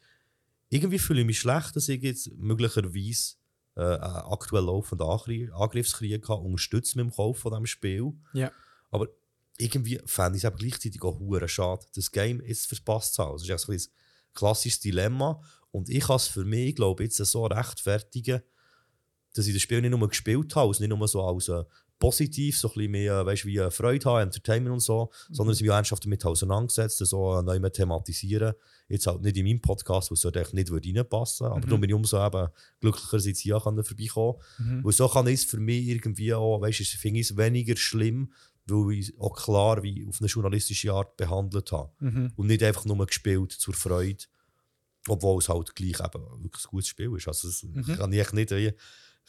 irgendwie fühle ich mich schlecht, dass ich jetzt möglicherweise äh, einen aktuell laufenden Angr- Angriffskrieg habe, unterstützt mit dem Kauf von diesem Spiel. Ja. Aber irgendwie fände ich es aber gleichzeitig auch hure schade, das Game jetzt verpasst zu haben. Das ist echt so ein bisschen ein klassisches Dilemma. Und ich kann es für mich, glaube ich, jetzt so rechtfertigen, dass ich das Spiel nicht nur gespielt habe, also nicht nur so als äh, positiv, so ein bisschen mehr, weißt, wie äh, Freude haben, Entertainment und so, sondern dass ich mich auch ernsthaft damit auseinandergesetzt, so äh, neu mehr thematisieren. Jetzt halt nicht in meinem Podcast, wo es echt nicht würde reinpassen würde. Aber darum bin ich umso eben glücklicher, dass ich hier kann vorbeikommen kann. Weil so kann es für mich irgendwie auch, weißt du, ich finde es weniger schlimm, weil ich es auch klar wie auf eine journalistische Art behandelt habe. Mhm. Und nicht einfach nur gespielt zur Freude. Obwohl es halt gleich eben wirklich ein gutes Spiel ist. Also das Mhm. kann ich echt nicht, wie,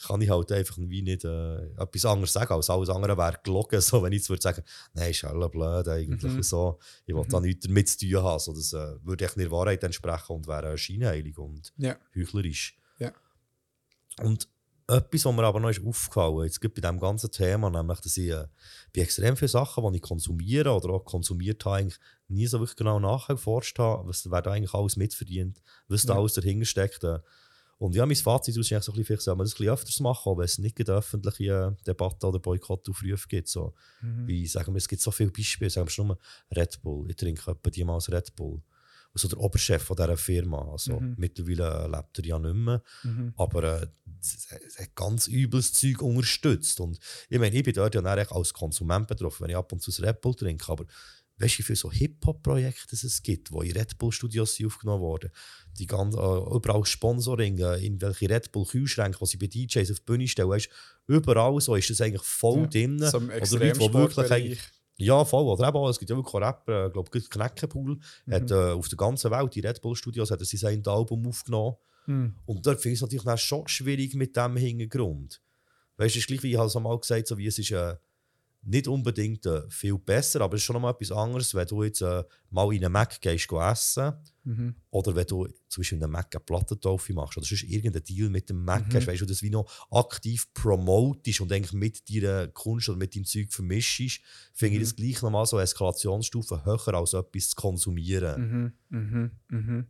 kann ich halt einfach wie nicht äh, etwas anderes sagen. Als alles andere wäre gelogen. So, wenn ich jetzt würde sagen, nein, ist alles blöd eigentlich. Mhm. So, ich will da Mhm. nichts damit zu tun haben. So, das äh, würde echt nicht der Wahrheit entsprechen und wäre scheinheilig und Ja. heuchlerisch. Ja. Und etwas, was mir aber noch ist aufgefallen gibt bei diesem ganzen Thema, nämlich, dass ich äh, bei extrem vielen Sachen, die ich konsumiere oder auch konsumiert habe, eigentlich nie so wirklich genau nachgeforscht habe, was wer da eigentlich alles mitverdient, was da Ja. alles dahinter steckt. äh. Und ja, mein Fazit ist eigentlich so ein bisschen, vielleicht soll man das ein bisschen öfters machen, wenn es nicht öffentliche Debatten oder Boykottaufrufe gibt. So. Mhm. Wie sagen wir, es gibt so viele Beispiele, sagen wir schon nur Red Bull. Ich trinke etwa die mal Red Bull. Also der Oberchef von dieser Firma. Also Mhm. mittlerweile lebt er ja nicht mehr. Mhm. Aber äh, es es hat ganz übles Zeug unterstützt. Und ich meine, ich bin dort ja als Konsument betroffen, wenn ich ab und zu Red Bull trinke. Aber weißt du, wie viele so Hip-Hop-Projekte es gibt, wo in Red Bull-Studios aufgenommen wurden? Die ganzen, äh, überall Sponsoring, äh, in welche Red Bull-Kühlschränke, die sie bei DJs auf die Bühne stellen. Weißt, überall so ist das eigentlich voll Ja. drin. So Oder Leute, die wirklich ja, voll. Oder eben auch, es gibt ja wirklich auch Rapper, ich glaube, Kneckenpool hat Mhm. äh, auf der ganzen Welt, die Red Bull Studios, hat sein Album aufgenommen. Mhm. Und dort finde ich es natürlich schon schwierig mit dem Hintergrund. Weißt du, es ist gleich wie ich es mal gesagt, so wie es ist äh, nicht unbedingt äh, viel besser, aber es ist schon mal etwas anderes, wenn du jetzt äh, mal in einen Mac gehst go essen Mhm. oder wenn du zum Beispiel in einem Mac eine Plattentaufe machst oder sonst irgendeinen Deal mit dem Mac Mhm. hast, weißt du, das wie noch aktiv promotest und eigentlich mit deiner Kunst oder mit deinem Zeug vermischst, finde Mhm. ich das gleich nochmal so eine Eskalationsstufe höher als etwas zu konsumieren. Mhm. Mhm. Mhm.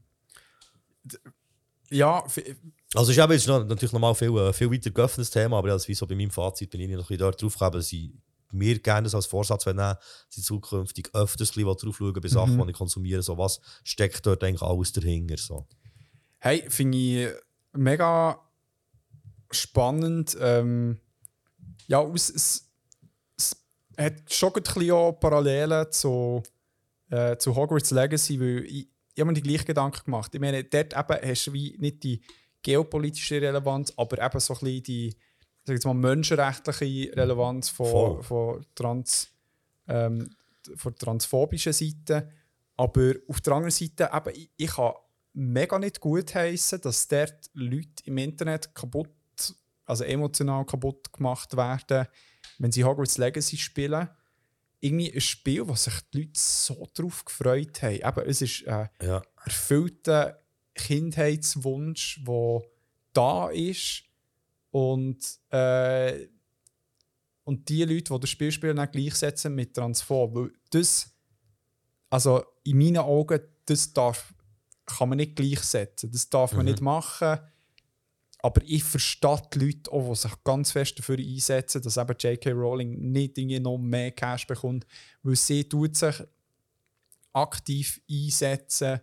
Ja, f- Also ist eben jetzt noch, natürlich nochmal viel, äh, viel weiter geöffnetes Thema, aber als wie so bei meinem Fazit bin ich noch ein bisschen dort drauf gekommen, dass ich mir gerne das als Vorsatz wenn nehmen, dass ich zukünftig öfters drauf schauen bei Sachen, Mhm. die ich konsumiere, so was steckt dort eigentlich alles dahinter. So. Hey, finde ich mega spannend. Ähm, ja, es, es, es hat schon ein bisschen auch Parallelen zu, äh, zu Hogwarts Legacy, weil ich, ich habe mir die gleichen Gedanken gemacht. Ich meine, dort eben hast du wie nicht die geopolitische Relevanz, aber eben so ein bisschen die sag jetzt mal, menschenrechtliche Relevanz von, Voll. von, Trans, ähm, von transphobischen Seite. Aber auf der anderen Seite, eben, ich, ich kann mega nicht gut heißen, dass dort Leute im Internet kaputt, also emotional kaputt gemacht werden, wenn sie Hogwarts Legacy spielen. Irgendwie ein Spiel, wo sich die Leute so drauf gefreut haben. Eben, es ist ein Ja. erfüllter Kindheitswunsch, der da ist. Und, äh, und die Leute, die das Spiel spielen, dann gleichsetzen mit Transform. Weil das, also in meinen Augen, das darf, kann man nicht gleichsetzen. Das darf man nicht machen. Aber ich verstehe die Leute auch, die sich ganz fest dafür einsetzen, dass eben J.K. Rowling nicht irgendwie noch mehr Cash bekommt, weil sie tut sich aktiv einsetzen,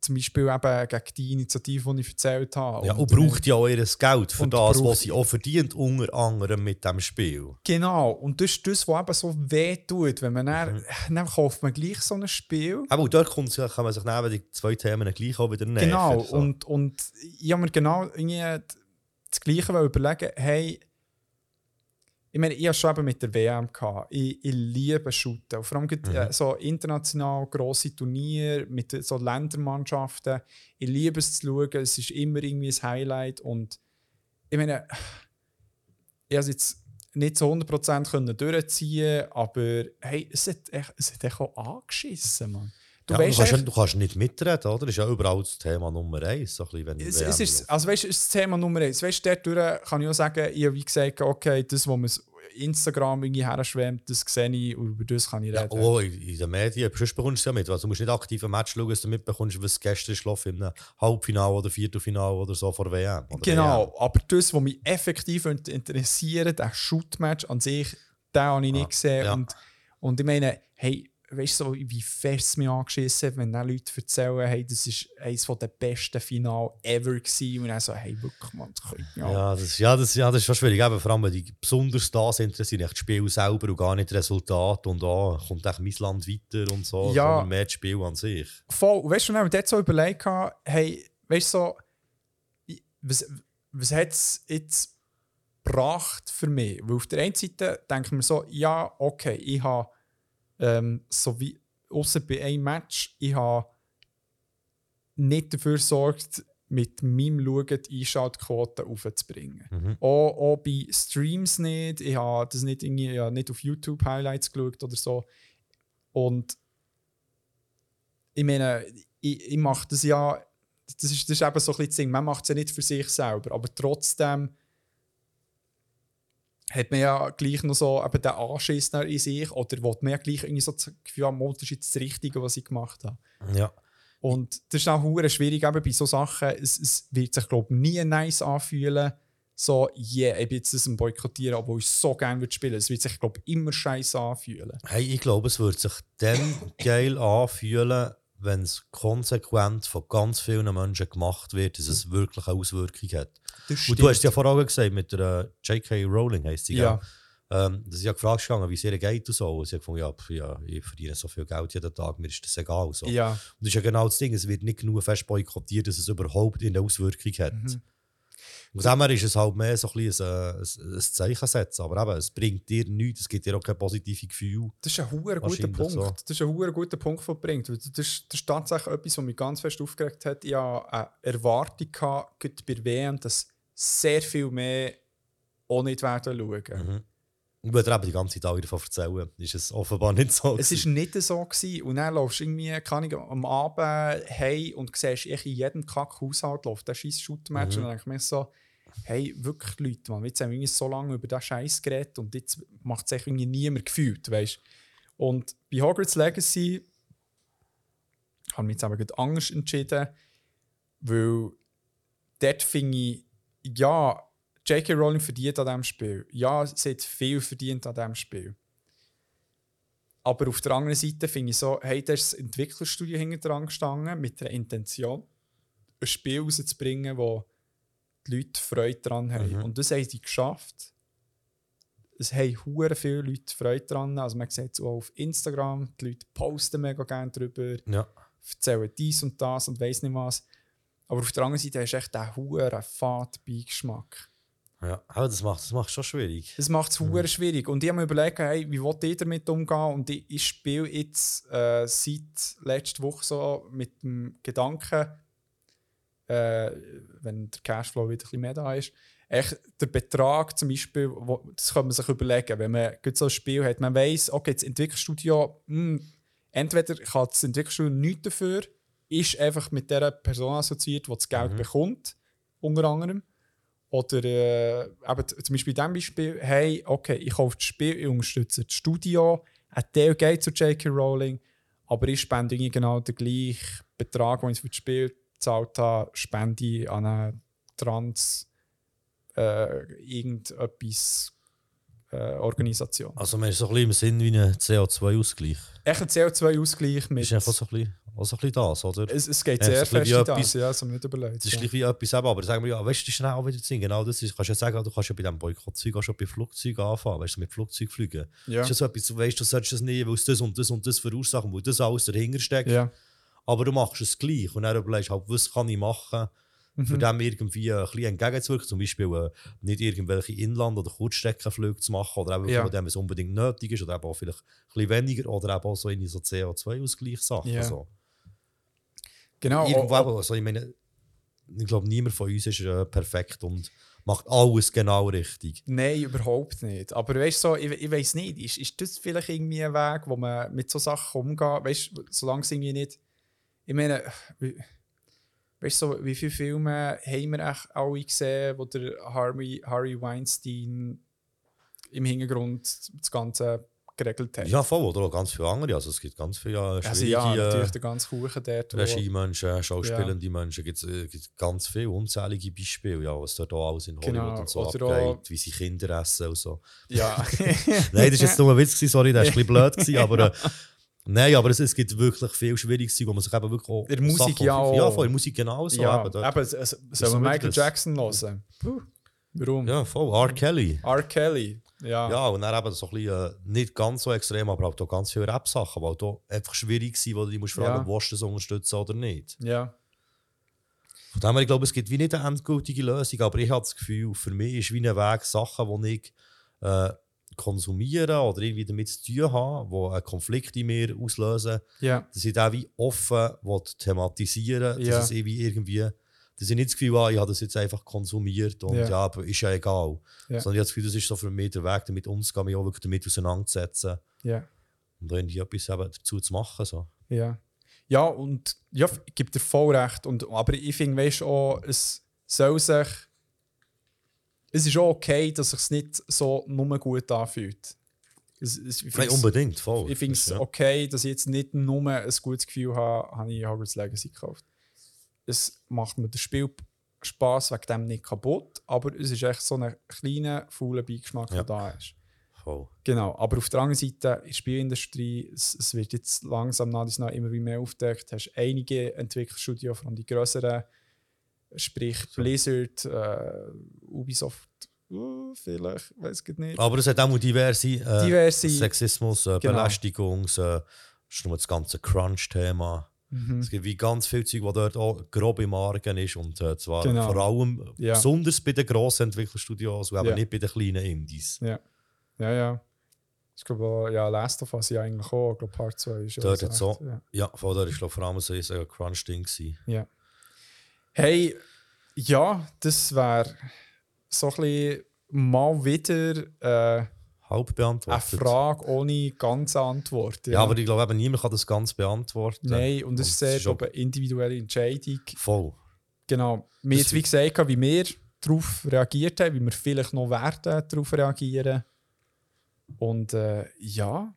zum Beispiel eben gegen die Initiative, die ich erzählt habe. Ja, und braucht ja auch ihr Geld für Und das, was sie auch verdient, unter anderem mit dem Spiel. Genau, und das ist das, was eben so weh tut. Wenn man dann, Mhm. dann kauft man gleich so ein Spiel. Aber und dort kommt's ja- kann man sich neben die zwei Themen gleich auch wieder nähern. Genau, so. und, und ich habe mir genau irgendwie das Gleiche überlegen, hey, ich meine, ich habe schon eben mit der WM gehabt. Ich, ich liebe Shooten. Vor allem gerade, äh, so international grosse Turniere mit so Ländermannschaften. Ich liebe es zu schauen. Es ist immer irgendwie ein Highlight. Und ich meine, ich habe es jetzt nicht zu 100% können durchziehen aber hey, es hat echt, es hat echt auch angeschissen, Mann. Du ja, du, weißt kannst, echt- du kannst nicht mitreden, oder? Das ist ja überall das Thema Nummer eins. So ein bisschen, wenn Es, es ist, also weißt, ist das Thema Nummer eins. Weißt, dadurch kann ich auch sagen, ich habe wie gesagt, okay, das, was man Instagram irgendwie herschwemmt, das sehe ich und über das kann ich Ja, reden. oh, in den Medien, sonst bekommst du es ja mit. Also, du musst nicht aktiv ein Match schauen, dass du mitbekommst, was gestern gelaufen in einem Halbfinale oder Viertelfinale oder so vor WM. Genau, WM. aber das, was mich effektiv interessiert, der Shootmatch an sich, den habe ich nicht gesehen. ja. Und, und ich meine, hey, weißt du, so, wie fest es mich angeschissen hat, wenn dann Leute erzählen, hey, das ist eines der besten Finale ever gewesen. Und dann so, hey, wirklich, man, das könnte mich Ja, das, ja, das, ja, das ist schon schwierig. Eben, vor allem, wenn die besonders das interessieren, echt das Spiel selber und gar nicht das Resultat. Und da kommt echt mein Land weiter und so, Ja. sondern mehr das Spiel an sich. voll. Weißt du, wenn wir dort so überlegt haben, hey, weißt du, so, ich- was, was hat es jetzt gebracht für mich? Weil auf der einen Seite denke ich mir so, ja, okay, ich habe, ähm, so wie, außer bei einem Match, ich habe nicht dafür gesorgt, mit meinem Schauen die Einschaltquote aufzubringen. Mhm. Auch, auch bei Streams nicht. Ich habe das nicht, irgendwie, ich nicht auf YouTube Highlights geschaut oder so. Und ich meine, ich, ich mache das ja, das ist, das ist eben so ein bisschen das Ding, man macht es ja nicht für sich selber, aber trotzdem hat man ja gleich noch so eben den Anschiss in sich oder will man ja gleich irgendwie so das Gefühl haben, «Mo, das ist jetzt das Richtige, was ich gemacht habe. Ja. Und das ist auch hure schwierig eben bei so Sachen. Es, es wird sich, glaube ich, nie nice anfühlen. So, yeah, ich bin jetzt das am Boykottieren, obwohl ich so gerne würde spielen. Es wird sich, glaube ich, immer scheiße anfühlen. Hey, ich glaube, es würde sich dann geil anfühlen, wenn es konsequent von ganz vielen Menschen gemacht wird, dass es wirklich eine Auswirkung hat. Das Und du hast ja vorhin auch gesagt, mit der äh, J.K. Rowling heisst sie, Ja. Ähm, dass ich ja gefragt habe, wie es ihr geht und so. Und sie hat gefunden, ja, pf, ja, ich verdiene so viel Geld jeden Tag, mir ist das egal. So. Ja. Und das ist ja genau das Ding, es wird nicht genug fest boykottiert, dass es überhaupt eine Auswirkung hat. Mhm. Und dem her ist es halt mehr so ein, bisschen ein, ein, ein Zeichen setzen. Aber eben, es bringt dir nichts, es gibt dir auch kein positives Gefühl. Das ist ein guter Punkt. so. Das ist ein hure guter Punkt, den. Weil Das ist, das ist tatsächlich etwas, was mich ganz fest aufgeregt hat. Ich hatte eine Erwartung, gehabt, bei WM, dass sehr viel mehr auch nicht werden schauen. Mhm. Und wenn eben die ganze Zeit davon erzählen, ist es offenbar nicht so. Es war nicht so. Gewesen. Und dann laufst du irgendwie, kann ich, am Abend hey und siehst, echt in jedem Kack-Haushalt läuft der scheiß Shootmatch. Mhm. Und dann denke ich mir so, hey, wirklich Leute, man, jetzt haben wir so lange über diesen Scheiß geredet und jetzt macht es irgendwie niemand gefühlt, weißt Und bei Hogwarts Legacy habe ich mich jetzt aber anders entschieden, weil dort finde ich, ja, J.K. Rowling verdient an diesem Spiel. Ja, sie hat viel verdient an diesem Spiel. Aber auf der anderen Seite finde ich so, hey, da ist das Entwicklerstudio hinter dran gestanden mit einer Intention. ein Spiel rauszubringen, wo die Leute Freude daran haben. Mhm. Und das haben sie geschafft. Es haben hure viele Leute Freude daran. Also man sieht es auch auf Instagram, die Leute posten mega gerne darüber, Ja. erzählen dies und das und weiss nicht was. Aber auf der anderen Seite hast du echt den hure fad Beigeschmack. Ja, aber das macht es macht schon schwierig. Das macht es hure schwierig. Und ich habe mir überlegt, hey, wie will ich damit umgehen? Und ich, ich spiele jetzt äh, seit letzter Woche so mit dem Gedanken, äh, wenn der Cashflow wieder ein bisschen mehr da ist, echt der Betrag zum Beispiel, wo, das kann man sich überlegen, wenn man so ein Spiel hat, man weiß, okay, das Entwicklerstudio, hm, entweder kann das Entwicklerstudio nichts dafür, ist einfach mit der Person assoziiert, die das Geld bekommt, unter anderem. Oder äh, eben zum Beispiel in diesem Beispiel, hey, okay, ich kaufe das Spiel, ich unterstütze das Studio, ein Teil geht zu J.K. Rowling, aber ich spende irgendwie genau den gleichen Betrag, den ich für das Spiel gezahlt habe, spende an eine Trans äh, irgendetwas äh, Organisation. Also man ist so ein bisschen im Sinn wie ein CO2-Ausgleich. Echt ein CO2-Ausgleich mit. Ist einfach so ein bisschen, auch so ein bisschen das, oder? es, es geht Ja, sehr so fest in das, ja, so nicht überlegt. Das ist ja. wie etwas eben, aber sagen wir ja, weißt du, das ist dann auch wieder sehen. Genau das ist, kannst du ja sagen, du kannst ja bei diesem Boykottzeug auch schon bei Flugzeugen anfangen, weißt du, mit Flugzeug fliegen. Ja. Ist ja so etwas, du weißt, du solltest das nicht, weil es das und das und das verursachen, weil das alles dahinter steckt. ja. Aber du machst es gleich und dann überlegst du halt, was kann ich machen, für Mhm. dem irgendwie ein bisschen entgegenzuwirken. Zum Beispiel äh, nicht irgendwelche Inland- oder Kurzstreckenflüge zu machen oder eben Ja. von dem es unbedingt nötig ist oder eben auch vielleicht ein bisschen weniger oder eben auch so in so CO2-Ausgleichssachen. Ja. So. Genau. Irgendwo oh, eben, also ich meine, ich glaube, niemand von uns ist äh, perfekt und macht alles genau richtig. Nein, überhaupt nicht. Aber weißt du, so, ich, ich weiß nicht, ist, ist das vielleicht irgendwie ein Weg, wo man mit so Sachen umgeht? Weißt du, solange es irgendwie nicht. Ich meine, wie, weißt du, so, wie viele Filme haben wir echt alle gesehen, wo der Harvey, Harry Weinstein im Hintergrund das Ganze geregelt hat? Ja, voll, oder auch ganz viele andere. Also es gibt ganz viele äh, also ja, schwierige natürlich äh, der ganze Kuchen dort. Regiemenschen, schauspielende Menschen. Es gibt, äh, ganz viele unzählige Beispiele, ja, was auch alles in Hollywood Genau, und so oder abgeht, wie sie Kinder essen und so. Ja. Nein, das war jetzt nur ein Witz, gewesen, sorry, der war ein bisschen blöd, gewesen, aber äh, nein, aber es, es gibt wirklich viel Schwieriges, wo man sich eben wirklich auch In der Musik Sachen- ja auch. Ja, voll, in der Musik genauso. ja, eben, eben, es- es- so sollen wir Michael. Jackson hören? Puh, Warum? ja, voll, R. Kelly. R. Kelly. Ja. Ja, und dann eben so ein bisschen, äh, nicht ganz so extrem, aber auch ganz viele Rap-Sachen, weil da einfach schwierig sind, wo du dich musst fragen Ja. willst du das unterstützen oder nicht. ja. Von dem her, ich glaube, es gibt wie nicht eine endgültige Lösung, aber ich habe das Gefühl, für mich ist wie ein Weg Sachen, die ich äh, konsumiere oder irgendwie damit zu tun habe, die einen Konflikt in mir auslösen, Ja. dass ich da wie offen thematisieren will, Ja. dass es irgendwie irgendwie, dass ich nicht das Gefühl habe, ich habe das jetzt einfach konsumiert und Ja. ja, aber ist ja egal. Ja. Sondern ich habe das Gefühl, das ist so für mich der Weg, damit umzugehen, mich auch wirklich damit auseinanderzusetzen Ja. und irgendwie etwas eben dazu zu machen. So. Ja. Ja, und ja, ich gebe dir voll recht. Und, aber ich finde, weißt du, auch, es soll sich. Es ist auch okay, dass es sich nicht so nur gut anfühlt. Es, es, ich Nein, unbedingt, voll. ich finde es Ja. okay, dass ich jetzt nicht nur ein gutes Gefühl habe, habe ich Hogwarts Legacy gekauft. Es macht mir das Spiel Spaß wegen dem nicht kaputt, aber es ist echt so ein kleiner, fauler Beigeschmack, Ja. der da ist. Voll. Genau, aber auf der anderen Seite, in der Spielindustrie, es, es wird jetzt langsam nach nach immer mehr aufgedeckt. Du hast einige Entwicklerstudios, vor allem die größeren, sprich Blizzard, äh, Ubisoft, uh, vielleicht, weiß ich nicht. Aber es hat auch diverse, äh, Diverse- Sexismus, äh, Genau. Belästigungs, äh, das ist nur das ganze Crunch-Thema. Mhm. Es gibt wie ganz viel Zeug, was dort auch grob im Argen ist. Und äh, zwar Genau. vor allem Ja. besonders bei den grossen Entwicklerstudios eben Ja. nicht bei den kleinen Indies. Ja, ja. ja. Ich glaube, ja, Last of Us ja eigentlich auch. Ich glaube, Part 2 ist ja Dort so. Ja. Ja, von ist glaub, vor allem so ein Crunch-Ding. ja. Hey, ja, das wäre so ein bisschen mal wieder äh, Halb eine beantwortet. Frage ohne ganze Antwort. Ja, aber ich glaube, eben, niemand kann das ganz beantworten. Nein, und es ist sehr eine individuelle Entscheidung. Voll. Genau. Wir Das jetzt wie gesagt, wie wir darauf reagiert haben, wie wir vielleicht noch werden darauf reagieren. Und äh, ja,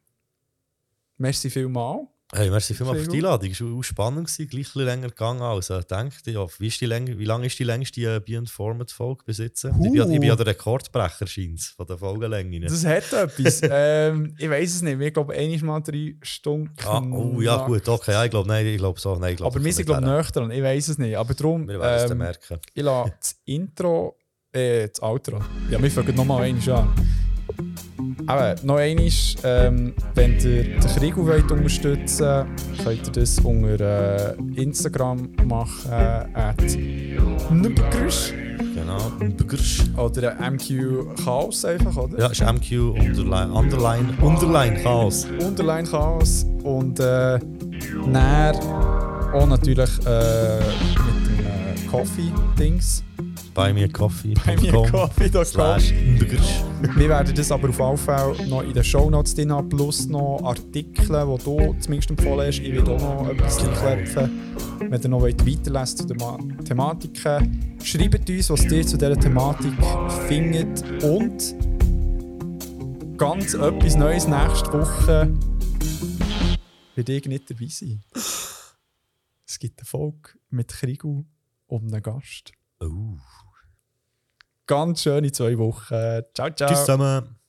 merci vielmals. Hey, merci vielmals für die Einladung. Es war auch spannend, gewesen, gleich ein bisschen länger gegangen als ich gedacht. Ja, wie, ist die Läng wie lange ist die längste äh, Beyond Format Folge besitzen? Ich, bin, ich bin ja der Rekordbrecher scheint von der Folgenlänge. Das hat etwas. ähm, ich weiß es nicht. Ich glaube, einmal mal drei Stunden. Ah, oh ja, gut, okay. Ja, ich glaube, nein, ich glaube so. Nein, ich glaub, Aber wir sind, glaube ich, dran. Ich weiß es nicht. Aber darum, Wir werden es ähm, merken. ich lasse das Intro, äh, das Outro. Ja, wir fangen nochmal eins an. Aber noch einmal, ähm, wenn ihr den Krieg wollt unterstützen wollt, könnt ihr das unter äh, Instagram machen, äh, Genau. Begrüß. oder MQ Chaos einfach, oder? Ja, ist MQ Underline, Underline, Underline Chaos. Unterline Chaos und äh, näher auch natürlich äh, mit dem äh, Coffee-Dings. Bei mir Coffee. Bei mir Coffee.com. Slash Begrüß. Wir werden das aber auf jeden Fall noch in den Shownotes drin haben, plus noch Artikel, die du zumindest empfohlen hast. Ich werde auch noch etwas reinklepfen. Wenn ihr noch wollt weiterlesen zu den Ma- Thematiken, schreibt uns, was ihr zu dieser Thematik findet. Und ganz etwas Neues nächste Woche wird ich nicht dabei sein. Es gibt eine Folge mit Krigu und einem Gast. Oh. Ganz schöne zwei Wochen. Ciao, ciao. Tschüss zusammen.